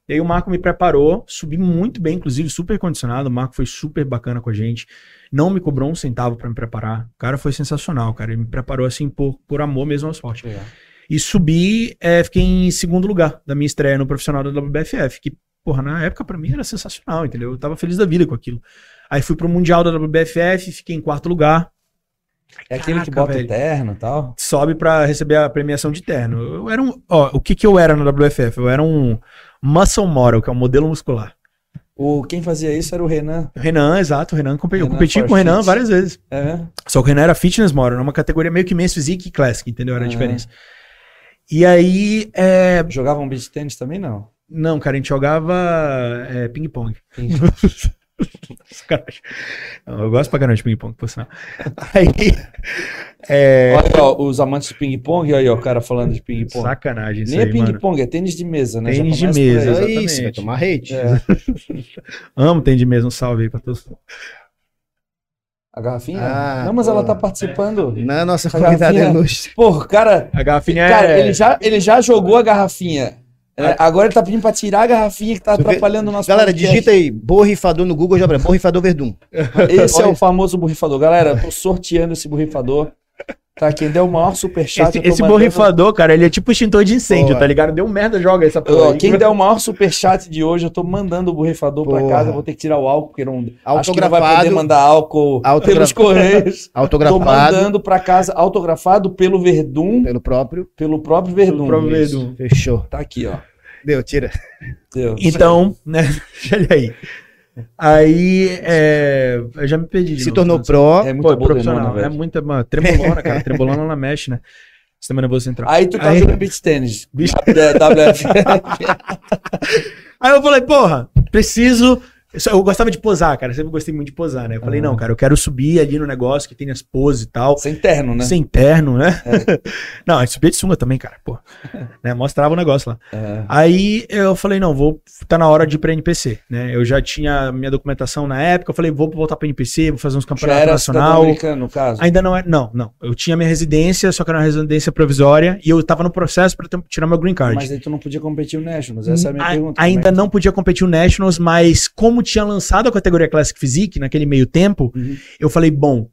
S2: E aí o Marco me preparou, subi muito bem, inclusive super condicionado. O Marco foi super bacana com a gente. Não me cobrou um centavo pra me preparar. O cara foi sensacional, cara. Ele me preparou assim por, por amor mesmo ao esporte.
S1: Legal.
S2: E subi, é, fiquei em segundo lugar da minha estreia no profissional da WBFF, que, porra, na época pra mim era sensacional, entendeu? Eu tava feliz da vida com aquilo. Aí fui pro Mundial da WBFF, fiquei em quarto lugar,
S1: É aquele que
S2: Caraca,
S1: bota
S2: velho.
S1: o terno e tal.
S2: sobe pra receber a premiação de terno. Eu era um, ó, o que que eu era no WFF? Eu era um muscle model, que é um modelo muscular.
S1: O, quem fazia isso era o Renan.
S2: Renan, exato, o Renan, compe- eu
S1: Renan
S2: competi com o. Renan várias vezes.
S1: É?
S2: Só que o Renan era fitness model, era uma categoria meio que men's physique e classic, entendeu? Era a
S1: Ah.
S2: diferença. E aí, é,
S1: Jogavam beach tênis também, não?
S2: Não, cara, a gente jogava é, ping-pong. Sacanagem. Não, Eu gosto pra caramba de ping-pong, por sinal. Aí, é,
S1: Olha, ó, os amantes de ping-pong, aí, ó, o cara falando de ping-pong.
S2: sacanagem isso
S1: Nem é
S2: aí, mano.
S1: ping-pong, é tênis de mesa, né? Já
S2: Tênis de mesa,
S1: aí.
S3: É
S2: exatamente.
S3: isso, vai tomar hate.
S1: É.
S2: Amo tem de mesmo, um salve aí pra todos.
S1: A garrafinha?
S3: Ah,
S1: não, mas ela
S3: porra.
S1: tá participando.
S3: Na nossa
S1: A
S3: convidada
S1: garrafinha-
S3: ilustre.
S1: Porra, cara,
S2: A garrafinha
S1: cara
S2: é...
S1: ele, já, ele já jogou a garrafinha. É, agora ele tá pedindo pra tirar a garrafinha que tá atrapalhando o nosso
S3: Galera,
S1: podcast.
S3: digita aí, borrifador no Google, já abre, borrifador Verdun.
S1: Esse é o famoso borrifador. Galera, tô sorteando esse borrifador. Tá, quem der o maior superchat,
S2: Esse,
S1: tô
S2: esse
S1: mandando-
S2: borrifador, cara, ele é tipo extintor de incêndio,
S3: Pô.
S2: tá ligado? Deu merda, joga essa porra.
S1: Ó,
S2: aí.
S1: quem der o maior superchat de hoje, eu tô mandando o borrifador pra
S3: Porra.
S1: casa. Eu vou ter que tirar o álcool, porque não, acho que não vai
S3: Autografado.
S1: poder mandar álcool
S3: Autogra-
S1: pelos correios. Tô
S3: Autografado
S1: mandando pra casa, autografado pelo Verdun,
S3: pelo próprio.
S1: pelo próprio Verdun.
S2: próprio
S1: Isso.
S2: Verdun.
S3: Fechou.
S1: Tá aqui, ó.
S3: Deu, tira.
S1: Deu.
S2: Então, né? Olha aí. Aí, é... eu já me perdi.
S3: Se
S2: novo.
S3: tornou pró.
S1: É muito
S2: Pô, é
S1: bom
S2: profissional. É muita, mano, trembolona, cara. Trembolona ela mexe, né? Sistema nervoso central.
S1: Aí tu tá jogando beach tênis.
S2: Beach-
S1: Da- WF.
S2: Aí eu falei, porra, preciso Eu, eu gostava de posar, cara. Sempre gostei muito de posar, né? Eu falei,
S1: Aham.
S2: não, cara, eu quero subir ali no negócio que tem as poses e tal.
S1: Sem terno, né?
S2: Ser interno, né? não, a gente subia de sunga também, cara, pô. né? Mostrava o negócio lá.
S1: É.
S2: Aí eu falei, não, vou. Tá na hora de ir pra NPC, né? Eu já tinha minha documentação na época. Eu falei, vou voltar pra NPC, vou fazer uns campeonatos nacional.
S1: no caso.
S2: Ainda não é. Não, não. Eu tinha minha residência, só que era uma residência provisória. E eu tava no processo pra tirar meu green card.
S1: Mas aí tu não podia competir o Nationals. Essa é a minha
S2: A-
S1: pergunta.
S2: Ainda
S1: Como é
S2: não podia competir o Nationals, mas como tinha lançado a categoria Classic Physique naquele meio tempo,
S1: Uhum.
S2: eu falei, bom,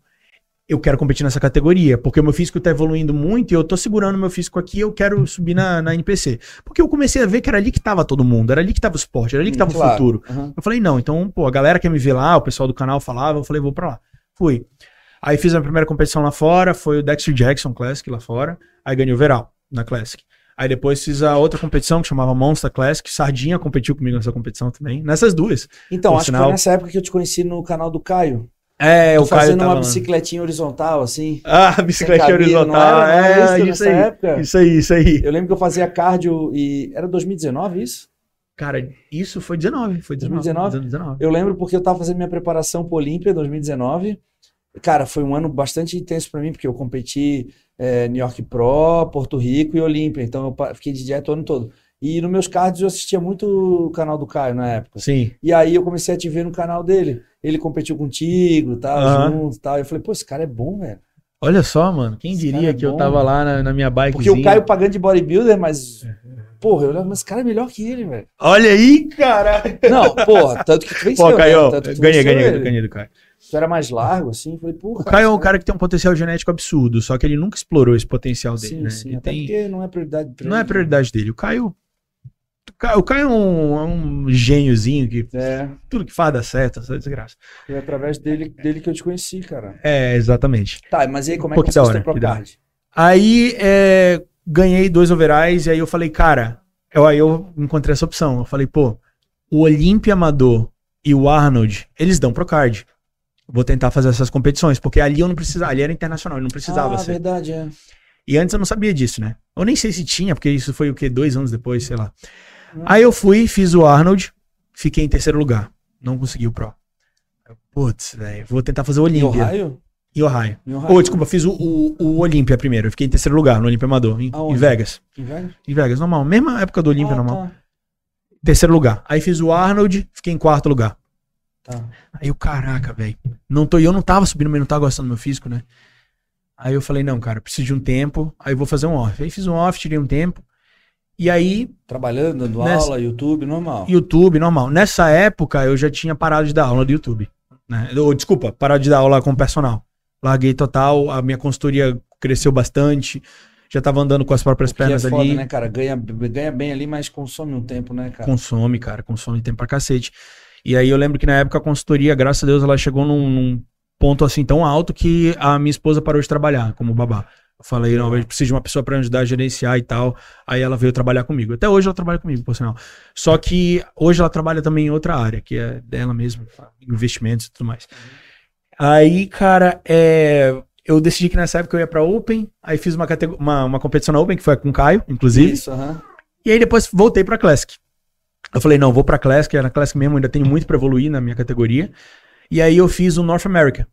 S2: eu quero competir nessa categoria, porque o meu físico tá evoluindo muito e eu tô segurando meu físico aqui, eu quero subir na, na NPC. Porque eu comecei a ver que era ali que tava todo mundo, era ali que tava o esporte, era ali que tava o
S1: Claro.
S2: futuro.
S1: Aham.
S2: Eu falei, não, então, pô, a galera quer me ver lá, o pessoal do canal falava, eu falei, vou pra lá. Fui. Aí fiz a primeira competição lá fora, foi o Dexter Jackson Classic lá fora, aí ganhei o Veral na Classic. Aí depois fiz a outra competição que chamava Monster Classic, Sardinha competiu comigo nessa competição também, nessas duas.
S1: Então, acho que
S2: sinal-
S1: foi nessa época que eu te conheci no canal do Caio.
S2: É,
S1: Tu
S2: o Caio
S1: fazendo uma
S2: lá.
S1: bicicletinha horizontal, assim.
S2: Ah,
S1: cabine,
S2: horizontal.
S1: era?
S2: É,
S1: isso
S2: aí.
S1: época?
S2: Isso aí, isso aí.
S1: Eu lembro que eu fazia cardio e. Era 2019 isso?
S2: Cara, isso foi 19, foi 19.
S1: 2019?
S2: 19.
S1: Eu lembro porque eu tava fazendo minha preparação pro Olímpia 2019. Cara, foi um ano bastante intenso pra mim, porque eu competi é, New York Pro, Porto Rico e Olímpia. Então eu fiquei de dieta o ano todo. E nos meus cards eu assistia muito o canal do Caio na época.
S2: Sim.
S1: E aí eu comecei a te ver no canal dele. Ele competiu contigo, tal,
S2: Aham.
S1: junto, e tal. Eu falei, pô, esse cara é bom, velho.
S2: Olha só, mano. Quem
S1: Esse
S2: diria
S1: é
S2: que eu
S1: bom.
S2: tava lá na, na minha bike.
S1: Porque o Caio pagando de bodybuilder, mas. Porra, eu olhava, mas esse cara é melhor que ele, velho.
S2: Olha aí, cara.
S1: Não, porra, tanto que tu venceu.
S2: Pô,
S1: né?
S2: Caio, ganhei, ganhei, ganhei do Caio.
S1: Tu era mais largo, assim. Falei.
S2: O Caio é um cara que tem um potencial genético absurdo, só que ele nunca explorou esse potencial dele,
S1: Sim,
S2: né?
S1: sim.
S2: Ele
S1: Até
S2: tem-
S1: porque não é prioridade
S2: Não é
S1: ele.
S2: prioridade dele. O Caio. O Caio, é, um, é um gêniozinho que
S1: É,
S2: tudo que faz dá certo, essa desgraça.
S1: foi através dele, dele que eu te conheci, cara.
S2: É, exatamente.
S1: Tá, mas aí como é
S2: Pô,
S1: que você
S2: hora, que? Aí é, ganhei dois overalls e aí eu falei, cara, eu, aí eu encontrei essa opção. Eu falei, pô, o Olímpia Amador e o Arnold, eles dão pro card. Vou tentar fazer essas competições, porque ali eu não precisava, ali era internacional, eu não precisava
S1: ah,
S2: ser.
S1: verdade, é.
S2: E antes eu não sabia disso, né? Eu nem sei se tinha, porque isso foi o quê? Dois anos depois, sei lá.
S1: Hum.
S2: Aí eu fui, fiz o Arnold, fiquei em terceiro lugar. Não consegui o Pro. Putz, velho, vou tentar fazer o
S1: Em
S2: Olímpia.
S1: Ohio?
S2: Em Ohio.
S1: Em Ohio.
S2: Ou, desculpa, fiz o, o, o Olímpia primeiro. Eu fiquei em terceiro lugar, no Olímpia Amador, em, em? Vegas.
S1: Em Vegas?
S2: Em Vegas, normal. Mesma época do Olímpia,
S1: Ah,
S2: normal. Terceiro lugar. Aí fiz o Arnold, fiquei em quarto lugar.
S1: Tá.
S2: Aí eu, caraca, velho. Não tô, eu não tava subindo, mas não tava gostando do meu físico, né? Aí eu falei, não, cara, preciso de um tempo. Aí eu vou fazer um off. Aí fiz um off, tirei um tempo. E aí,
S1: Trabalhando, dando
S2: Nessa-
S1: aula, YouTube, normal.
S2: YouTube, normal. Nessa época, eu já tinha parado de dar aula do YouTube. Né? Ou, desculpa, parado de dar aula com o personal. Larguei total, a minha consultoria cresceu bastante. Já tava andando com as próprias
S1: Porque é
S2: pernas
S1: foda,
S2: ali.
S1: né, cara? Ganha, ganha bem ali, mas consome um tempo, né, cara?
S2: Consome, cara, consome tempo pra cacete. E aí eu lembro que na época a consultoria, graças a Deus, ela chegou num, num ponto assim tão alto que a minha esposa parou de trabalhar como babá. Eu falei, não, eu preciso de uma pessoa pra ajudar a gerenciar e tal. Aí ela veio trabalhar comigo. Até hoje ela trabalha comigo, por sinal. Só que hoje ela trabalha também em outra área, que é dela mesmo, investimentos e tudo mais. Aí, cara, é, eu decidi que nessa época eu ia pra Open, aí fiz uma, uma, uma competição na Open, que foi com o Caio, inclusive.
S1: Isso, aham.
S2: E aí depois voltei pra Classic. Eu falei, não, vou pra Classic, na Classic mesmo, ainda tenho muito pra evoluir na minha categoria. E aí eu fiz o North America.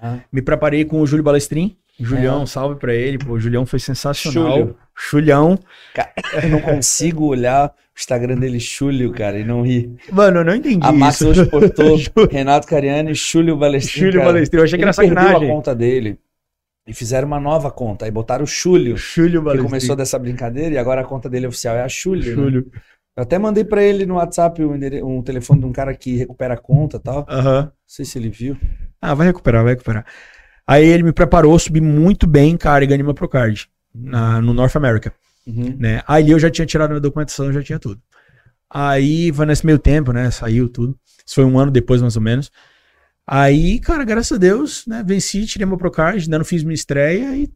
S1: aham.
S2: Me preparei com o Júlio Balestrin. Julião,
S1: É.
S2: salve pra ele. Pô, o Julião foi sensacional. Julião.
S1: Eu não consigo olhar o Instagram dele, Chúlio, cara, e não rir.
S2: Mano, eu não entendi
S1: A Max hoje postou Renato Cariani Chúlio Balestrin.
S2: Júlio
S1: cara.
S2: Balestrin. Eu achei que era
S1: perdeu a
S2: sacanagem.
S1: conta dele e fizeram uma nova conta. Aí botaram o
S2: Júlio
S1: que
S2: Balestrin.
S1: começou dessa brincadeira, e agora a conta dele oficial é a Chúlio. né? Eu até mandei pra ele no WhatsApp um, um telefone de um cara que recupera a conta e tal. Não
S2: Aham.
S1: sei se ele viu.
S2: Ah, vai recuperar, vai recuperar. Aí ele me preparou, subi muito bem, cara, e ganhei meu Procard. Na, no North America.
S1: Uhum.
S2: né? Aí eu já tinha tirado minha documentação, já tinha tudo. Aí foi nesse meio tempo, né? Saiu tudo. Isso foi um ano depois, mais ou menos. Aí, cara, graças a Deus, né? Venci, tirei meu Procard, ainda não fiz minha estreia e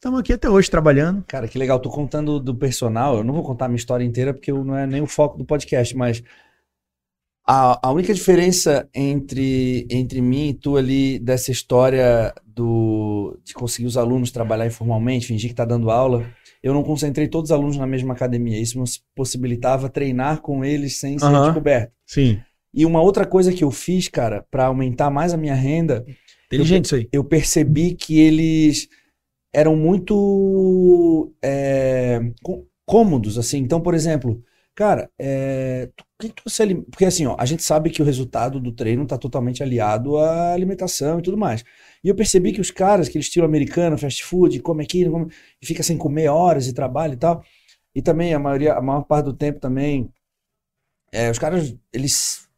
S2: estamos aqui até hoje trabalhando.
S1: Cara, que legal. Tô contando do personal. Eu não vou contar a minha história inteira porque eu- não é nem o foco do podcast, mas a, a única diferença entre, entre mim e tu ali dessa história do, de conseguir os alunos trabalhar informalmente, fingir que tá dando aula, eu não concentrei todos os alunos na mesma academia. Isso nos possibilitava treinar com eles sem ser
S2: Aham.
S1: descoberto.
S2: Sim.
S1: E uma outra coisa que eu fiz, cara, pra aumentar mais a minha renda,
S2: Inteligente isso aí.
S1: eu percebi que eles eram muito é, cômodos, assim. Então, por exemplo, cara, é, que tu se alim- Porque assim, ó, a gente sabe que o resultado do treino tá totalmente aliado à alimentação e tudo mais. E eu percebi que os caras, aquele estilo americano, fast food, come aqui, come, e fica sem comer horas e trabalho e tal. E também a maioria, a maior parte do tempo também, é, os caras, eles,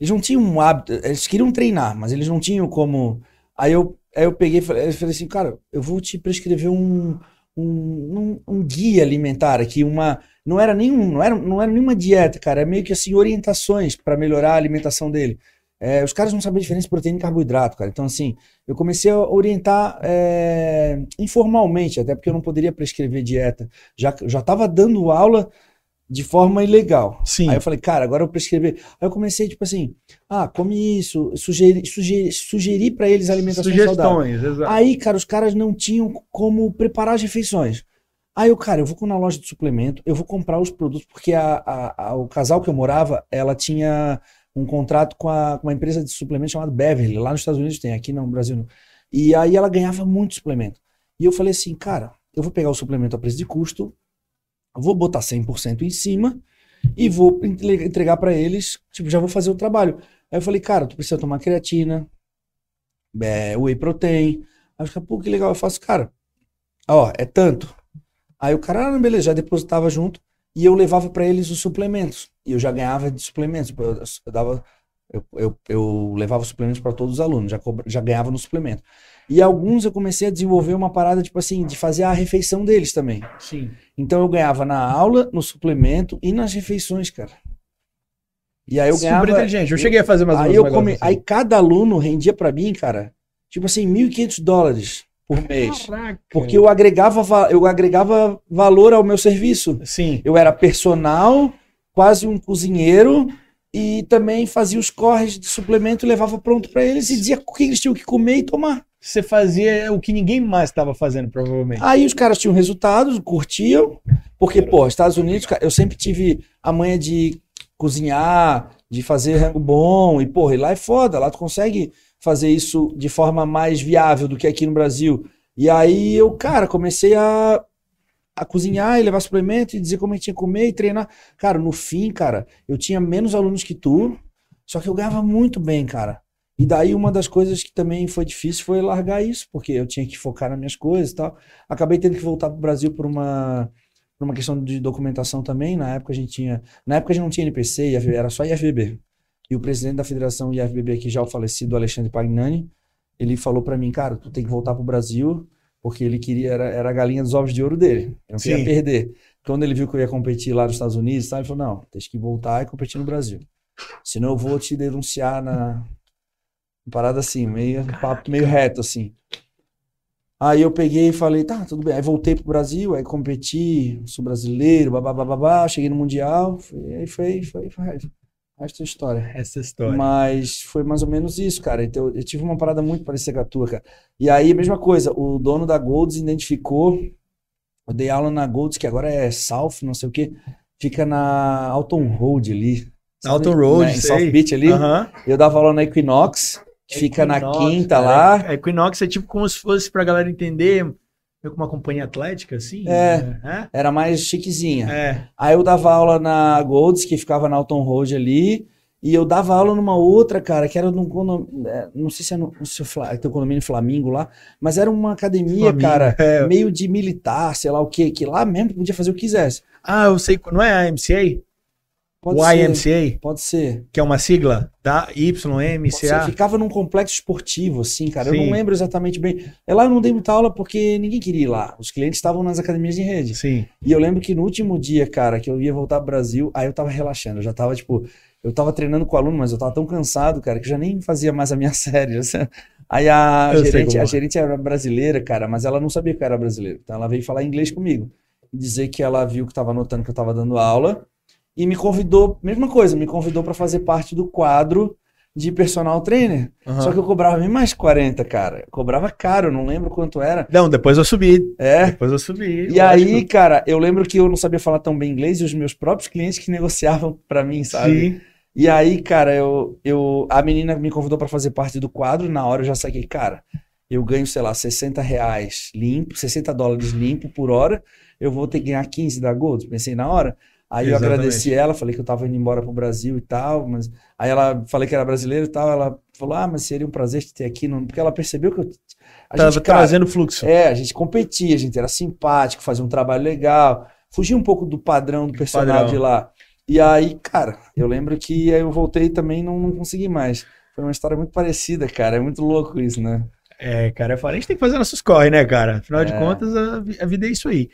S1: eles não tinham um hábito, eles queriam treinar, mas eles não tinham como. Aí eu, aí eu peguei e falei, assim, cara, eu vou te prescrever um, um, um, um guia alimentar aqui, uma. Não era nenhum, não era, não era nenhuma dieta, cara, é meio que assim, orientações para melhorar a alimentação dele. É, os caras não sabiam a diferença de proteína e carboidrato, cara. Então, assim, eu comecei a orientar é, informalmente, até porque eu não poderia prescrever dieta. Já já estava dando aula de forma ilegal.
S2: Sim.
S1: Aí eu falei, cara, agora eu prescrever. Aí eu comecei, tipo assim, ah, come isso, sugeri, sugeri, sugeri para eles alimentação saudável.
S2: Sugestões, exato.
S1: Aí, cara, os caras não tinham como preparar as refeições. Aí eu, cara, eu vou na loja de suplemento, eu vou comprar os produtos, porque a, a- a- o casal que eu morava, ela tinha um contrato com, a- com uma empresa de suplemento chamada Beverly, lá nos Estados Unidos tem, aqui no Brasil não. E aí ela ganhava muito suplemento. E eu falei assim, cara, eu vou pegar o suplemento a preço de custo, vou botar 100% em cima e vou entre- entregar para eles, tipo, já vou fazer o trabalho. Aí eu falei, cara, tu precisa tomar creatina, é, whey protein. Aí eu falei, pô, que legal. Eu faço, cara, ó, é tanto. Aí o cara, ah, beleza, já depositava junto e eu levava para eles os suplementos. E eu já ganhava de suplementos. Eu, eu dava, eu, eu, eu levava suplementos para todos os alunos, já, cobra- já ganhava no suplemento. E alguns eu comecei a desenvolver uma parada, tipo assim, de fazer a refeição deles também.
S2: Sim.
S1: Então eu ganhava na aula, no suplemento e nas refeições, cara. E aí eu ganhava.
S2: Super inteligente. Eu cheguei a fazer mais
S1: Aí eu come...
S2: assim.
S1: aí cada aluno rendia pra mim, cara, tipo assim, 1.500 dólares por mês.
S2: Caraca.
S1: Porque eu agregava, va- eu agregava valor ao meu serviço.
S2: Sim.
S1: Eu era personal, quase um cozinheiro e também fazia os corres de suplemento e levava pronto pra eles e dizia o que eles tinham que comer e tomar.
S2: Você fazia o que ninguém mais estava fazendo, provavelmente.
S1: Aí os caras tinham resultados, curtiam, porque, pô, Estados Unidos, eu sempre tive a manha de cozinhar, de fazer rango bom, e, porra, e lá é foda, lá tu consegue fazer isso de forma mais viável do que aqui no Brasil. E aí eu, cara, comecei a, a cozinhar e levar suplemento e dizer como que tinha que comer e treinar. Cara, no fim, cara, eu tinha menos alunos que tu, só que eu ganhava muito bem, cara. E daí uma das coisas que também foi difícil foi largar isso, porque eu tinha que focar nas minhas coisas e tal. Acabei tendo que voltar para o Brasil por uma, por uma questão de documentação também. Na época a gente tinha, na época a gente não tinha NPC, era só IFBB. E o presidente da federação IFBB aqui, já o falecido Alexandre Pagnani, ele falou para mim, cara, tu tem que voltar para o Brasil, porque ele queria, era, era a galinha dos ovos de ouro dele. Eu não queria
S2: Sim.
S1: perder. Quando ele viu que eu ia competir lá nos Estados Unidos, tá, ele falou, não, tem que voltar e competir no Brasil. Senão eu vou te denunciar na, uma parada assim, meio, papo meio reto, assim. Aí eu peguei e falei, tá, tudo bem. Aí voltei pro Brasil, aí competi, sou brasileiro, babá, cheguei no Mundial, foi- aí foi, foi, foi, essa história.
S2: Essa história.
S1: Mas foi mais ou menos isso, cara. Então eu tive uma parada muito parecida com a tua, cara. E aí, mesma coisa, o dono da Golds identificou, eu dei aula na Golds, que agora é South, não sei o quê, fica na Alton Road ali.
S2: Alton Road,
S1: Né. South Beach ali. Eu dava aula na Equinox, que fica na
S2: Equinox,
S1: quinta
S2: cara.
S1: lá.
S2: A Equinox é tipo como se fosse pra galera entender, meio uma companhia atlética, assim.
S1: É.
S2: né?
S1: Era mais chiquezinha.
S2: É.
S1: Aí eu dava aula na Golds, que ficava na Alton Road ali. E eu dava aula numa outra, cara, que era num condomínio. Não sei se é no, no seu teu condomínio Flamingo lá, mas era uma academia,
S2: Flamingo,
S1: cara,
S2: é.
S1: meio de militar, sei lá o quê, que lá mesmo podia fazer o que quisesse.
S2: Ah, eu sei. Não é a MCA?
S1: Pode
S2: o
S1: ser.
S2: IMCA,
S1: Pode ser.
S2: que é uma sigla da. YMCA.
S1: Ficava num complexo esportivo, assim, cara. Eu
S2: Sim.
S1: não lembro exatamente bem. É lá eu não dei muita aula porque ninguém queria ir lá. Os clientes estavam nas academias de rede.
S2: Sim.
S1: E eu lembro que no último dia, cara, que eu ia voltar pro Brasil, aí eu tava relaxando. Eu já tava, tipo, eu tava treinando com o aluno, mas eu tava tão cansado, cara, que eu já nem fazia mais a minha série. Aí a
S2: Eu
S1: gerente, a
S2: é.
S1: gerente era brasileira, cara, mas ela não sabia que eu era brasileiro. Então ela veio falar inglês comigo. Dizer que ela viu que tava notando que eu tava dando aula e me convidou, mesma coisa, me convidou para fazer parte do quadro de personal trainer.
S2: Aham.
S1: Só que eu cobrava bem mais 40, cara. Eu cobrava caro, não lembro quanto era.
S2: Não, depois eu subi.
S1: É.
S2: Depois eu subi.
S1: E aí, cara, eu lembro que eu não sabia falar tão bem inglês e os meus próprios clientes que negociavam pra mim, sabe?
S2: Sim.
S1: E aí, cara, eu, eu, a menina me convidou pra fazer parte do quadro. Na hora eu já saquei, cara, eu ganho, sei lá, 60 reais limpo, 60 dólares limpo por hora. Eu vou ter que ganhar 15 da Gold. Pensei na hora. Aí eu
S2: Exatamente.
S1: agradeci ela, falei que eu tava indo embora pro Brasil e tal, mas aí ela falei que era brasileira e tal, ela falou: "Ah, mas seria um prazer te ter aqui", não- porque ela percebeu que eu a
S2: Tava
S1: gente, cara,
S2: trazendo fluxo.
S1: é, a gente competia, a gente era simpático, fazia um trabalho legal, fugia um pouco do padrão do personagem
S2: Padrão.
S1: de lá. E aí, cara, eu lembro que aí eu voltei também não, não consegui mais. Foi uma história muito parecida, cara. É muito louco isso, né?
S2: É, cara, eu falei, a gente tem que fazer nossos corre, né, cara? Afinal de
S1: É.
S2: contas, a, a vida é isso aí.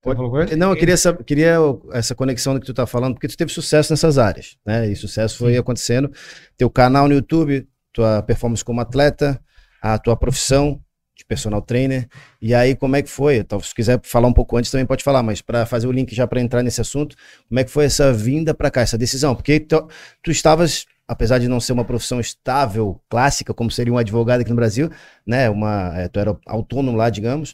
S2: Coisa?
S3: Não, eu queria, sab- queria essa conexão do que tu tá falando, porque tu teve sucesso nessas áreas, né? E sucesso foi acontecendo. Teu canal no YouTube, tua performance como atleta, a tua profissão de personal trainer. E aí, como é que foi? Então, se quiser falar um pouco antes, também pode falar, mas para fazer o link já para entrar nesse assunto, como é que foi essa vinda para cá, essa decisão? Porque tu, tu estavas, apesar de não ser uma profissão estável, clássica, como seria um advogado aqui no Brasil, né? Uma, é, tu era autônomo lá, digamos,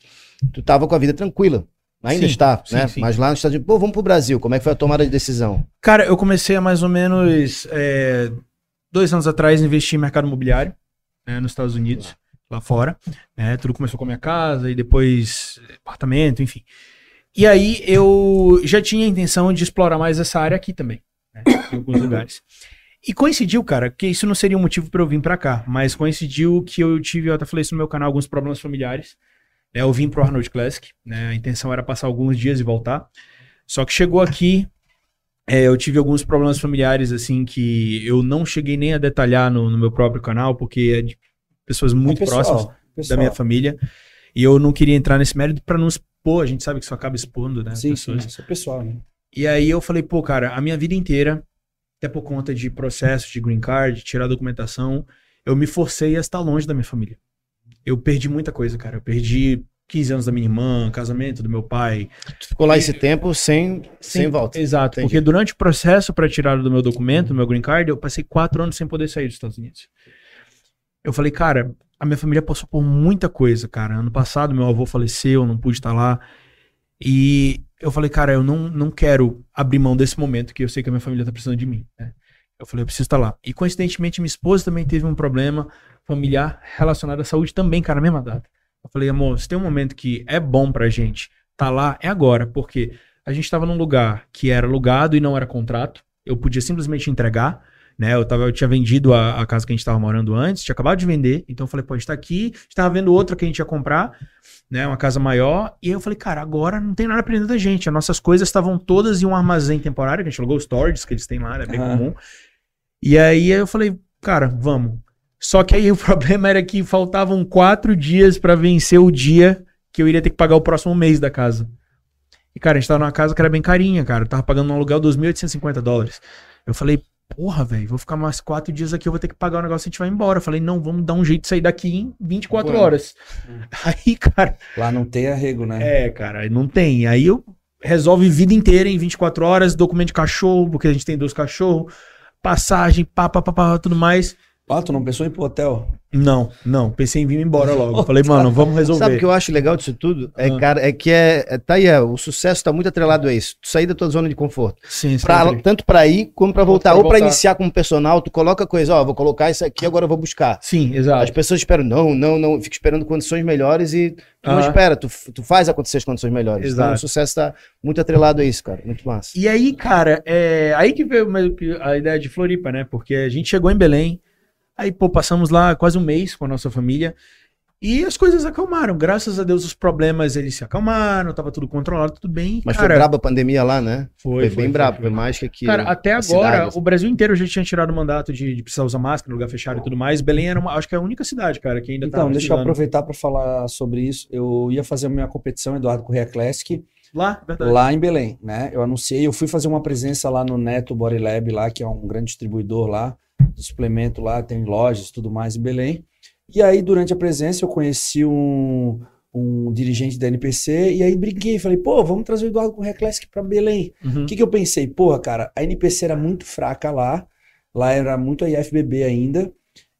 S3: tu estava com a vida tranquila. Ainda
S2: Sim,
S3: está,
S2: sim,
S3: né?
S2: sim.
S3: Mas lá nos Estados Unidos, pô, vamos pro Brasil. Como é que foi a tomada de decisão?
S2: Cara, eu comecei há mais ou menos é, dois anos atrás a investir em mercado imobiliário né, nos Estados Unidos, lá fora. né, tudo começou com a minha casa e depois apartamento, enfim. E aí eu já tinha a intenção de explorar mais essa área aqui também, né, em alguns lugares. E coincidiu, cara, que isso não seria um motivo para eu vir para cá, mas coincidiu que eu tive, eu até falei isso no meu canal, alguns problemas familiares. Né, Eu vim pro Arnold Classic, né? A intenção era passar alguns dias e voltar. Só que chegou aqui, é, eu tive alguns problemas familiares, assim, que eu não cheguei nem a detalhar no, no meu próprio canal, porque é de pessoas muito
S1: É pessoal,
S2: próximas da
S1: pessoal.
S2: minha família. E eu não queria entrar nesse mérito pra não expor, a gente sabe que isso acaba expondo, né?
S1: Sim, sim,
S2: pessoas.
S1: isso é pessoal, né?
S2: E aí eu falei, pô, cara, a minha vida inteira, até por conta de processo de green card, tirar documentação, eu me forcei a estar longe da minha família. Eu perdi muita coisa, cara. Eu perdi 15 anos da minha irmã, casamento do meu pai.
S3: Tu ficou lá esse tempo sem, sem volta.
S2: Exato,
S3: Entendi.
S2: porque durante o processo para tirar do meu documento, do meu green card, eu passei quatro anos sem poder sair dos Estados Unidos. Eu falei, cara, a minha família passou por muita coisa, cara. Ano passado meu avô faleceu, eu não pude estar lá. E eu falei, cara, eu não, não quero abrir mão desse momento que eu sei que a minha família tá precisando de mim. né? Eu falei, eu preciso estar lá. E coincidentemente, minha esposa também teve um problema familiar relacionado à saúde também, cara, na mesma data. Eu falei, amor, se tem um momento que é bom pra gente tá lá, é agora, porque a gente tava num lugar que era alugado e não era contrato. Eu podia simplesmente entregar, né? Eu, tava, eu tinha vendido a, a casa que a gente tava morando antes, tinha acabado de vender. Então eu falei, pô, a gente tá aqui, a gente tava vendo outra que a gente ia comprar, né? Uma casa maior. E aí eu falei, cara, agora não tem nada pra dentro da gente. As nossas coisas estavam todas em um armazém temporário, que a gente alugou os storages que eles têm lá, é bem
S1: Aham.
S2: comum. E aí eu falei, cara, vamos. Só que aí o problema era que faltavam quatro dias pra vencer o dia que eu iria ter que pagar o próximo mês da casa. E, cara, a gente tava numa casa que era bem carinha, cara. Eu tava pagando um aluguel 2.850 dólares. Eu falei, porra, velho, vou ficar mais quatro dias aqui, eu vou ter que pagar o negócio e a gente vai embora. Eu falei, não, vamos dar um jeito de sair daqui em 24
S1: Ué.
S2: horas. Aí, cara,
S1: Lá não tem arrego, né?
S2: é, cara, não tem. Aí eu resolve vida inteira em 24 horas, documento de cachorro, porque a gente tem dois cachorros, passagem, pá, pá, pá, pá, tudo mais.
S1: Ah, tu não pensou em ir pro hotel?
S2: Não, não, pensei em vir embora logo. Falei, mano, vamos resolver.
S3: Sabe o que eu acho legal disso tudo? É,
S2: Ah.
S3: cara, é que é, é- tá aí, é, o sucesso tá muito atrelado a isso. Tu sair da tua zona de conforto.
S2: Sim,
S3: Pra-
S2: sempre.
S3: tanto pra ir como pra voltar.
S2: pra
S3: Ou pra
S2: voltar.
S3: iniciar como personal, tu coloca coisa, ó, vou colocar isso aqui, agora eu vou buscar.
S2: Sim,
S3: As
S2: exato.
S3: pessoas esperam, não, não, não, fica esperando condições melhores e tu não espera, tu, tu faz acontecer as condições melhores. Então,
S2: Exato.
S3: o sucesso tá muito atrelado a isso, cara. Muito massa.
S2: E aí, cara, é aí que veio a ideia de Floripa, né? Porque a gente chegou em Belém, aí, pô, passamos lá quase um mês com a nossa família e as coisas acalmaram. Graças a Deus, os problemas eles se acalmaram, tava tudo controlado, tudo bem.
S3: Mas
S2: cara,
S3: foi brabo a pandemia lá, né?
S2: Foi,
S3: Foi, bem brabo, foi mais que aqui.
S2: Cara, até
S3: a
S2: agora,
S3: cidade, assim.
S2: o Brasil inteiro já tinha tirado o mandato de, de precisar usar máscara, lugar fechado e tudo mais. Belém era, uma, acho que é a única cidade, cara, que ainda
S1: Então,
S2: tava
S1: deixa eu aproveitar para falar sobre isso. Eu ia fazer a minha competição Eduardo Correia Classic
S2: Lá, verdade.
S1: lá em Belém, né? Eu anunciei, eu fui fazer uma presença lá no Neto Body Lab lá, que é um grande distribuidor lá de suplemento lá, tem lojas, tudo mais em Belém. E aí durante a presença eu conheci um um dirigente da NPC e aí brinquei, falei, pô, vamos trazer o Eduardo Correia Classic para Belém.
S2: Uhum.
S1: O que, que eu pensei? Porra, cara, a NPC era muito fraca lá, lá era muito a IFBB ainda.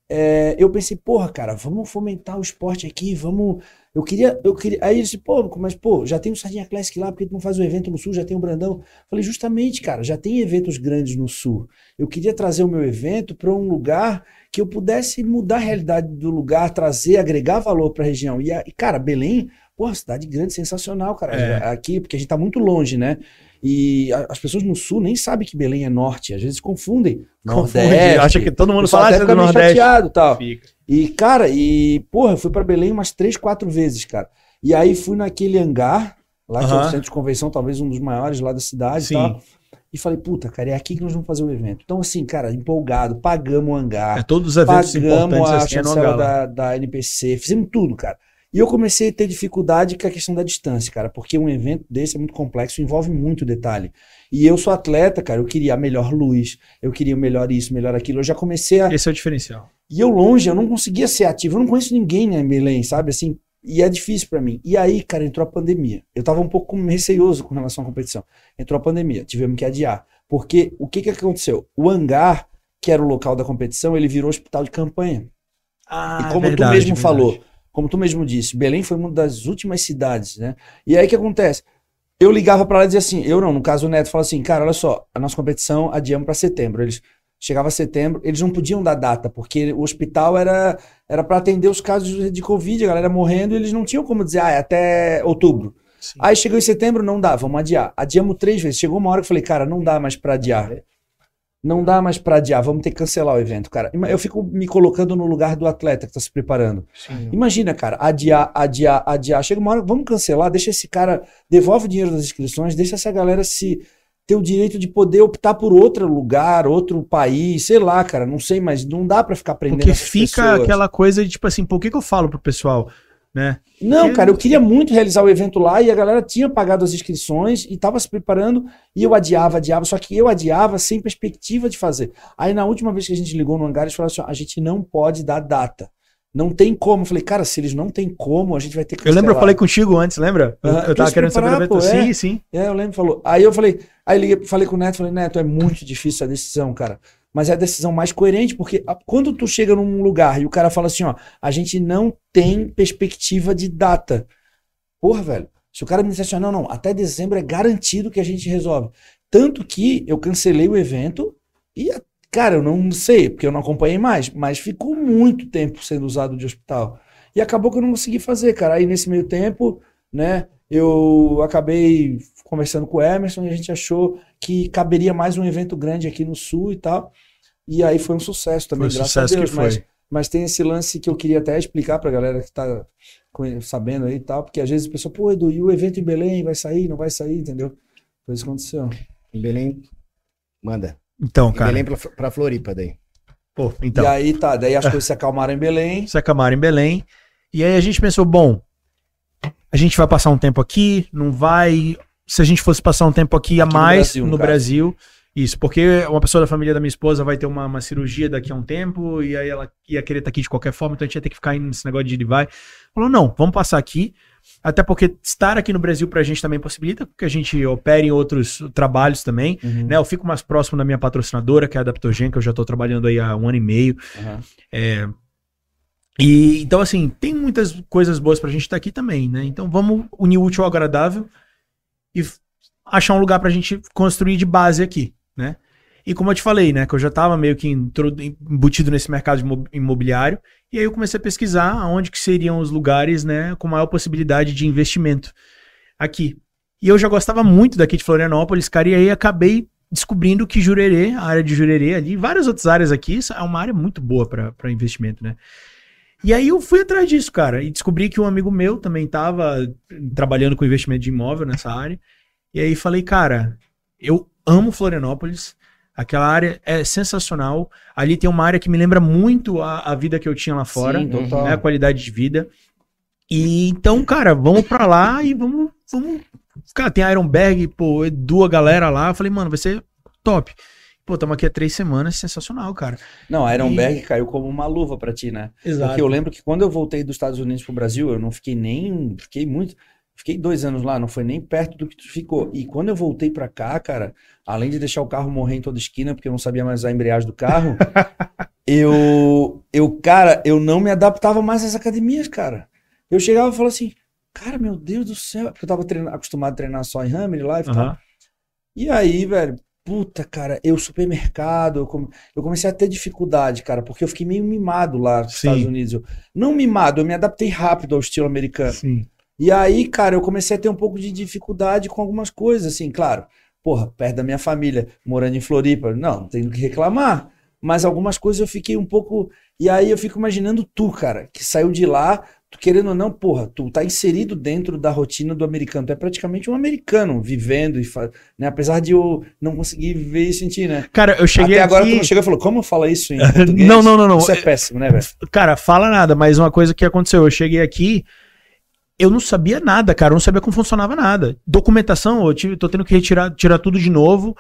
S1: É, eu pensei, porra, cara, vamos fomentar o esporte aqui, vamos Eu queria, eu queria. Aí ele disse, pô, mas pô, já tem o Sardinha Classic lá, porque tu não faz o evento no Sul, já tem o Brandão. Falei, justamente, cara, já tem eventos grandes no Sul. Eu queria trazer o meu evento para um lugar que eu pudesse mudar a realidade do lugar, trazer, agregar valor para a região. E, e, cara, Belém, pô, cidade grande, sensacional, cara.
S2: É.
S1: Aqui, porque a gente tá muito longe, né? E a- as pessoas no Sul nem sabem que Belém é norte, às vezes confundem.
S2: Confunde, acha que todo mundo fala
S1: até
S2: "Ah, você é
S1: fica
S2: do
S1: meio
S2: Nordeste.
S1: chateado e tal.
S2: Fica.
S1: E, cara, e, porra, eu fui pra Belém umas três, quatro vezes, cara. E aí fui naquele hangar, lá que é o centro de convenção, talvez um dos maiores lá da cidade
S2: Sim.
S1: e tal. E falei, puta, cara, é aqui que nós vamos fazer o evento. Então, assim, cara, empolgado, pagamos o hangar,
S2: É todos os eventos
S1: pagamos
S2: importantes
S1: a
S2: assim é
S1: chancela da, da NPC, fizemos tudo, cara. E eu comecei a ter dificuldade com a questão da distância, cara, porque um evento desse é muito complexo, envolve muito detalhe. E eu sou atleta, cara, eu queria a melhor luz, eu queria o melhor isso, melhor aquilo. Eu já comecei a,
S2: Esse é o diferencial.
S1: e eu longe, eu não conseguia ser ativo, eu não conheço ninguém né, Belém, sabe? Assim, e é difícil pra mim. E aí, cara, entrou a pandemia. Eu tava um pouco receioso com relação à competição. Entrou a pandemia, tivemos que adiar. Porque o que que aconteceu? O hangar, que era o local da competição, ele virou hospital de campanha.
S2: Ah,
S1: e como tu mesmo falou, como tu mesmo disse, Belém foi uma das últimas cidades, né? E aí o que acontece? Eu ligava pra lá e dizia assim, eu não, no caso o Neto fala assim, cara, olha só, a nossa competição adiamos pra setembro. Eles chegava setembro, eles não podiam dar data, porque o hospital era era para atender os casos de Covid, a galera morrendo, e eles não tinham como dizer, ah, é até outubro.
S2: Sim.
S1: Aí chegou em setembro, não dá, vamos adiar. Adiamos três vezes. Chegou uma hora que eu falei, cara, não dá mais pra adiar. Não dá mais pra adiar, vamos ter que cancelar o evento, cara. Eu fico me colocando no lugar do atleta que tá se preparando.
S2: Sim.
S1: Imagina, cara, adiar, adiar, adiar. Chega uma hora, vamos cancelar, deixa esse cara, devolve o dinheiro das inscrições, deixa essa galera se ter o direito de poder optar por outro lugar, outro país, sei lá, cara, não sei, mas não dá pra ficar prendendo
S2: Porque fica
S1: pessoas.
S2: aquela coisa de tipo assim, por que, que eu falo pro pessoal, né?
S1: Não, cara, eu queria muito realizar o evento lá e a galera tinha pagado as inscrições e tava se preparando e eu adiava, adiava, só que eu adiava sem perspectiva de fazer. Aí na última vez que a gente ligou no hangar, eles falaram assim, a gente não pode dar data. Não tem como. Eu falei, cara, se eles não tem como, a gente vai ter que
S2: Eu lembro, eu falei contigo antes, lembra? Eu, eu tava querendo saber do evento.
S1: pô, é.
S2: Sim, sim.
S1: É, eu lembro, falou. Aí eu falei, aí liguei, falei com o Neto, falei, Neto, é muito difícil a decisão, cara. Mas é a decisão mais coerente, porque quando tu chega num lugar e o cara fala assim, ó, a gente não tem perspectiva de data. Porra, velho. Se o cara me dissesse assim, não, não, até dezembro é garantido que a gente resolve. Tanto que eu cancelei o evento e, cara, eu não sei, porque eu não acompanhei mais, mas ficou muito tempo sendo usado de hospital. E acabou que eu não consegui fazer, cara. Aí nesse meio tempo, né, eu acabei conversando com o Emerson e a gente achou que caberia mais um evento grande aqui no Sul e tal. E aí foi um sucesso também,
S2: Foi
S1: graças
S2: sucesso
S1: a Deus.
S2: que foi.
S1: Mas, mas tem esse lance que eu queria até explicar pra galera que tá sabendo aí e tal, porque às vezes a pessoa, pô, Edu, e o evento em Belém vai sair, não vai sair, entendeu? Foi isso que aconteceu.
S3: Em Belém, manda.
S2: Então,
S3: Em
S2: cara.
S3: Belém pra, pra Floripa daí.
S2: Pô, então.
S1: E aí tá, daí as coisas se acalmaram em Belém.
S2: Se acalmaram em Belém. E aí a gente pensou, bom, a gente vai passar um tempo aqui, não vai. Se a gente fosse passar um tempo aqui a
S1: Aqui no
S2: mais
S1: Brasil,
S2: no
S1: no caso.
S2: Brasil, isso, porque uma pessoa da família da minha esposa vai ter uma, uma cirurgia daqui a um tempo, e aí ela ia querer estar aqui de qualquer forma, então a gente ia ter que ficar indo nesse negócio de ir e vai. Falou, não, vamos passar aqui. Até porque estar aqui no Brasil pra gente também possibilita que a gente opere em outros trabalhos também.
S1: Uhum.
S2: Né, eu fico mais próximo da minha patrocinadora, que é a Adaptogen, que eu já estou trabalhando aí há um ano e meio.
S1: Aham.
S2: É, e então, assim, tem muitas coisas boas pra gente estar aqui também, né? Então vamos unir o útil ao agradável e achar um lugar pra gente construir de base aqui? E como eu te falei, né, que eu já tava meio que embutido nesse mercado imobiliário, e aí eu comecei a pesquisar aonde que seriam os lugares, né, com maior possibilidade de investimento aqui. E eu já gostava muito daqui de Florianópolis, cara, e aí acabei descobrindo que Jurerê, a área de Jurerê ali, várias outras áreas aqui, é uma área muito boa para investimento, né? E aí eu fui atrás disso, cara, e descobri que um amigo meu também estava trabalhando com investimento de imóvel nessa área. E aí falei, cara, eu amo Florianópolis, aquela área é sensacional. Ali tem uma área que me lembra muito a, a vida que eu tinha lá fora,
S1: Sim,
S2: né, a qualidade de vida. E então, cara, vamos pra lá e vamos, vamos. Cara, tem Ironberg, pô, Edu, a galera lá. Eu falei, mano, vai ser top. Pô, estamos aqui há três semanas, sensacional, cara.
S1: Não, a Ironberg caiu como uma luva pra ti, né?
S2: Exato.
S1: Porque eu lembro que quando eu voltei dos Estados Unidos pro Brasil, eu não fiquei nem. Fiquei muito. Fiquei dois anos lá, não foi nem perto do que tu ficou. E quando eu voltei pra cá, cara, além de deixar o carro morrer em toda esquina, porque eu não sabia mais a embreagem do carro, eu, eu, cara, eu não me adaptava mais às academias, cara. Eu chegava e falava assim, cara, meu Deus do céu, porque eu tava treinando- acostumado a treinar só em Hammer Life e tal.
S2: Aham.
S1: E aí, velho, puta, cara, eu supermercado, eu, come- eu comecei a ter dificuldade, cara, porque eu fiquei meio mimado lá nos
S2: Sim.
S1: Estados Unidos. Eu- não mimado, eu me adaptei rápido ao estilo americano.
S2: Sim.
S1: E aí, cara, eu comecei a ter um pouco de dificuldade com algumas coisas, assim, claro. Porra, perto da minha família, morando em Floripa, não, não tenho que reclamar. Mas algumas coisas eu fiquei um pouco. E aí eu fico imaginando tu, cara, que saiu de lá, tu querendo ou não, porra, tu tá inserido dentro da rotina do americano. Tu é praticamente um americano vivendo e fa... né? Apesar de eu não conseguir viver isso em ti, né?
S2: Cara, eu cheguei
S1: Até agora
S2: aqui...
S1: tu não chegou e falou, como fala isso em português?
S2: Não, não, não, não.
S1: Isso é péssimo, né, velho?
S2: Cara, fala nada, mas uma coisa que aconteceu, eu cheguei aqui, eu não sabia nada, cara, eu não sabia como funcionava nada. Documentação, eu tive, tô tendo que retirar tirar tudo de novo.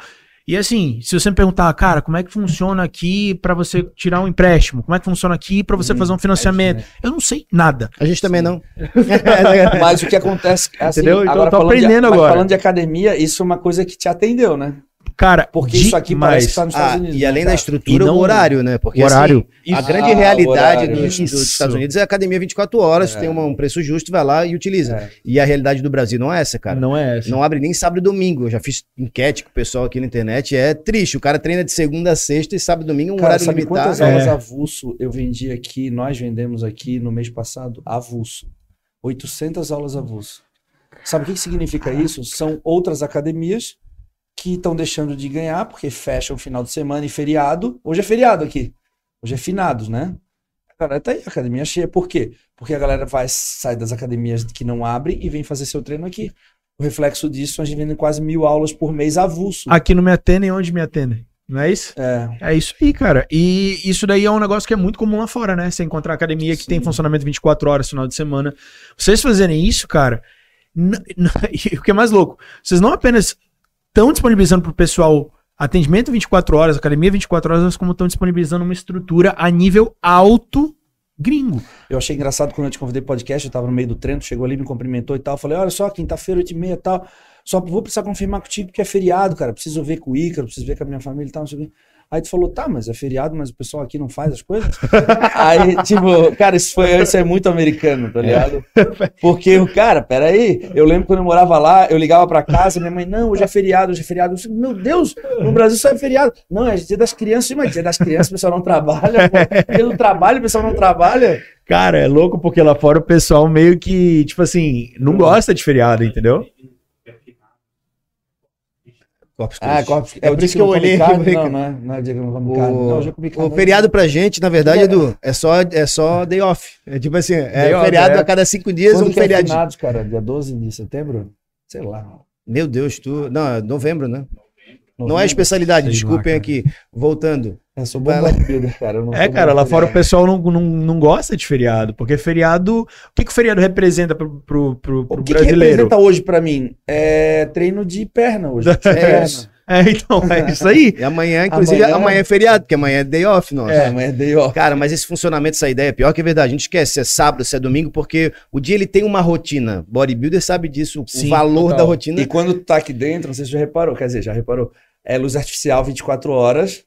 S2: E assim, se você me perguntar, cara, como é que funciona aqui pra você tirar um empréstimo? Como é que funciona aqui pra você
S1: Hum,
S2: fazer um financiamento? Eu não sei nada.
S3: A gente também não.
S1: Mas o que acontece, assim,
S2: Entendeu? Então eu tô
S1: de-
S2: aprendendo
S1: mas
S2: agora.
S1: falando de academia, isso é uma coisa que te atendeu, né?
S2: Cara,
S1: Porque isso aqui parece que
S2: demais.
S1: tá nos Estados
S3: Ah,
S1: Unidos.
S3: e
S1: né,
S3: além da
S1: cara?
S3: estrutura,
S2: E não-
S3: o horário, né? Porque
S2: o horário.
S3: assim, a grande
S1: Ah,
S3: realidade
S1: horário,
S3: dos, dos Estados Unidos é a academia 24 horas,
S1: É.
S3: tem uma- um preço justo, vai lá e utiliza.
S1: É.
S3: E a realidade do Brasil não é essa, cara.
S2: Não é essa.
S3: Não abre nem sábado e domingo. Eu já fiz enquete com o pessoal aqui na internet. É triste. O cara treina de segunda a sexta e sábado e domingo um
S1: Cara,
S3: horário
S1: sabe
S3: limitado.
S1: quantas
S2: É.
S1: aulas avulso eu vendi aqui, nós vendemos aqui no mês passado? Avulso. 800 aulas avulso. Sabe o que que significa isso? São outras academias que estão deixando de ganhar porque fecham final de semana e feriado. Hoje é feriado aqui. Hoje é finados, né? Cara, tá aí a academia cheia. Por quê? Porque a galera vai sair das academias que não abrem e vem fazer seu treino aqui. O reflexo disso, a gente vende quase mil aulas por mês avulso.
S2: Aqui não me atendem onde me atendem. Não é isso?
S1: É.
S2: É isso aí, cara. E isso daí é um negócio que é muito comum lá fora, né? Você encontrar academia que tem
S1: Sim.
S2: funcionamento 24 horas final de semana. Vocês fazerem isso, cara. n- e o que é mais louco, vocês não apenas estão disponibilizando pro pessoal atendimento 24 horas, academia 24 horas, como estão disponibilizando uma estrutura a nível alto gringo.
S1: Eu achei engraçado quando eu te convidei pro podcast, eu tava no meio do treino, chegou ali, me cumprimentou e tal. Falei, olha só, quinta-feira, 8 e meia e tal. Só vou precisar confirmar contigo que é feriado, cara. Preciso ver com o Ícaro, preciso ver com a minha família e tal, não sei o quê. Aí tu falou, tá, mas é feriado, mas o pessoal aqui não faz as coisas. Aí, tipo, cara, isso, foi, isso é muito americano, tá ligado? Porque o cara, peraí, eu lembro quando eu morava lá, eu ligava pra casa, minha mãe, não, hoje é feriado, hoje é feriado. Falei, meu Deus, no Brasil só é feriado. Não, é dia das crianças, mas dia das crianças o pessoal não trabalha, pô. Dia do trabalho o pessoal não trabalha.
S2: Cara, é louco porque lá fora o pessoal meio que, tipo assim, não gosta de feriado, entendeu?
S3: Corpus
S1: Ah,
S3: Christi.
S1: Corpus-
S3: É
S1: o
S3: por
S1: dia
S3: isso que eu
S1: não
S3: olhei.
S1: carne?
S3: falei,
S1: Não, não é, não é o dia que eu não como carne. Não, hoje eu comi
S3: O,
S1: carne.
S3: o feriado pra gente, na verdade, Edu, é só, é só day off. É tipo assim, é
S2: Day off,
S3: feriado
S2: é.
S3: a cada cinco dias,
S1: Quando
S3: um
S1: que é
S3: feriado.
S1: finados, cara? Dia 12 de setembro? Sei lá.
S3: Meu Deus, tu. Não, é novembro, né? Não é
S1: Novembro?
S3: especialidade,
S2: Sei lá,
S3: desculpem
S2: cara.
S3: aqui. Voltando.
S1: É, sou bom
S3: lá.
S1: bodybuilder, cara. eu não
S2: É,
S1: sou
S2: cara, lá fora o pessoal não, não, não gosta de feriado, porque feriado. O que, que o feriado representa pro, pro, pro, pro
S1: O que, que
S2: brasileiro?
S1: representa hoje pra mim? É treino de perna hoje.
S3: É
S1: perna.
S3: isso.
S2: É, então, é isso aí.
S3: E amanhã, inclusive,
S1: Amanhã-
S3: amanhã, é feriado, porque amanhã é day off, nossa.
S1: É, mas é day off.
S3: Cara, mas esse funcionamento, essa ideia é pior que é verdade. A gente esquece se é sábado, se é domingo, porque o dia ele tem uma rotina. Bodybuilder sabe disso,
S2: Sim,
S3: o valor
S2: total.
S3: da rotina.
S1: E quando tá aqui dentro, não sei se você já reparou, quer dizer, já reparou. É luz artificial 24 horas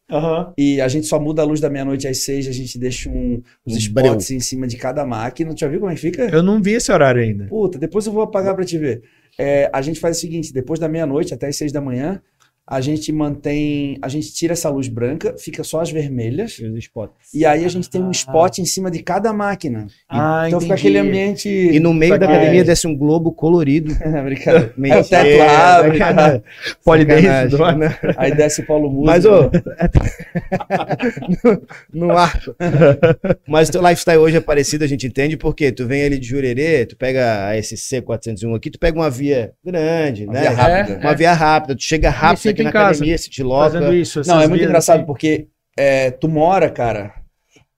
S1: e a gente só muda a luz da meia-noite às 6, a gente deixa um, os
S3: Um
S1: spots em cima de cada máquina. Tu já viu como é que fica?
S2: Eu não vi esse horário ainda.
S1: Puta, depois eu vou apagar pra te ver. É, a gente faz o seguinte: depois da meia-noite até as seis da manhã, a gente mantém. A gente tira essa luz branca, fica só as vermelhas. E aí a gente tem um spot em cima de cada máquina.
S2: Ah,
S1: então fica aquele ambiente.
S3: E no meio da academia desce um globo colorido.
S1: É, brincadeira.
S3: Meio
S1: Aí o teto abre.
S2: Pode
S3: Sacanagem,
S2: dentro.
S3: né?
S1: aí desce o Paulo Musa.
S3: Mas, ô. no, no arco. Mas o teu lifestyle hoje é parecido, a gente entende, porque tu vem ali de Jurerê, tu pega a SC 401 aqui, tu pega uma via grande,
S1: Uma
S3: né?
S1: via rápida.
S3: Uma via rápida, tu chega rápido aqui na
S2: casa,
S3: academia, se loca.
S2: Fazendo isso.
S1: Não, é muito engraçado
S2: assim.
S1: porque é, tu mora, cara.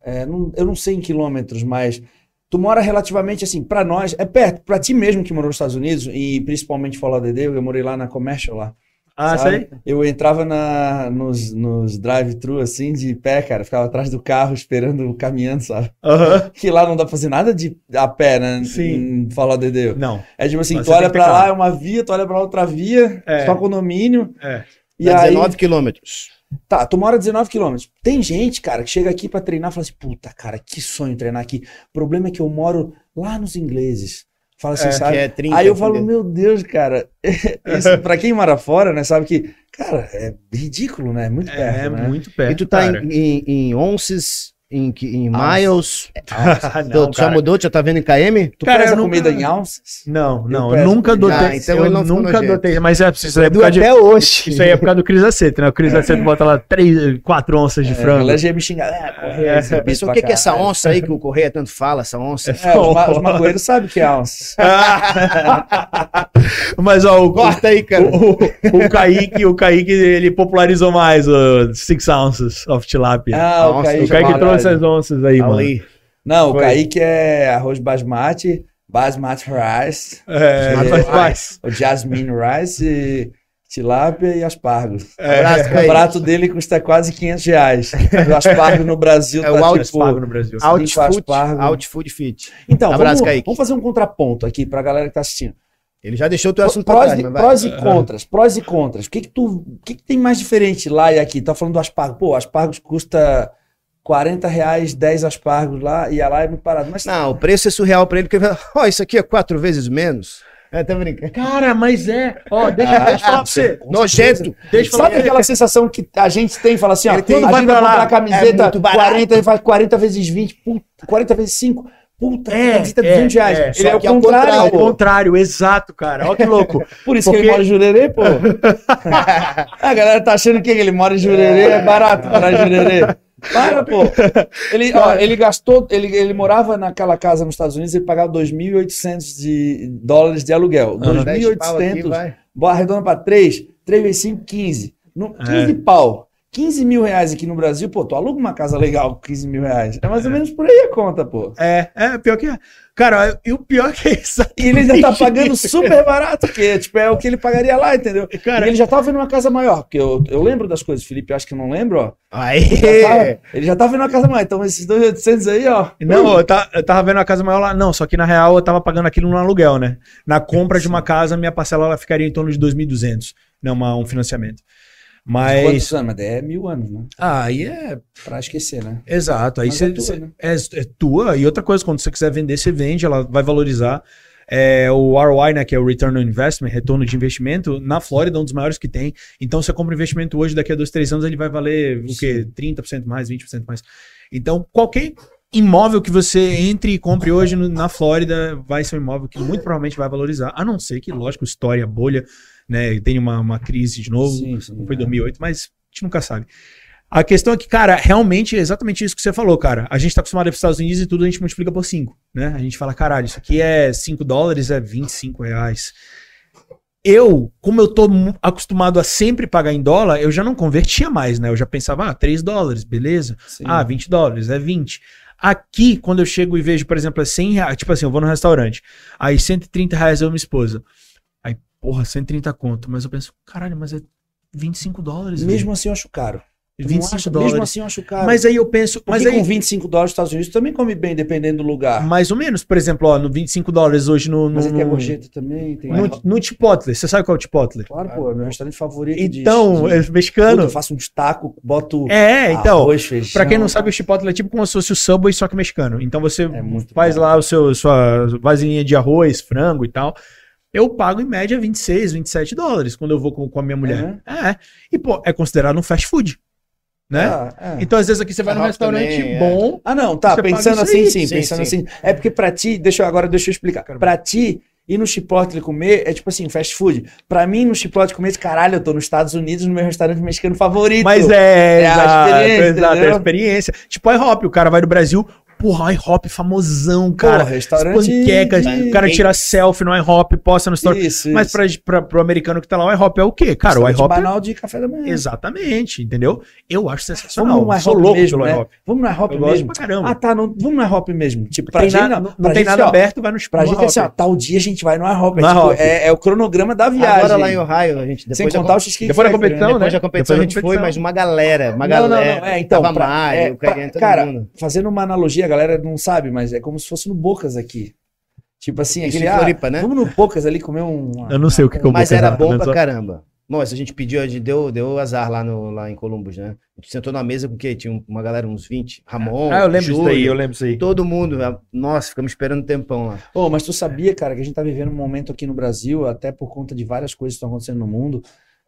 S1: é, não- eu não sei em quilômetros, mas tu mora relativamente assim, pra nós, é perto, pra ti mesmo que morou nos Estados Unidos, e principalmente Fala DD, eu morei lá na Commercial lá.
S2: Ah,
S1: sabe?
S2: sei.
S1: Eu entrava na, nos, nos drive-thru assim, de pé, cara, ficava atrás do carro esperando, caminhando, sabe?
S2: Aham.
S1: Que lá não dá pra fazer nada de a pé, né?
S2: Sim.
S1: Em Fala DD.
S2: Não.
S1: É tipo assim,
S2: Mas
S1: tu olha pra lá, é uma via, tu olha pra outra via,
S2: É.
S1: só condomínio.
S2: É.
S1: E
S3: Dá
S1: aí,
S3: 19 quilômetros.
S1: Tá, tu mora 19 quilômetros. Tem gente, cara, que chega aqui pra treinar e fala assim: puta, cara, que sonho treinar aqui. O problema é que eu moro lá nos ingleses. Fala assim,
S2: É,
S1: sabe?
S3: Que é 30,
S1: Aí eu falo,
S3: 30.
S1: meu Deus, cara. Isso, pra quem mora fora, né, sabe que, cara, é ridículo, né? É muito perto,
S2: É,
S1: né?
S2: muito perto.
S3: E tu tá
S2: cara.
S3: em, em, em onces, em, que- em
S1: Ounce.
S3: miles.
S2: Ah,
S3: Tu-
S2: não,
S3: tu já
S2: cara.
S3: mudou? Tu já tá vendo em KM?
S1: Tu
S2: Cara,
S1: pesa
S2: nunca-
S1: comida em ounces?
S2: Não, não, eu nunca adotei.
S3: Ah, então
S2: eu nunca adotei, mas é, isso aí é por
S3: Do
S2: causa de,
S3: até hoje.
S2: isso aí é por causa do Cris Aceto, né? O Cris Aceto bota lá 3, 4 onças de
S1: É,
S2: frango.
S1: ela já me. É, correr,
S2: É,
S1: exibido
S3: Mas o que, que é essa onça aí que o Correia tanto fala, essa onça?
S1: É, os, ma os maconheiros sabem que é ounce.
S2: Mas ó, o,
S3: Corta aí, cara.
S2: o, o, o Kaique, o Kaique, ele popularizou mais o 6 ounces of tilapia.
S1: Ah, o Kaique.
S2: o Kaique
S1: é
S2: trouxe as onças aí, mano.
S3: Ali.
S1: Não, o
S2: Foi.
S1: Kaique é arroz basmati, basmati rice,
S2: É, faz.
S1: o jasmine rice, e tilápia e aspargos.
S3: Abraço,
S1: O prato dele custa quase 500 reais. O aspargo no Brasil
S3: É
S1: tá
S3: o
S1: tipo...
S2: Aspargo no Brasil.
S1: Out-
S3: Outfood,
S1: aspargo.
S3: Outfood Fit.
S1: Então,
S3: Abraço,
S1: vamos, vamos fazer um contraponto aqui pra galera que tá assistindo.
S3: Ele já deixou o teu assunto pra
S1: Prós,
S3: trás,
S1: e- prós e contras, prós e contras. O que que tu, o que que tem mais diferente lá e aqui? Tá falando do aspargo. Pô, aspargos custa 40 reais, 10 aspargos lá, e lá é muito parado. Mas
S3: Não, o preço é surreal pra ele, porque ele fala, ó, isso aqui é quatro vezes menos. É, tá brincando.
S2: Cara, mas é. Ó, deixa,
S1: Ah,
S2: deixa eu falar pra você.
S1: com
S3: Nojento.
S2: Deixa eu falar
S1: Sabe aquela sensação que a gente tem? Fala assim, ó,
S3: Ele tem-
S1: a
S2: vai
S1: gente vai
S2: pra lá,
S1: comprar
S3: é
S1: camiseta
S3: barato.
S1: 40 e faz 40 vezes 20, puta, 40 vezes 5, puta,
S2: É,
S1: camiseta
S2: é,
S1: 200 reais.
S2: é.
S1: Ele
S3: Só
S1: é o
S3: que
S1: contrário,
S3: contrário,
S2: Ao
S1: pô.
S2: contrário, exato, cara. Olha que louco.
S1: Por isso que
S2: Porque-
S1: ele mora em Jurerê, pô. a galera tá achando que ele mora em Jurerê, é barato morar em Jurerê. Para, pô. Ele, ó, ele gastou, ele, ele morava naquela casa nos Estados Unidos, ele pagava 2.800 de dólares de aluguel.
S2: Aham.
S1: 2.800,
S3: vai.
S1: Boa arredonda pra 3, 3 vezes 5, 15. No, 15
S2: É.
S1: pau. 15 mil reais aqui no Brasil, pô, tu aluga uma casa legal com 15 mil reais. É mais ou menos por aí a conta, pô.
S2: É, é, pior que é. Cara, e o pior que é isso.
S1: E ele ainda tá pagando super barato, porque tipo, é o que ele pagaria lá, entendeu?
S2: Cara,
S1: E ele já tava vendo uma casa maior, porque eu, eu lembro das coisas, Felipe, eu acho que não lembro, ó.
S3: Aí.
S1: Já tava- ele já tava vendo uma casa maior, então esses 2.800 aí, ó.
S2: Não, eu, ta- eu tava vendo a casa maior lá. Não, só que na real eu tava pagando aquilo no aluguel, né? Na compra de uma casa, minha parcela ela ficaria em torno de 2.200, né? Uma, um financiamento. Mas.
S1: Quantos anos? Mas é mil anos, né?
S2: Ah, aí é.
S1: Pra esquecer, né?
S2: Exato. Aí você.
S1: é tua, né?
S2: é, é tua. E outra coisa, quando você quiser vender, você vende, ela vai valorizar. É, o ROI, né, que é o Return on Investment, retorno de investimento, na Flórida é um dos maiores que tem. Então, você compra um investimento hoje, daqui a dois, três anos, ele vai valer o quê? 30% mais, 20% mais. Então, qualquer imóvel que você entre e compre hoje no- na Flórida vai ser um imóvel que muito provavelmente vai valorizar. A não ser que, lógico, história, bolha, né, tenha uma, uma crise de novo.
S1: Sim, sim.
S2: Não foi 2008, mas a gente nunca sabe. A questão é que, cara, realmente é exatamente isso que você falou, cara. A gente tá acostumado a ir pros Estados Unidos e tudo a gente multiplica por 5, né? A gente fala, caralho, isso aqui é 5 dólares, é 25 reais. Eu, como eu tô acostumado a sempre pagar em dólar, eu já não convertia mais, né? Eu já pensava, ah, 3 dólares, beleza.
S1: Sim.
S2: Ah, 20 dólares, é 20. Aqui, quando eu chego e vejo, por exemplo, é 100 reais, tipo assim, eu vou no restaurante, aí 130 reais eu e minha esposa. Porra, 130 conto. Mas eu penso, caralho, mas é 25 dólares.
S1: Mesmo assim eu acho caro. Tu não
S2: 25
S1: acha?
S2: dólares.
S1: Mesmo assim eu acho caro.
S2: Mas aí eu penso,
S1: Porque
S2: mas aí,
S1: com 25 dólares nos Estados Unidos também come bem, dependendo do lugar.
S2: mais ou menos, por exemplo, ó, no 25 dólares hoje no. no
S1: Mas aqui é
S2: no,
S1: gorjeta também. Tem
S2: no, no Chipotle. Você sabe qual é o Chipotle?
S1: Claro, pô, é meu restaurante favorito. de-
S2: Então,
S1: de,
S2: é
S1: Puta,
S2: mexicano.
S1: eu faço um taco, boto
S2: É, então.
S1: arroz, feijão.
S2: Pra quem não sabe, o Chipotle é tipo como se fosse o Subway, só que mexicano. Então você
S1: É
S2: faz
S1: bom.
S2: lá o seu, sua vasilhinha de arroz, frango e tal. Eu pago em média 26, 27 dólares quando eu vou com, com a minha mulher. É. E, pô, é considerado um fast food. Né?
S1: Ah, é.
S2: Então, às vezes aqui você vai num restaurante
S3: também, é.
S2: bom.
S1: Ah, não, tá, pensando assim, sim,
S3: Sim,
S1: pensando
S3: sim.
S1: assim. É porque pra ti, deixa eu, agora deixa eu explicar. Pra ti, ir no Chipotle comer é tipo assim, fast food. Pra mim, no Chipotle comer, caralho, eu tô nos Estados Unidos, no meu restaurante mexicano favorito.
S2: Mas é,
S1: É a
S2: exato,
S1: experiência,
S2: exato, é a experiência. Tipo, IHOP, o cara vai do Brasil, porra, IHOP famosão, cara.
S1: Pô, restaurante
S2: panquecas,
S1: de-
S2: o cara tira selfie no IHOP, posta no story.
S1: Isso,
S2: Mas
S1: isso.
S2: pra, pra, pro americano que tá lá, o IHOP é o quê? Cara, o IHOP é...
S1: banal de café da manhã.
S2: Exatamente, entendeu? Eu acho sensacional.
S1: Vamos no
S2: Sou louco
S1: mesmo,
S2: pelo
S1: né?
S2: IHOP.
S1: Vamos no IHOP mesmo.
S2: pra caramba.
S1: Ah, tá, não, vamos no IHOP mesmo. Tipo, pra
S2: tem
S1: gente,
S2: nada,
S1: não.
S2: não,
S1: Pra
S2: tem
S1: gente,
S2: nada
S1: ó,
S2: aberto, vai no
S1: Pra
S2: no
S1: gente assim, ó, tal dia a gente vai no IHOP. É, tipo, é, é o cronograma da viagem.
S3: Agora lá em Ohio, a gente depois
S1: Sem contar
S3: com-
S1: o Cheesecake
S2: Depois da competição,
S1: né?
S2: né?
S3: depois da competição
S2: Depois
S3: a gente foi, mas uma galera, uma
S1: Não, não,
S3: galera.
S1: não, é, então,
S3: Tava
S1: pra-
S3: Mário,
S1: é, pra- cara, fazendo uma analogia, galera não sabe, mas é como se fosse no Bocas aqui. Tipo assim,
S3: Isso
S1: aquele,
S3: em
S1: ah,
S3: Floripa, né?
S1: vamos no Bocas ali comer um...
S2: Eu não sei o que, que eu vou
S3: Mas era
S2: pegar,
S3: bom
S2: né?
S3: pra caramba. Nossa, a gente pediu, a gente deu, deu azar lá, no, lá em Columbus, né? A gente sentou na mesa com o quê? Tinha uma galera, uns 20. Ramon,
S2: Ah, eu lembro disso
S3: Júlio,
S2: daí, eu lembro disso aí.
S3: Todo mundo. ah, Nossa, ficamos esperando um tempão lá.
S1: Ô, mas tu sabia, cara, que a gente tá vivendo um momento aqui no Brasil, até por conta de várias coisas que estão acontecendo no mundo,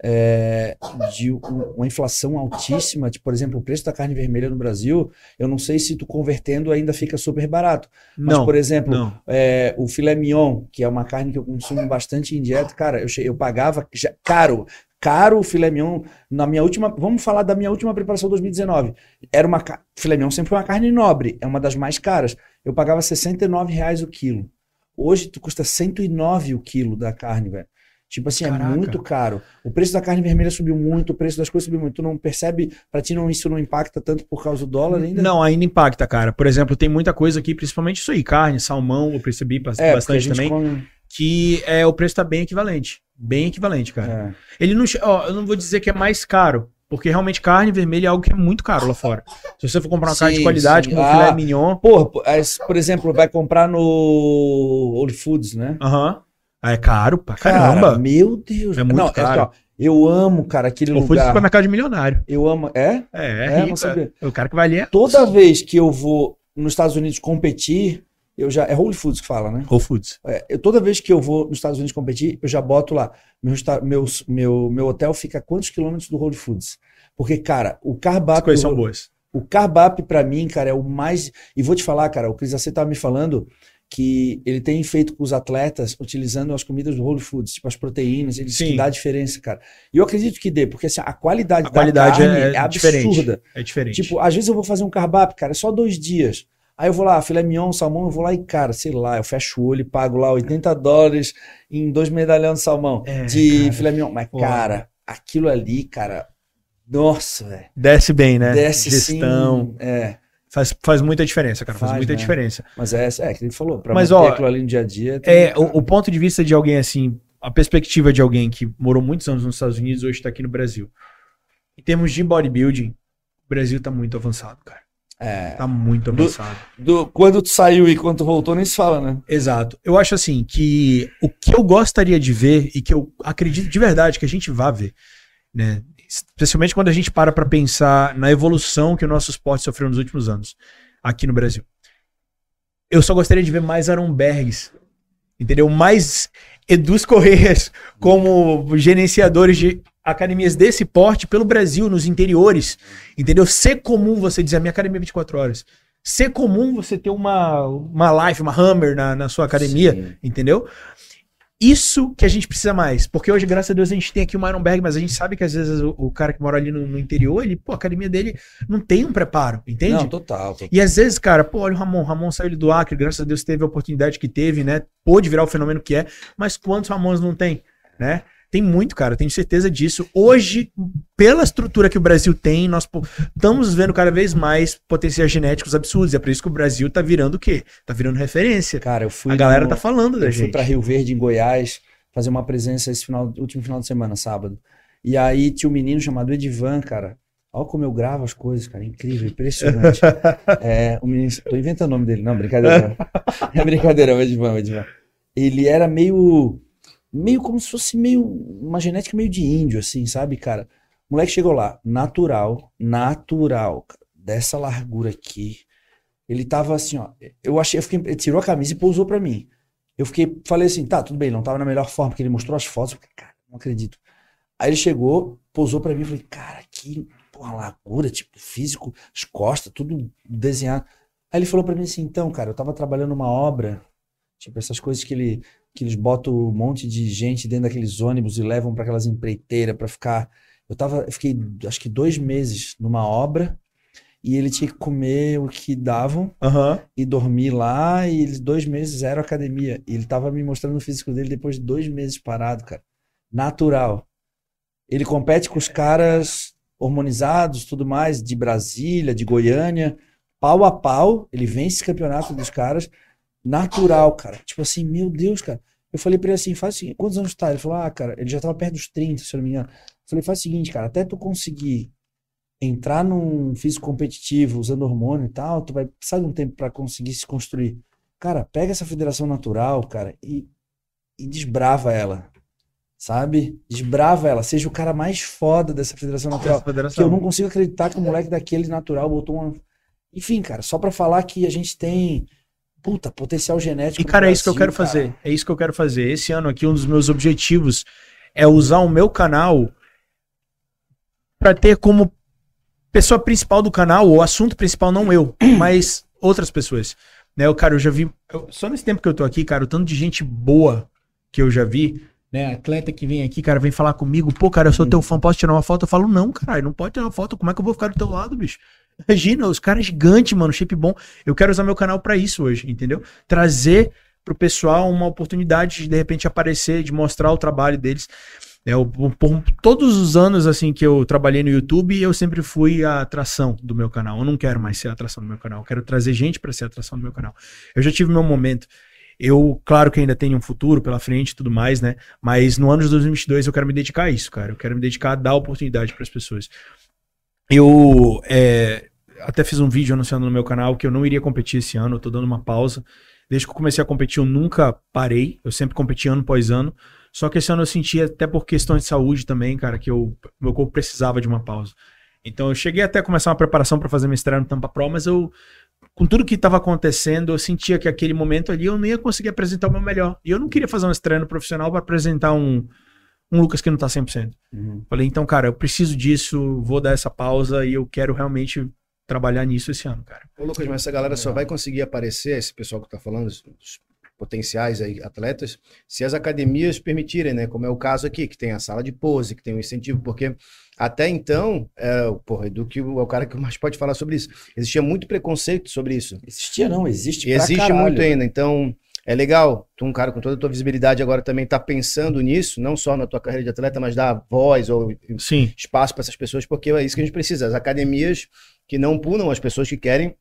S1: é, de um- uma inflação altíssima, tipo, por exemplo, o preço da carne vermelha no Brasil, eu não sei se tu convertendo ainda fica super barato. Mas,
S2: Não,
S1: por exemplo, é, o filé mignon, que é uma carne que eu consumo bastante em dieta, cara, eu, eu pagava já- caro, caro o filé mignon na minha última, vamos falar da minha última preparação 2019. Era uma filé mignon sempre foi uma carne nobre, é uma das mais caras. Eu pagava 69 reais o quilo. Hoje tu custa 109 o quilo da carne, velho. Tipo assim,
S2: Caraca.
S1: é muito caro. O preço da carne vermelha subiu muito, o preço das coisas subiu muito. Tu não percebe, pra ti não, isso não impacta tanto por causa do dólar ainda?
S2: Não, ainda impacta, cara. Por exemplo, tem muita coisa aqui, principalmente isso aí, carne, salmão, eu percebi
S1: É,
S2: bastante
S1: gente
S2: também,
S1: come-
S2: que é, o preço tá bem equivalente. Bem equivalente, cara.
S1: é.
S2: Ele não, ó, eu não vou dizer que é mais caro, porque realmente carne vermelha é algo que é muito caro lá fora. Se você for comprar uma carne de
S1: Sim,
S2: qualidade,
S1: sim.
S2: como
S1: Ah.
S2: filé mignon,
S1: Porra, por as- por exemplo, vai comprar no Whole Foods, né?
S2: aham, é caro pra
S1: Cara,
S2: caramba.
S1: meu Deus.
S2: É muito
S1: Não,
S2: caro.
S1: ó, eu amo, cara, aquele
S2: o Foods é
S1: lugar.
S2: supermercado de milionário.
S1: Eu amo. É?
S2: É, é,
S1: É,
S2: rico.
S1: sabia.
S2: é. O cara que vai ali é
S1: Toda vez que eu vou nos Estados Unidos competir, eu já. É Whole Foods que fala, né?
S2: Whole Foods.
S1: É, eu, toda vez que eu vou nos Estados Unidos competir, eu já boto lá. Meu, meu, meu, meu hotel fica a quantos quilômetros do Whole Foods? Porque, cara, o
S2: As
S1: cardápio.
S2: coisas
S1: do
S2: são boas.
S1: O cardápio, pra mim, cara, é o mais. E vou te falar, cara, o Cris Acê tava me falando que ele tem feito com os atletas utilizando as comidas do Whole Foods, tipo as proteínas, ele diz
S2: Sim.
S1: que dá diferença, cara. E eu acredito que dê, porque assim, a qualidade
S2: A
S1: da
S2: qualidade
S1: carne
S2: é,
S1: é,
S2: diferente.
S1: absurda.
S2: É diferente.
S1: Tipo, às vezes eu vou fazer um cardápio, cara, é só dois dias. Aí eu vou lá, filé mignon, salmão, eu vou lá e, cara, sei lá, eu fecho o olho e pago lá 80 dólares em dois medalhões de salmão,
S2: É,
S1: de
S2: cara.
S1: filé mignon. Mas,
S2: Pô.
S1: cara, aquilo ali, cara, nossa, velho.
S2: Desce bem, né?
S1: Desce
S2: Gestão.
S1: sim. É,
S2: Faz, faz muita diferença, cara. Faz,
S1: Faz,
S2: muita
S1: né?
S2: diferença.
S1: mas é, é, que ele falou, pra
S2: Mas,
S1: manter
S2: ó,
S1: aquilo ali no dia a dia.
S2: É, o, o ponto de vista de alguém assim, a perspectiva de alguém que morou muitos anos nos Estados Unidos hoje está aqui no Brasil. Em termos de bodybuilding, o Brasil tá muito avançado, cara.
S1: É.
S2: Tá muito
S1: Do-
S2: avançado.
S1: Do, quando tu saiu e quando tu voltou, nem se fala, né?
S2: Exato. Eu acho assim que o que eu gostaria de ver e que eu acredito de verdade que a gente vai ver, né? Especialmente quando a gente para para pensar na evolução que o nosso esporte sofreu nos últimos anos aqui no Brasil. Eu só gostaria de ver mais Aaron Bergs, entendeu? Mais Edus Correias como gerenciadores de academias desse porte pelo Brasil, nos interiores, entendeu? Ser comum você dizer a minha academia é 24 horas. Ser comum você ter uma, uma life, uma Hammer na, na sua academia,
S1: Sim.
S2: entendeu? Isso que a gente precisa mais. Porque hoje, graças a Deus, a gente tem aqui o Ironberg, mas a gente sabe que às vezes o, o cara que mora ali no, no interior, ele, pô, a academia dele não tem um preparo, entende?
S1: Não, total. total.
S2: E às vezes, cara, pô, olha o Ramon. Ramon saiu do Acre, graças a Deus teve a oportunidade que teve, né? Pôde virar o fenômeno que é, mas quantos Ramons não tem, né? Tem muito, cara, tenho certeza disso. Hoje, pela estrutura que o Brasil tem, nós estamos vendo cada vez mais potenciais genéticos absurdos. E é por isso que o Brasil tá virando o quê? Tá virando referência.
S1: Cara, eu fui.
S2: a galera
S1: no-
S2: tá falando da
S1: Eu fui
S2: gente.
S1: pra Rio Verde, em Goiás, fazer uma presença esse final, último final de semana, sábado. E aí tinha um menino chamado Edivan, cara. Olha como eu gravo as coisas, cara. Incrível, impressionante. é, o menino, tô inventando o nome dele. Não, brincadeira. é brincadeira, o Edivan, o Edivan. Ele era meio, meio como se fosse meio, uma genética meio de índio, assim, sabe, cara? O moleque chegou lá, natural, natural, dessa largura aqui. Ele tava assim, ó. Eu achei, eu fiquei, ele tirou a camisa e pousou pra mim. Eu fiquei, falei assim, tá, tudo bem, não tava na melhor forma, porque ele mostrou as fotos. Eu cara, não acredito. Aí ele chegou, pousou pra mim, falei, cara, que porra, largura, tipo, físico, as costas, tudo desenhado. Aí ele falou pra mim assim, então, cara, eu tava trabalhando uma obra, tipo, essas coisas que, ele, que eles botam um monte de gente dentro daqueles ônibus e levam pra aquelas empreiteiras pra ficar. Eu tava, eu fiquei, acho que dois meses numa obra e ele tinha que comer o que davam
S2: Aham.
S1: e dormir lá, e eles dois meses zero academia. E ele tava me mostrando o físico dele depois de dois meses parado, cara. Natural. Ele compete com os caras hormonizados, tudo mais, de Brasília, de Goiânia, pau a pau. Ele vence esse campeonato dos caras, natural, cara. Tipo assim, meu Deus, cara. Eu falei pra ele assim, faz o seguinte, quantos anos tá? Ele falou, ah, cara, ele já tava perto dos 30, se eu não me engano. Eu falei, faz o seguinte, cara, até tu conseguir entrar num físico competitivo usando hormônio e tal, tu vai precisar de um tempo para conseguir se construir. Cara, pega essa federação natural, cara, e, e desbrava ela. sabe? Desbrava ela, seja o cara mais foda dessa federação natural.
S2: Essa federação.
S1: Que eu não consigo acreditar que o moleque daquele natural botou uma. Enfim, cara, só pra falar que a gente tem. Puta, potencial genético.
S2: E, cara, é isso que eu
S1: Brasil,
S2: quero
S1: cara.
S2: fazer. É isso que eu quero fazer. Esse ano aqui, um dos meus objetivos é usar o meu canal para ter como pessoa principal do canal, o assunto principal, não eu, mas outras pessoas. Né, eu, cara, eu já vi. eu- só nesse tempo que eu tô aqui, cara, o tanto de gente boa que eu já vi. Né, atleta que vem aqui, cara, vem falar comigo, pô, cara, eu sou teu fã, posso tirar uma foto? Eu falo, não, cara, não pode tirar uma foto, como é que eu vou ficar do teu lado, bicho? Imagina, os caras gigantes, mano, shape bom. Eu quero usar meu canal pra isso hoje, entendeu? Trazer pro pessoal uma oportunidade de de repente aparecer, de mostrar o trabalho deles. É, eu- por todos os anos assim que eu trabalhei no YouTube, eu sempre fui a atração do meu canal. Eu não quero mais ser a atração do meu canal. Eu quero trazer gente para ser a atração do meu canal. Eu já tive meu momento. Eu, claro que ainda tenho um futuro pela frente e tudo mais, né? Mas no ano de 2022 eu quero me dedicar a isso, cara. Eu quero me dedicar a dar oportunidade para as pessoas. Eu é, até fiz um vídeo anunciando no meu canal que eu não iria competir esse ano. Eu tô dando uma pausa. Desde que eu comecei a competir, eu nunca parei. Eu sempre competi ano após ano. Só que esse ano eu senti, até por questões de saúde também, cara, que eu, meu corpo precisava de uma pausa. Então eu cheguei até a começar uma preparação para fazer minha estreia no Tampa Pro, mas eu, com tudo que estava acontecendo, eu sentia que aquele momento ali eu não ia conseguir apresentar o meu melhor. E eu não queria fazer uma estreia no profissional para apresentar um, um Lucas que não tá 100%.
S1: Uhum.
S2: Falei, então, cara, eu preciso disso, vou dar essa pausa e eu quero realmente trabalhar nisso esse ano, cara.
S3: Ô, Lucas, mas essa galera só vai conseguir aparecer, esse pessoal que tá falando, os potenciais aí, atletas, se as academias permitirem, né? Como é o caso aqui, que tem a sala de pose, que tem o incentivo, porque até então, é, porra, Edu que é o cara que mais pode falar sobre isso. Existia muito preconceito sobre isso.
S1: Existia não, existe
S3: E
S1: pra
S3: existe
S1: caralho.
S3: muito ainda. Então, é legal. Tu, um cara com toda a tua visibilidade agora também tá pensando nisso, não só na tua carreira de atleta, mas dar voz ou
S2: Sim.
S3: espaço para essas pessoas, porque é isso que a gente precisa. As academias que não punam as pessoas que querem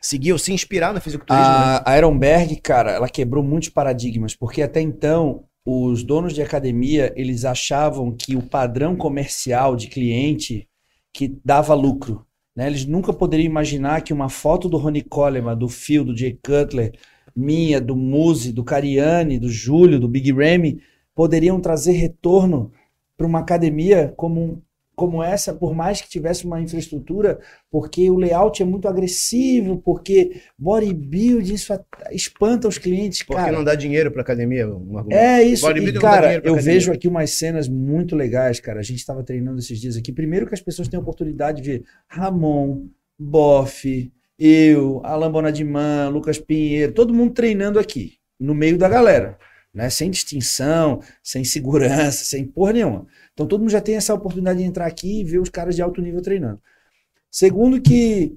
S3: seguir ou se inspirar no fisiculturismo. né?
S1: A, a Ironberg, cara, ela quebrou muitos paradigmas, porque até então os donos de academia, eles achavam que o padrão comercial de cliente que dava lucro, né? Eles nunca poderiam imaginar que uma foto do Ronnie Coleman, do Phil, do Jay Cutler, minha, do Muzi, do Cariani, do Júlio, do Big Ramy, poderiam trazer retorno para uma academia como, como essa, por mais que tivesse uma infraestrutura, porque o layout é muito agressivo, porque bodybuilding, isso espanta os clientes,
S3: Porque
S1: cara.
S3: não dá dinheiro para academia. Um.
S1: É isso, e cara, eu
S3: academia.
S1: vejo aqui umas cenas muito legais, cara. A gente estava treinando esses dias aqui. Primeiro que as pessoas têm a oportunidade de ver Ramon, Boff, eu, Alan Bonadiman, Lucas Pinheiro, todo mundo treinando aqui, no meio da galera, né? Sem distinção, sem segurança, sem porra nenhuma. Então todo mundo já tem essa oportunidade de entrar aqui e ver os caras de alto nível treinando. Segundo que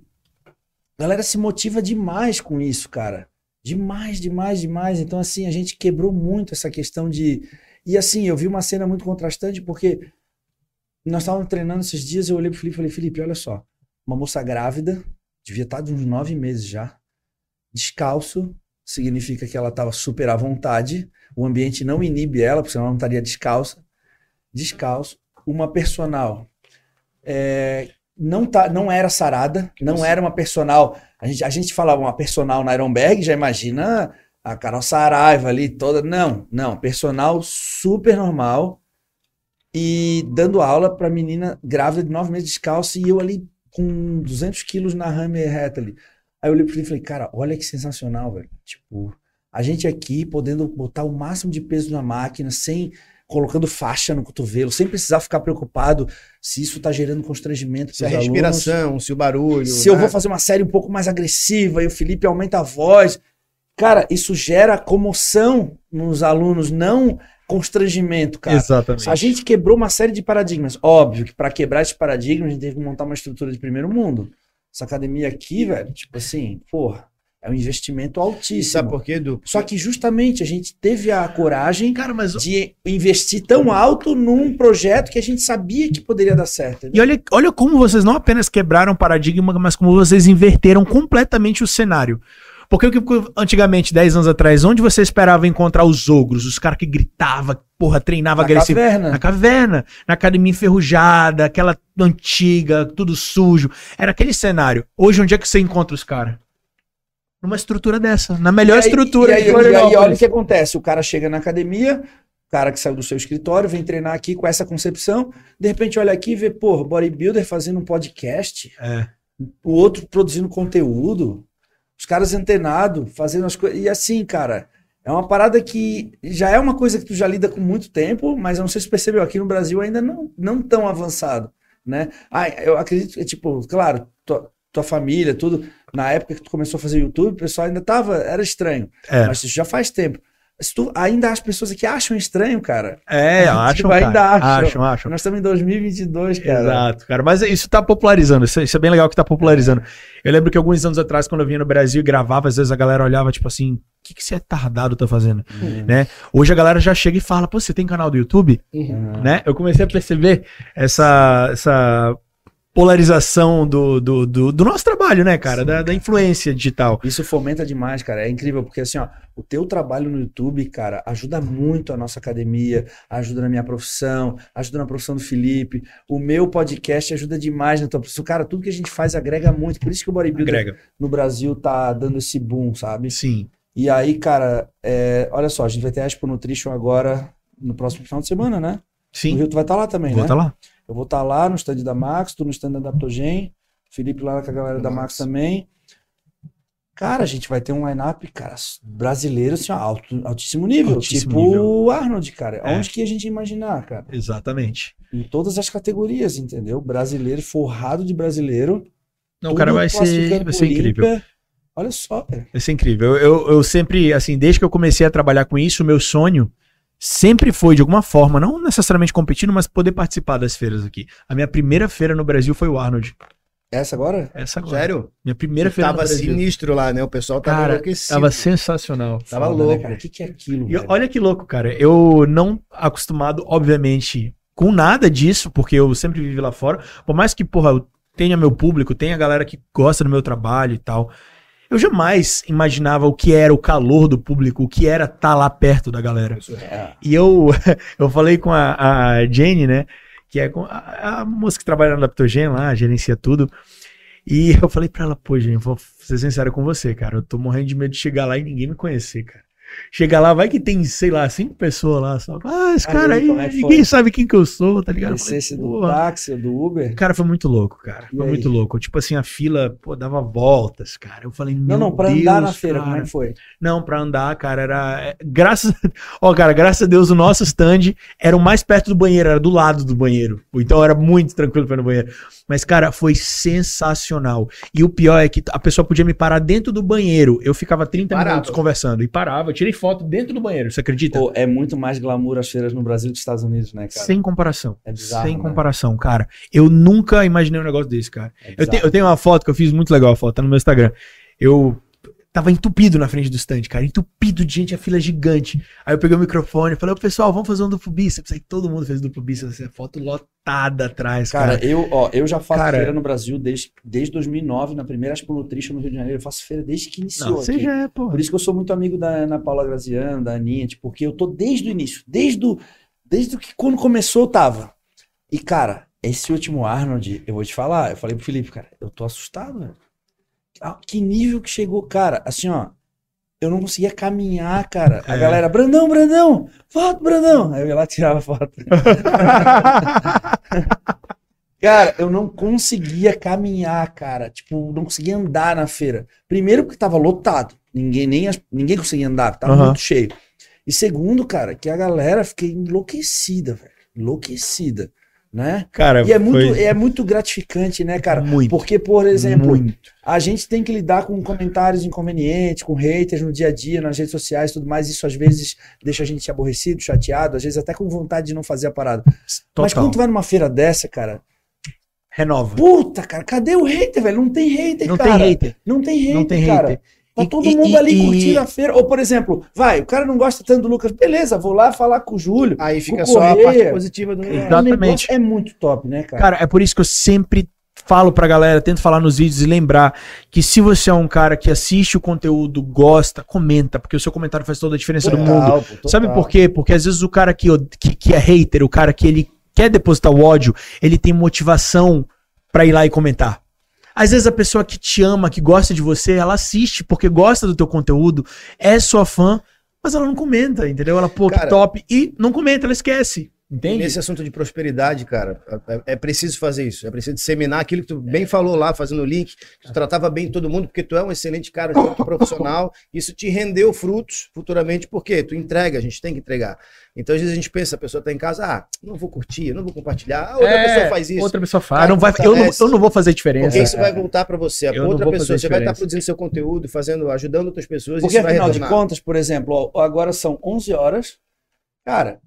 S1: a galera se motiva demais com isso, cara. Demais, demais, demais. Então, assim, a gente quebrou muito essa questão de. E assim, eu vi uma cena muito contrastante, porque nós estávamos treinando esses dias, eu olhei pro Felipe e falei, Felipe, olha só, uma moça grávida, devia estar de uns nove meses já, descalço, significa que ela estava super à vontade, o ambiente não inibe ela, porque senão ela não estaria descalça. Descalço, uma personal é, não, tá, não era sarada, não era uma personal. A gente, a gente falava uma personal na Ironberg, já imagina a Carol Saraiva ali toda. Não, não, personal super normal e dando aula para menina grávida de nove meses descalça e eu ali com 200 quilos na Hammer reta ali. Aí eu olhei pro Felipe e falei, cara, olha que sensacional, velho. Tipo, a gente aqui podendo botar o máximo de peso na máquina sem colocando faixa no cotovelo, sem precisar ficar preocupado se isso tá gerando constrangimento
S3: Se a
S1: pros alunos.
S3: respiração, se o barulho.
S1: Se eu
S3: né?
S1: vou fazer uma série um pouco mais agressiva e o Felipe aumenta a voz, cara, isso gera comoção nos alunos, não constrangimento, cara.
S2: Exatamente.
S1: A gente quebrou uma série de paradigmas. Óbvio que para quebrar esses paradigmas, a gente teve que montar uma estrutura de primeiro mundo. Essa academia aqui, velho, tipo assim, porra, é um investimento
S3: E
S1: altíssimo.
S3: sabe por quê, Edu?
S1: Só que justamente a gente teve a coragem
S2: Cara, mas.
S1: de investir tão alto num projeto que a gente sabia que poderia dar certo.
S2: E olha, olha como vocês não apenas quebraram paradigma, mas como vocês inverteram completamente o cenário. Porque o que antigamente, 10 anos atrás, onde você esperava encontrar os ogros, os caras que gritavam, porra, treinava
S1: Na
S2: agressivo?
S1: caverna.
S2: Na caverna, na academia enferrujada, aquela antiga, tudo sujo. Era aquele cenário. Hoje, onde é que você encontra os caras? Numa estrutura dessa, na melhor
S1: E aí-
S2: estrutura
S1: E aí, e aí, olha o que acontece: o cara chega na academia, cara que saiu do seu escritório, vem treinar aqui com essa concepção, de repente olha aqui e vê, pô, bodybuilder fazendo um podcast,
S2: É.
S1: o outro produzindo conteúdo, os caras antenados, fazendo as coisas. E assim, cara, é uma parada que já é uma coisa que tu já lida com muito tempo, mas eu não sei se percebeu, aqui no Brasil ainda não, não tão avançado, né? Ah, eu acredito que, tipo, claro, tua, tua família, tudo, na época que tu começou a fazer YouTube, o pessoal ainda tava, era estranho,
S2: É.
S1: mas isso já faz tempo. Se tu, ainda as pessoas aqui acham estranho, cara.
S2: É, acham,
S1: Tipo, ainda acham.
S2: acham, acham.
S1: Nós estamos em 2022, cara.
S2: Exato, cara. Mas isso tá popularizando. Isso, isso é bem legal que tá popularizando. Eu lembro que alguns anos atrás, quando eu vinha no Brasil e gravava, às vezes a galera olhava, tipo assim, o que, que você é tardado tá fazendo? Né? Hoje a galera já chega e fala, pô, você tem canal do YouTube?
S1: Uhum.
S2: Né? Eu comecei a perceber essa, essa polarização do, do, do, do nosso trabalho, né, cara? Da, da influência digital.
S1: Isso fomenta demais, cara. É incrível, porque assim, ó, o teu trabalho no YouTube, cara, ajuda muito a nossa academia, ajuda na minha profissão, ajuda na profissão do Felipe. O meu podcast ajuda demais na tua profissão. Cara, tudo que a gente faz agrega muito. Por isso que o bodybuilder
S2: Agrega.
S1: no Brasil tá dando esse boom, sabe?
S2: Sim.
S1: E aí, cara, é, olha só, a gente vai ter a Expo Nutrition agora no próximo final de semana, né?
S2: Sim.
S1: Rio tu vai estar lá também,
S2: Vou
S1: né?
S2: tá lá.
S1: Eu vou estar lá no stand da Max, tu no stand da Adaptogen, Felipe lá com a galera da Max também. Cara, a gente vai ter um line-up, cara, brasileiro, assim, alto, altíssimo nível.
S2: Altíssimo
S1: tipo
S2: nível.
S1: o Arnold, cara.
S2: É.
S1: Onde que a gente ia imaginar, cara?
S2: Exatamente.
S1: Em todas as categorias, entendeu? Brasileiro, forrado de brasileiro.
S2: Não,
S1: tudo
S2: cara, vai ser, vai ser incrível.
S1: Olha só, velho.
S2: Vai ser incrível. Eu, eu sempre, assim, desde que eu comecei a trabalhar com isso, o meu sonho sempre foi, de alguma forma, não necessariamente competindo, mas poder participar das feiras aqui. A minha primeira feira no Brasil foi o Arnold.
S1: Essa agora?
S2: Essa agora.
S3: Sério?
S2: Minha primeira feira no
S3: Tava sinistro lá, né? O pessoal tava
S2: Cara,
S3: enlouquecido.
S2: tava sensacional.
S3: Tava
S1: Foda, né,
S3: louco.
S1: cara? O que, que é aquilo?
S2: E
S1: velho?
S2: olha que louco, cara. Eu não acostumado, obviamente, com nada disso, porque eu sempre vivi lá fora. Por mais que, porra, eu tenha meu público, tenha galera que gosta do meu trabalho e tal. Eu jamais imaginava o que era o calor do público, o que era estar lá perto da galera.
S1: É.
S2: E eu, eu falei com a, a Jane, né? Que é a, a moça que trabalha na Adaptogen lá, gerencia tudo. E eu falei pra ela, pô, Jane, vou ser sincero com você, cara. Eu tô morrendo de medo de chegar lá e ninguém me conhecer, cara. Chegar lá, vai que tem, sei lá, cinco pessoas lá só. Ah, esse
S1: Aí,
S2: cara aí,
S1: como é
S2: ninguém
S1: foi?
S2: sabe quem que eu sou, tá ligado?
S1: Essência do táxi, ou do Uber.
S2: Cara, foi muito louco, cara.
S1: E
S2: Foi
S1: aí?
S2: muito louco. Tipo assim, a fila, pô, dava voltas, cara. Eu falei,
S1: Não, não, pra
S2: Deus,
S1: andar na feira,
S2: cara.
S1: como é que foi?
S2: Não, pra andar, cara, era. é, Graças. Ó, cara, graças a Deus, o nosso stand era o mais perto do banheiro, era do lado do banheiro. Então era muito tranquilo pra ir no banheiro. Mas, cara, foi sensacional. E o pior é que a pessoa podia me parar dentro do banheiro. Eu ficava 30
S3: Parava.
S2: minutos conversando e parava. Eu tirei foto dentro do banheiro, você acredita?
S1: Pô, é muito mais glamour as feiras no Brasil que nos Estados Unidos, né, cara?
S2: Sem comparação.
S1: É bizarro,
S2: Sem
S1: né?
S2: comparação, cara. Eu nunca imaginei um negócio desse, cara.
S1: É
S2: Eu, te- eu tenho uma foto que eu fiz muito legal, a foto, tá no meu Instagram. Eu tava entupido na frente do stand, cara. Entupido de gente, a fila gigante. Aí eu peguei o microfone e falei, ô pessoal, vamos fazer um duplo bíceps. Aí todo mundo fez duplo bíceps, assim, foto lotada atrás, cara.
S1: Cara, eu, ó, eu já faço
S2: Cara-
S1: feira no Brasil desde, desde 2009, na primeira Expo Nutrition no Rio de Janeiro. Eu faço feira desde que iniciou
S2: Não, você já é, pô.
S1: Por isso que eu sou muito amigo da Ana Paula Graziano, da Aninha, tipo, porque eu tô desde o início, desde o, desde que quando começou eu tava. E, cara, esse último Arnold, eu vou te falar, eu falei pro Felipe, cara, eu tô assustado, velho. Ah, Que nível que chegou, cara, assim, ó, eu não conseguia caminhar, cara. A
S2: É.
S1: galera, Brandão, Brandão, foto, Brandão. Aí eu ia lá e tirava foto. Cara, eu não conseguia caminhar, cara. Tipo, não conseguia andar na feira. Primeiro porque tava lotado. Ninguém nem ninguém conseguia andar, tava
S2: Aham.
S1: muito cheio. E segundo, cara, que a galera fiquei enlouquecida, velho. Enlouquecida, né?
S2: Cara,
S1: E é muito,
S2: foi
S1: é muito gratificante, né, cara?
S2: muito,
S1: Porque, por exemplo,
S2: muito.
S1: a gente tem que lidar com comentários inconvenientes, com haters no dia a dia, nas redes sociais e tudo mais. Isso às vezes deixa a gente aborrecido, chateado, às vezes até com vontade de não fazer a parada. Mas
S2: Total.
S1: quando tu vai numa feira dessa, cara,
S2: Renova.
S1: puta, cara, cadê o hater, velho? Não tem hater,
S2: Não
S1: cara.
S2: tem hater.
S1: Não tem hater,
S2: Não tem
S1: cara.
S2: hater.
S1: Tá
S2: E-
S1: todo
S2: e-
S1: mundo
S2: e-
S1: ali
S2: e-
S1: curtindo a feira. Ou, por exemplo, vai, o cara não gosta tanto do Lucas. Beleza, vou lá falar com o Júlio.
S3: Aí fica só a parte positiva do
S1: O
S3: negócio.
S2: Exatamente.
S1: é muito top, né, cara?
S2: Cara, é por isso que eu sempre falo pra galera, tento falar nos vídeos e lembrar que se você é um cara que assiste o conteúdo, gosta, comenta, porque o seu comentário faz toda a diferença do mundo.
S1: Total, total.
S2: Sabe por quê? Porque às vezes o cara que, que, que é hater, o cara que ele quer depositar o ódio, ele tem motivação pra ir lá e comentar. Às vezes a pessoa que te ama, que gosta de você, ela assiste porque gosta do teu conteúdo, é sua fã. Mas ela não comenta, entendeu? Ela, pô, que
S3: Cara-
S2: top. E não comenta, ela esquece. Entende?
S3: Nesse assunto de prosperidade, cara, é, é preciso fazer isso. É preciso disseminar aquilo que tu bem falou lá, fazendo o link. Tu tratava bem todo mundo, porque tu é um excelente cara, um excelente profissional. Isso te rendeu frutos futuramente, porque tu entrega, a gente tem que entregar. Então, às vezes a gente pensa, a pessoa tá em casa, ah, não vou curtir, não vou compartilhar. Ah, outra
S2: É,
S3: pessoa faz isso.
S2: Outra pessoa faz.
S3: Cara,
S2: não vai, eu, não, eu não vou fazer diferença.
S3: Porque isso vai voltar para você.
S2: Eu
S3: outra pessoa, você vai estar
S2: diferença.
S3: produzindo seu conteúdo, fazendo, ajudando outras pessoas.
S1: Porque
S3: isso vai
S1: afinal de contas, por exemplo, ó, agora são 11 horas. Cara,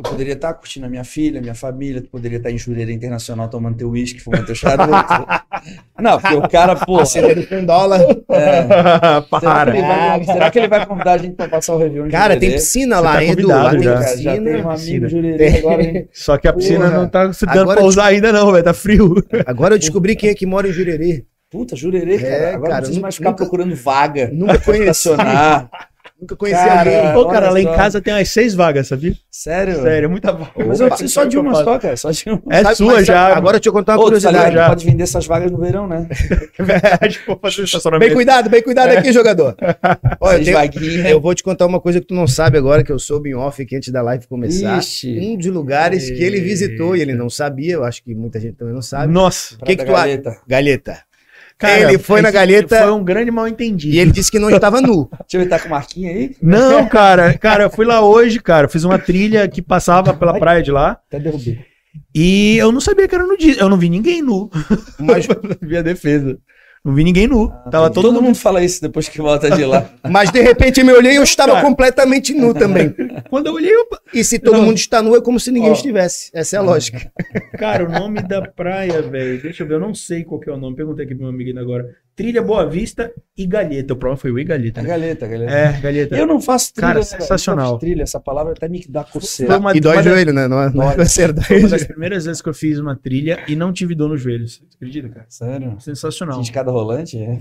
S1: eu poderia estar curtindo a minha filha, minha família, tu poderia estar em Jureira Internacional tomando teu uísque, fumando teu charuto. Não, porque o cara, pô.
S3: Acendendo com um dólar.
S1: é, será, que
S2: Para.
S1: ele vai, será que ele vai convidar a gente pra passar o Réveillon em
S3: Cara, tem piscina
S2: Você
S3: lá,
S2: tá
S3: hein, Edu? Lá tem
S2: já.
S1: Cara, já
S3: piscina.
S1: tem um amigo
S2: piscina.
S1: Agora, hein?
S2: Só que a piscina
S1: Porra.
S2: não tá se dando pra usar ainda, não, velho. Tá frio.
S3: Agora eu descobri quem é que mora em Jurerê.
S1: Puta, Jurerê, cara.
S3: É,
S1: agora
S3: cara,
S1: não preciso mais ficar
S3: nunca-
S1: procurando vaga.
S3: Nunca conheci.
S1: Estacionar.
S3: Nunca conheci
S1: Cara,
S3: alguém.
S2: Pô, cara, lá em
S1: só.
S2: casa tem umas seis vagas, sabia?
S1: Sério?
S2: Sério, é muita vaga.
S1: Mas eu preciso só de uma só, cara. Só de uma.
S2: É
S3: Sabe-
S2: sua já.
S3: Agora deixa eu contar uma
S1: Ô, tá
S3: curiosidade.
S1: que
S2: já.
S1: pode vender essas vagas no verão, né?
S2: Que vou fazer estacionamento.
S3: Bem cuidado, bem cuidado aqui, jogador. Olha, eu, tenho- eu vou te contar uma coisa que tu não sabe agora, que eu soube em off aqui antes da live começar.
S1: Ixi.
S3: Um dos lugares que ele visitou e ele não sabia, eu acho que muita gente também não sabe.
S2: Nossa.
S3: que que
S1: Prata
S3: tu acha?
S1: Galeta.
S2: Cara,
S3: Ele foi na
S2: esse
S3: galeta-
S2: Foi um grande mal entendido.
S3: E ele disse que não estava nu.
S1: Deixa eu ver, tá com marquinha aí?
S2: Não, cara, cara, eu fui lá hoje, cara, fiz uma trilha que passava pela praia de lá
S1: Até derrubei.
S2: e eu não sabia que era nudista. Eu não vi ninguém nu.
S3: Mas,
S2: vi a defesa. Não vi ninguém nu. Tava todo,
S1: Todo
S2: mundo.
S1: mundo fala isso depois que volta de lá.
S3: mas de repente eu me olhei e eu estava
S2: Cara.
S3: completamente nu também.
S2: Quando eu olhei, eu...
S3: E se todo
S2: Não.
S3: mundo está nu, é como se ninguém
S1: Ó.
S3: estivesse. Essa é a lógica.
S2: cara, o nome da praia, velho. Deixa eu ver, eu não sei qual que é o nome. Perguntei aqui pro meu amigo agora. Trilha Boa Vista e Galheta. O problema foi o e Galheta.
S1: A
S2: né?
S1: galeta, a galeta.
S2: É, Galheta.
S1: Eu não faço trilha.
S2: Cara,
S1: né,
S2: sensacional.
S1: Trilha, essa palavra até me dá coceira.
S2: Uma-
S3: e dói
S2: uma
S3: joelho, né? Não é, não é
S1: Dói.
S3: certo.
S2: Foi uma das primeiras vezes que eu fiz uma trilha e não tive dor nos joelhos. Você acredita, cara?
S1: Sério?
S2: Sensacional.
S1: Tinha escada rolante? É.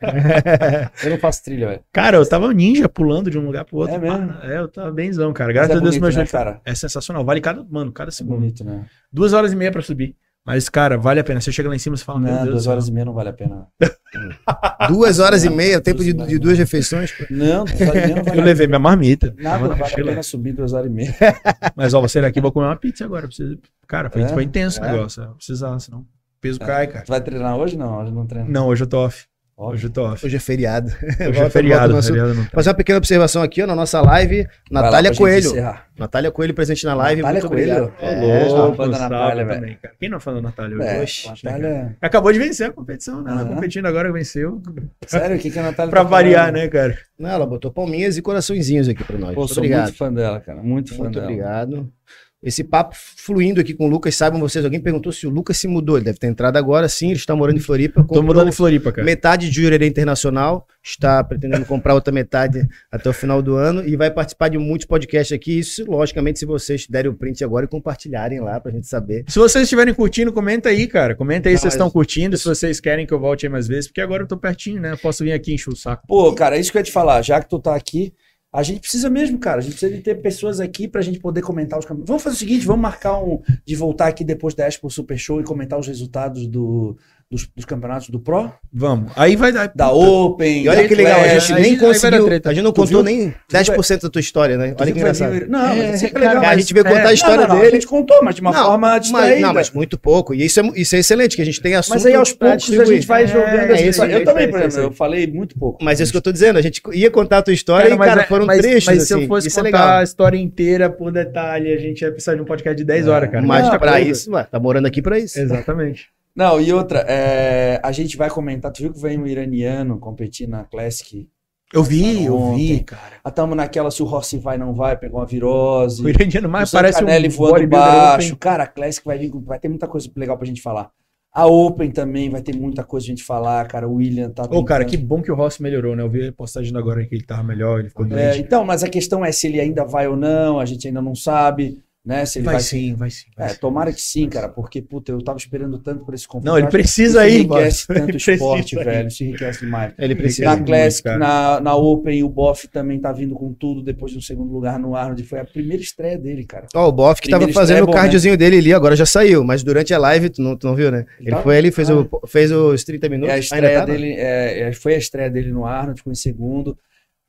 S1: Eu não faço trilha, velho.
S2: Cara, eu tava ninja pulando de um lugar pro outro.
S1: É mesmo?
S2: Pá, É, eu tava benzão, cara. Graças
S1: é
S2: a Deus,
S1: bonito,
S2: meu
S1: né,
S2: joelho.
S1: cara?
S2: É sensacional. Vale cada, mano, cada
S1: É
S2: segundo.
S1: bonito, né?
S2: Duas horas e meia pra subir. Mas, cara, vale a pena. Você chega lá em cima e fala, meu
S1: Não,
S2: Deus.
S1: duas horas e meia não vale a pena.
S3: Duas horas e meia, tempo de, de duas refeições.
S1: Não, duas horas e meia não vale
S2: Eu levei minha marmita.
S1: Nada
S2: na
S1: vale a pena subir duas horas e meia.
S2: Mas, ó, você daqui, vou comer uma pizza agora. Precisa... Cara, foi,
S1: É?
S2: foi intenso o
S1: É?
S2: negócio. Eu precisava, senão o peso cai, cara.
S1: Tu vai treinar hoje? Não, hoje não treino.
S2: Não, hoje eu tô off. Hoje eu tô off.
S3: Hoje é feriado.
S2: Hoje é feriado.
S3: no assunto.
S2: feriado não tá.
S3: Fazer uma pequena observação aqui ó, na nossa live.
S1: vai
S3: Natália Coelho. Natália Coelho presente na live.
S1: Natália
S3: muito
S1: Coelho?
S3: obrigado.
S1: É,
S3: É,
S1: fã da Natália, velho.
S2: também, cara. Quem não é fã da Natália?
S1: É,
S2: Oxe,
S1: Natália...
S2: Acabou de vencer a competição, né? Ela competindo agora, venceu.
S1: Sério, o que, que a Natália
S2: Pra
S1: tá
S2: variar,
S1: falando?
S2: né, cara?
S3: Não, ela botou palminhas e coraçõezinhos aqui pra nós.
S1: Pô,
S3: muito
S1: sou
S3: obrigado.
S1: muito fã dela, cara. Muito fã
S3: Muito
S1: dela.
S3: obrigado. Esse papo fluindo aqui com o Lucas, saibam vocês, alguém perguntou se o Lucas se mudou. Ele deve ter entrado agora, sim, ele está morando em Floripa. Comprou
S2: mudando em Floripa, cara.
S3: Metade de Jurerê Internacional, está pretendendo comprar outra metade até o final do ano e vai participar de muitos podcasts aqui. Isso, logicamente, se vocês derem o print agora e compartilharem lá pra gente saber.
S2: Se vocês estiverem curtindo, comenta aí, cara. Comenta aí
S3: Não,
S2: se vocês estão curtindo, se vocês querem que eu volte aí mais vezes, porque agora eu tô pertinho, né? Eu posso vir aqui encher o saco.
S1: Pô, cara, é isso que eu ia te falar. Já que tu tá aqui, a gente precisa mesmo, cara. A gente precisa de ter pessoas aqui pra gente poder comentar os campeonatos. Vamos fazer o seguinte, vamos marcar um de voltar aqui depois da Expo Super Show e comentar os resultados do, dos, dos campeonatos do Pro,
S2: Vamos. Aí vai dar.
S1: da Open.
S3: E olha que legal, a gente nem conseguiu, a gente não contou nem 10% da tua história, né? Olha que engraçado.
S1: Não, mas
S2: É,
S1: é
S2: cara,
S1: legal.
S3: a gente veio contar a
S1: Não,
S3: história dele.
S1: A gente contou, mas de uma forma
S3: Mas,
S1: distraída.
S3: não, mas muito pouco. E isso é, isso é excelente, que a gente tem assunto
S1: Mas aí aos poucos a gente vai
S2: É,
S1: jogando.
S3: é
S1: essa
S3: isso,
S1: história.
S3: é
S1: eu também,
S3: é
S1: por exemplo,
S3: é
S1: eu falei muito pouco.
S3: Mas é isso que eu tô dizendo, a gente ia contar a tua história e, cara,
S2: é-
S3: foram
S2: mas-
S3: trechos,
S2: Mas se
S3: assim.
S2: eu fosse
S3: isso é
S2: contar
S3: legal.
S2: a história inteira por detalhe, a gente ia precisar de um podcast de 10
S1: É.
S2: horas, cara.
S3: Mas pra isso, ué, tá morando aqui pra isso.
S2: Exatamente.
S1: Não, e outra, é, a gente vai comentar. Tu viu que vem um iraniano competir na Classic?
S2: Eu vi, eu vi, cara.
S1: Ah, tamo naquela se o Rossi vai não vai, pegou uma virose.
S2: O iraniano mais
S1: o
S2: parece
S1: Zancanelli
S2: um
S1: voando baixo. Cara, a Classic vai vir, vai ter muita coisa legal pra gente falar. A Open também vai ter muita coisa pra gente falar, cara. O William tá
S2: Ô, cara, que bom que o Rossi melhorou, né? Eu vi a postagem agora que ele tava melhor, ele ficou
S1: É,
S2: doente.
S1: então, mas a questão é se ele ainda vai ou não, a gente ainda não sabe, né? Se ele vai,
S2: vai, sim, vai sim. vai
S1: É,
S2: sim.
S1: tomara que sim, cara, porque, puta, eu tava esperando tanto por esse confronto.
S2: Não, ele precisa ir,
S1: enriquece
S2: mano.
S1: tanto o esporte, velho. Isso enriquece demais.
S3: Ele precisa.
S1: Na
S2: muito,
S1: Classic,
S2: cara.
S1: na, na Open, o Boff também tá vindo com tudo depois do segundo lugar no Arnold. Foi a primeira estreia dele, cara.
S3: Ó, o Boff que tava
S1: Primeiro
S3: fazendo
S1: estreia é
S3: o
S1: bom,
S3: cardiozinho dele ali, agora já saiu, mas durante a live, tu não, tu não viu, né? Ele
S1: Tá.
S3: foi ali, fez, o, fez os 30 minutos.
S1: É a estreia
S3: tá, não?
S1: dele, é, é, foi a estreia dele no Arnold, ficou em segundo.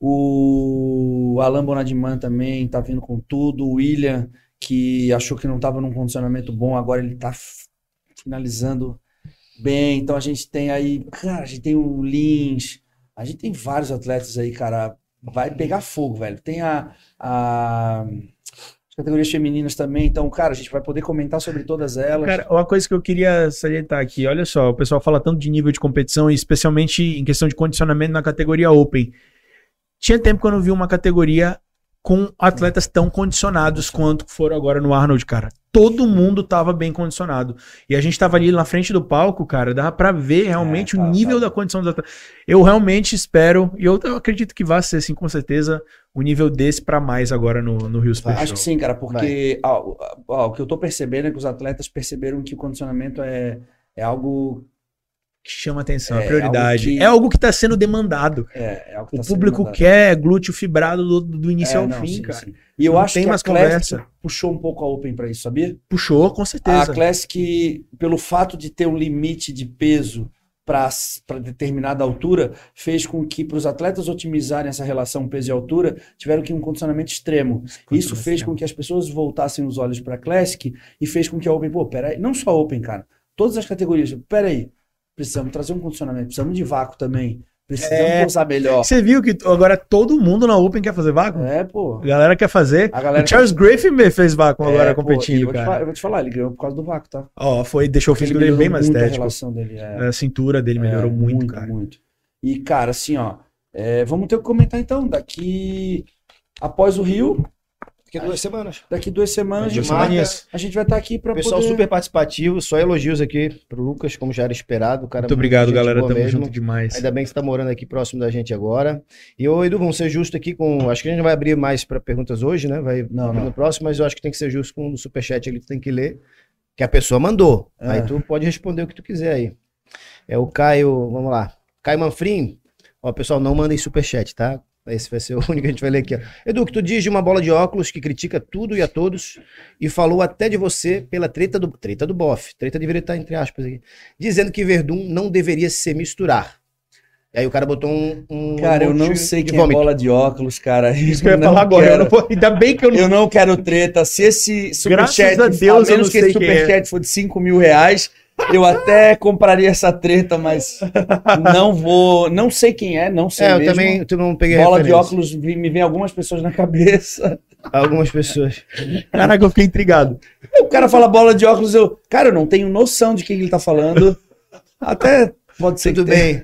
S1: O Alan Bonadiman também tá vindo com tudo. O William, que achou que não estava num condicionamento bom, agora ele tá f- finalizando bem. Então a gente tem aí, cara, a gente tem o Lins, a gente tem vários atletas aí, cara. Vai pegar fogo, velho. Tem a, a- as categorias femininas também. Então, cara, a gente vai poder comentar sobre todas elas.
S2: Cara, uma coisa que eu queria salientar aqui, olha só, o pessoal fala tanto de nível de competição, especialmente em questão de condicionamento na categoria Open. Tinha tempo que eu não vi uma categoria com atletas tão condicionados quanto foram agora no Arnold, cara. Todo mundo tava bem condicionado. E a gente tava ali na frente do palco, cara, dava pra ver realmente
S1: É,
S2: o
S1: tá,
S2: nível
S1: tá.
S2: da condição dos atletas. Eu realmente espero, e eu, eu acredito que vai ser, assim, com certeza, o nível desse pra mais agora no, no Rio Super
S1: Acho
S2: Show.
S1: que sim, cara, porque ó, ó, o que eu tô percebendo é que os atletas perceberam que o condicionamento é, é algo.
S2: Que chama atenção,
S1: É,
S2: é prioridade.
S1: algo que-
S2: É algo que tá sendo demandado.
S1: É, é algo que
S2: O
S1: tá
S2: público quer glúteo fibrado do, do início
S1: É,
S2: ao
S1: não,
S2: fim,
S1: sim,
S2: cara.
S1: sim. E eu
S2: Não
S1: acho
S2: tem
S1: que
S2: mais
S1: a Classic
S2: conversa.
S1: puxou um pouco a Open pra isso, sabia?
S2: Puxou, com
S1: A
S2: certeza.
S1: Classic, pelo fato de ter um limite de peso para determinada altura, fez com que para os atletas otimizarem essa relação peso e altura, tiveram que ir um condicionamento extremo. Isso fez com que as pessoas voltassem os olhos para a Classic e fez com que a Open, pô, peraí, não só a Open, cara, todas as categorias, peraí, precisamos trazer um condicionamento, precisamos de vácuo também, precisamos
S2: É.
S1: posar melhor.
S2: Você viu que agora todo mundo na Open quer fazer vácuo?
S1: É, pô.
S2: A galera quer fazer.
S1: A galera
S2: o Charles Griffin fez vácuo agora
S1: É, pô, e
S2: competindo,
S1: eu vou, te
S2: cara.
S1: falar, eu vou te falar, ele ganhou por causa do vácuo, tá?
S2: Ó, foi, deixou o
S1: Porque
S2: físico
S1: ele
S2: dele bem mais
S1: muito a
S2: estético.
S1: relação dele. é.
S2: A cintura dele melhorou
S1: É,
S2: muito, cara.
S1: Muito. E, cara, assim, ó, é, vamos ter que comentar então, daqui, após o Rio,
S3: Daqui duas semanas.
S1: daqui duas semanas, a
S3: marca.
S1: vai, a gente vai estar aqui para
S3: Pessoal
S1: poder...
S3: super participativo, só elogios aqui pro Lucas, como já era esperado. O cara
S2: Muito obrigado, galera. Tamo
S3: mesmo.
S2: junto demais.
S3: Ainda bem que você tá morando aqui próximo da gente agora. E ô, Edu, vamos ser justos aqui com. Acho que a gente não vai abrir mais para perguntas hoje, né? Vai
S1: Não,
S3: abrir
S1: não.
S3: no próximo, mas eu acho que tem que ser justo com o superchat ali, tu tem que ler. Que a pessoa mandou.
S1: É.
S3: Aí tu pode responder o que tu quiser aí. É o Caio, vamos lá. Caio Manfrim. Ó, pessoal, não mandem superchat, tá? Esse vai ser o único que a gente vai ler aqui. Ó. Edu, que tu diz de uma bola de óculos que critica tudo e a todos e falou até de você pela treta do treta do bofe. Treta deveria estar entre aspas aqui. Dizendo que Verdun não deveria se misturar. E aí o cara botou um. um
S1: Cara, eu não sei
S3: de
S1: quem é bola de óculos, cara.
S2: Isso que eu ia falar agora. Eu
S1: quero.
S2: não vou- Ainda bem que eu não.
S1: Eu não quero treta. Se esse superchat,
S2: a Deus, eu
S1: menos
S2: não
S1: que esse
S2: é.
S1: superchat for de 5 mil reais, eu até compraria essa treta, mas não vou. Não sei quem é, não sei
S3: É, eu
S1: mesmo.
S3: também tu não peguei
S1: Bola de
S3: referência.
S1: óculos, vi- me vem algumas pessoas na cabeça.
S3: Algumas pessoas.
S2: Caraca, eu fiquei intrigado.
S1: O cara fala bola de óculos, eu. Cara, eu não tenho noção de quem ele tá falando. Até pode ser
S3: Tudo
S1: que tenha.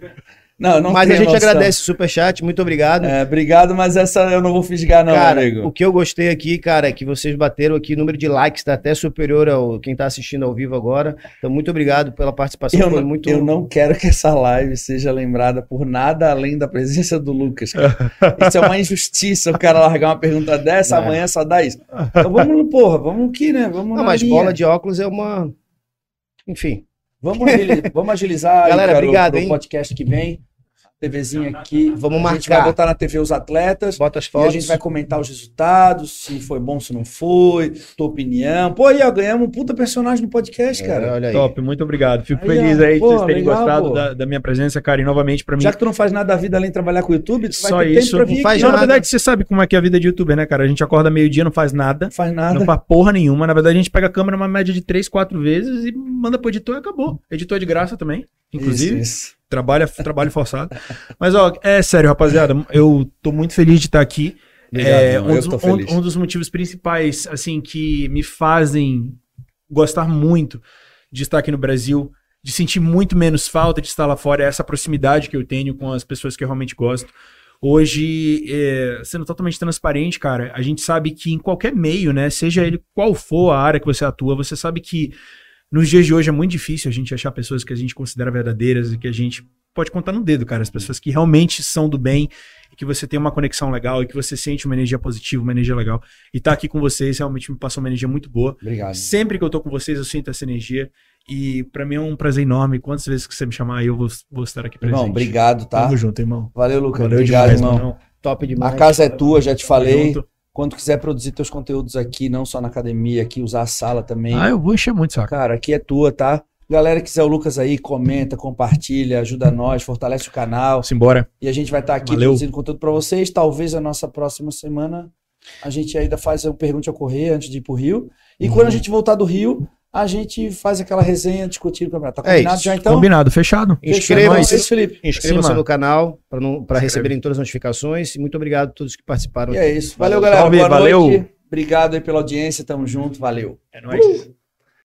S1: Não, não
S3: Mas a gente
S1: noção.
S3: agradece o superchat, muito obrigado.
S1: É, obrigado, mas essa eu não vou fisgar, não,
S3: cara,
S1: amigo.
S3: o que eu gostei aqui, cara, é que vocês bateram aqui, o número de likes tá até superior ao quem tá assistindo ao vivo agora. Então, muito obrigado pela participação.
S1: Eu
S3: Foi
S1: não,
S3: muito.
S1: eu não quero que essa live seja lembrada por nada além da presença do Lucas. cara. Isso é uma injustiça o cara largar uma pergunta dessa,
S3: É.
S1: amanhã só dá isso. Então vamos, porra, vamos aqui, né? Vamos
S3: Não, mas
S1: linha.
S3: bola de óculos é uma. Enfim.
S1: Vamos, vamos agilizar
S3: Galera,
S1: cara, o-
S3: obrigado,
S1: podcast que vem. TVzinha aqui.
S3: Vamos
S1: A gente
S3: marcar.
S1: vai botar na TV os atletas.
S3: Bota as
S1: E a
S3: fotos.
S1: gente vai comentar os resultados, se foi bom, se não foi, tua opinião. Pô, aí, ó, ganhamos um puta personagem no podcast,
S3: É,
S1: cara.
S3: olha aí.
S2: Top, muito obrigado. Fico
S1: Aí,
S2: feliz aí de
S1: pô,
S2: vocês terem
S1: legal,
S2: gostado da, da minha presença, cara. E novamente, pra mim,
S1: Já que tu não faz nada da vida além de trabalhar com o YouTube, tu vai
S2: Só
S1: ter
S2: isso,
S1: tempo pra vir
S3: não faz
S2: Não,
S1: ó.
S2: na
S3: nada.
S2: verdade, você sabe como é que é a vida de youtuber, né, cara? A gente acorda meio-dia, não faz nada.
S1: Não faz nada.
S2: Não faz porra nenhuma. Na verdade, a gente pega a câmera uma média de 3, 4 vezes e manda pro editor e acabou. Editor é de graça também, inclusive.
S1: Isso, isso.
S2: Trabalha, trabalho forçado. Mas, ó, é sério, rapaziada. Eu tô muito feliz de estar aqui.
S1: Obrigado,
S2: é, um, dos, um- um dos motivos principais, assim, que me fazem gostar muito de estar aqui no Brasil, de sentir muito menos falta de estar lá fora, é essa proximidade que eu tenho com as pessoas que eu realmente gosto. Hoje, é, sendo totalmente transparente, cara, a gente sabe que em qualquer meio, né, seja ele qual for a área que você atua, você sabe que nos dias de hoje é muito difícil a gente achar pessoas que a gente considera verdadeiras e que a gente pode contar no dedo, cara, as pessoas que realmente são do bem e que você tem uma conexão legal e que você sente uma energia positiva, uma energia legal. E estar aqui com vocês realmente me passou uma energia muito boa.
S1: Obrigado.
S2: Sempre que eu tô com vocês, eu sinto essa energia. E pra mim é um prazer enorme. Quantas vezes que você me chamar, eu vou, vou estar aqui presente.
S1: Irmão, obrigado, tá?
S2: Tamo junto, irmão.
S1: Valeu, Lucas.
S2: Valeu
S1: obrigado,
S2: demais,
S1: irmão.
S2: irmão.
S3: Top
S1: A
S3: demais.
S1: casa é tua, já te falei.
S2: junto.
S1: Quando quiser produzir teus conteúdos aqui, não só na academia, aqui usar a sala também.
S2: Ah, eu vou encher muito, saco.
S1: Cara, aqui é tua, tá? Galera que quiser o Lucas aí, comenta, compartilha, ajuda nós, fortalece o canal.
S2: Simbora.
S1: E a gente vai estar aqui
S2: Valeu.
S1: produzindo conteúdo para vocês. Talvez a nossa próxima semana a gente ainda faz um pergunte a correr antes de ir pro Rio. E quando a gente voltar do Rio, a gente faz aquela resenha discutindo o campeonato. Tá
S3: É
S1: combinado
S3: isso.
S1: já então?
S2: Combinado, fechado.
S1: Fechou.
S3: Inscrevam-se
S1: É Felipe.
S3: inscrevam-se no canal para receberem todas as notificações. E muito obrigado a todos que participaram.
S1: E é isso. Valeu, galera.
S2: Salve,
S1: Boa
S2: valeu.
S1: noite. Obrigado aí pela audiência. Tamo junto. Valeu.
S2: É nóis.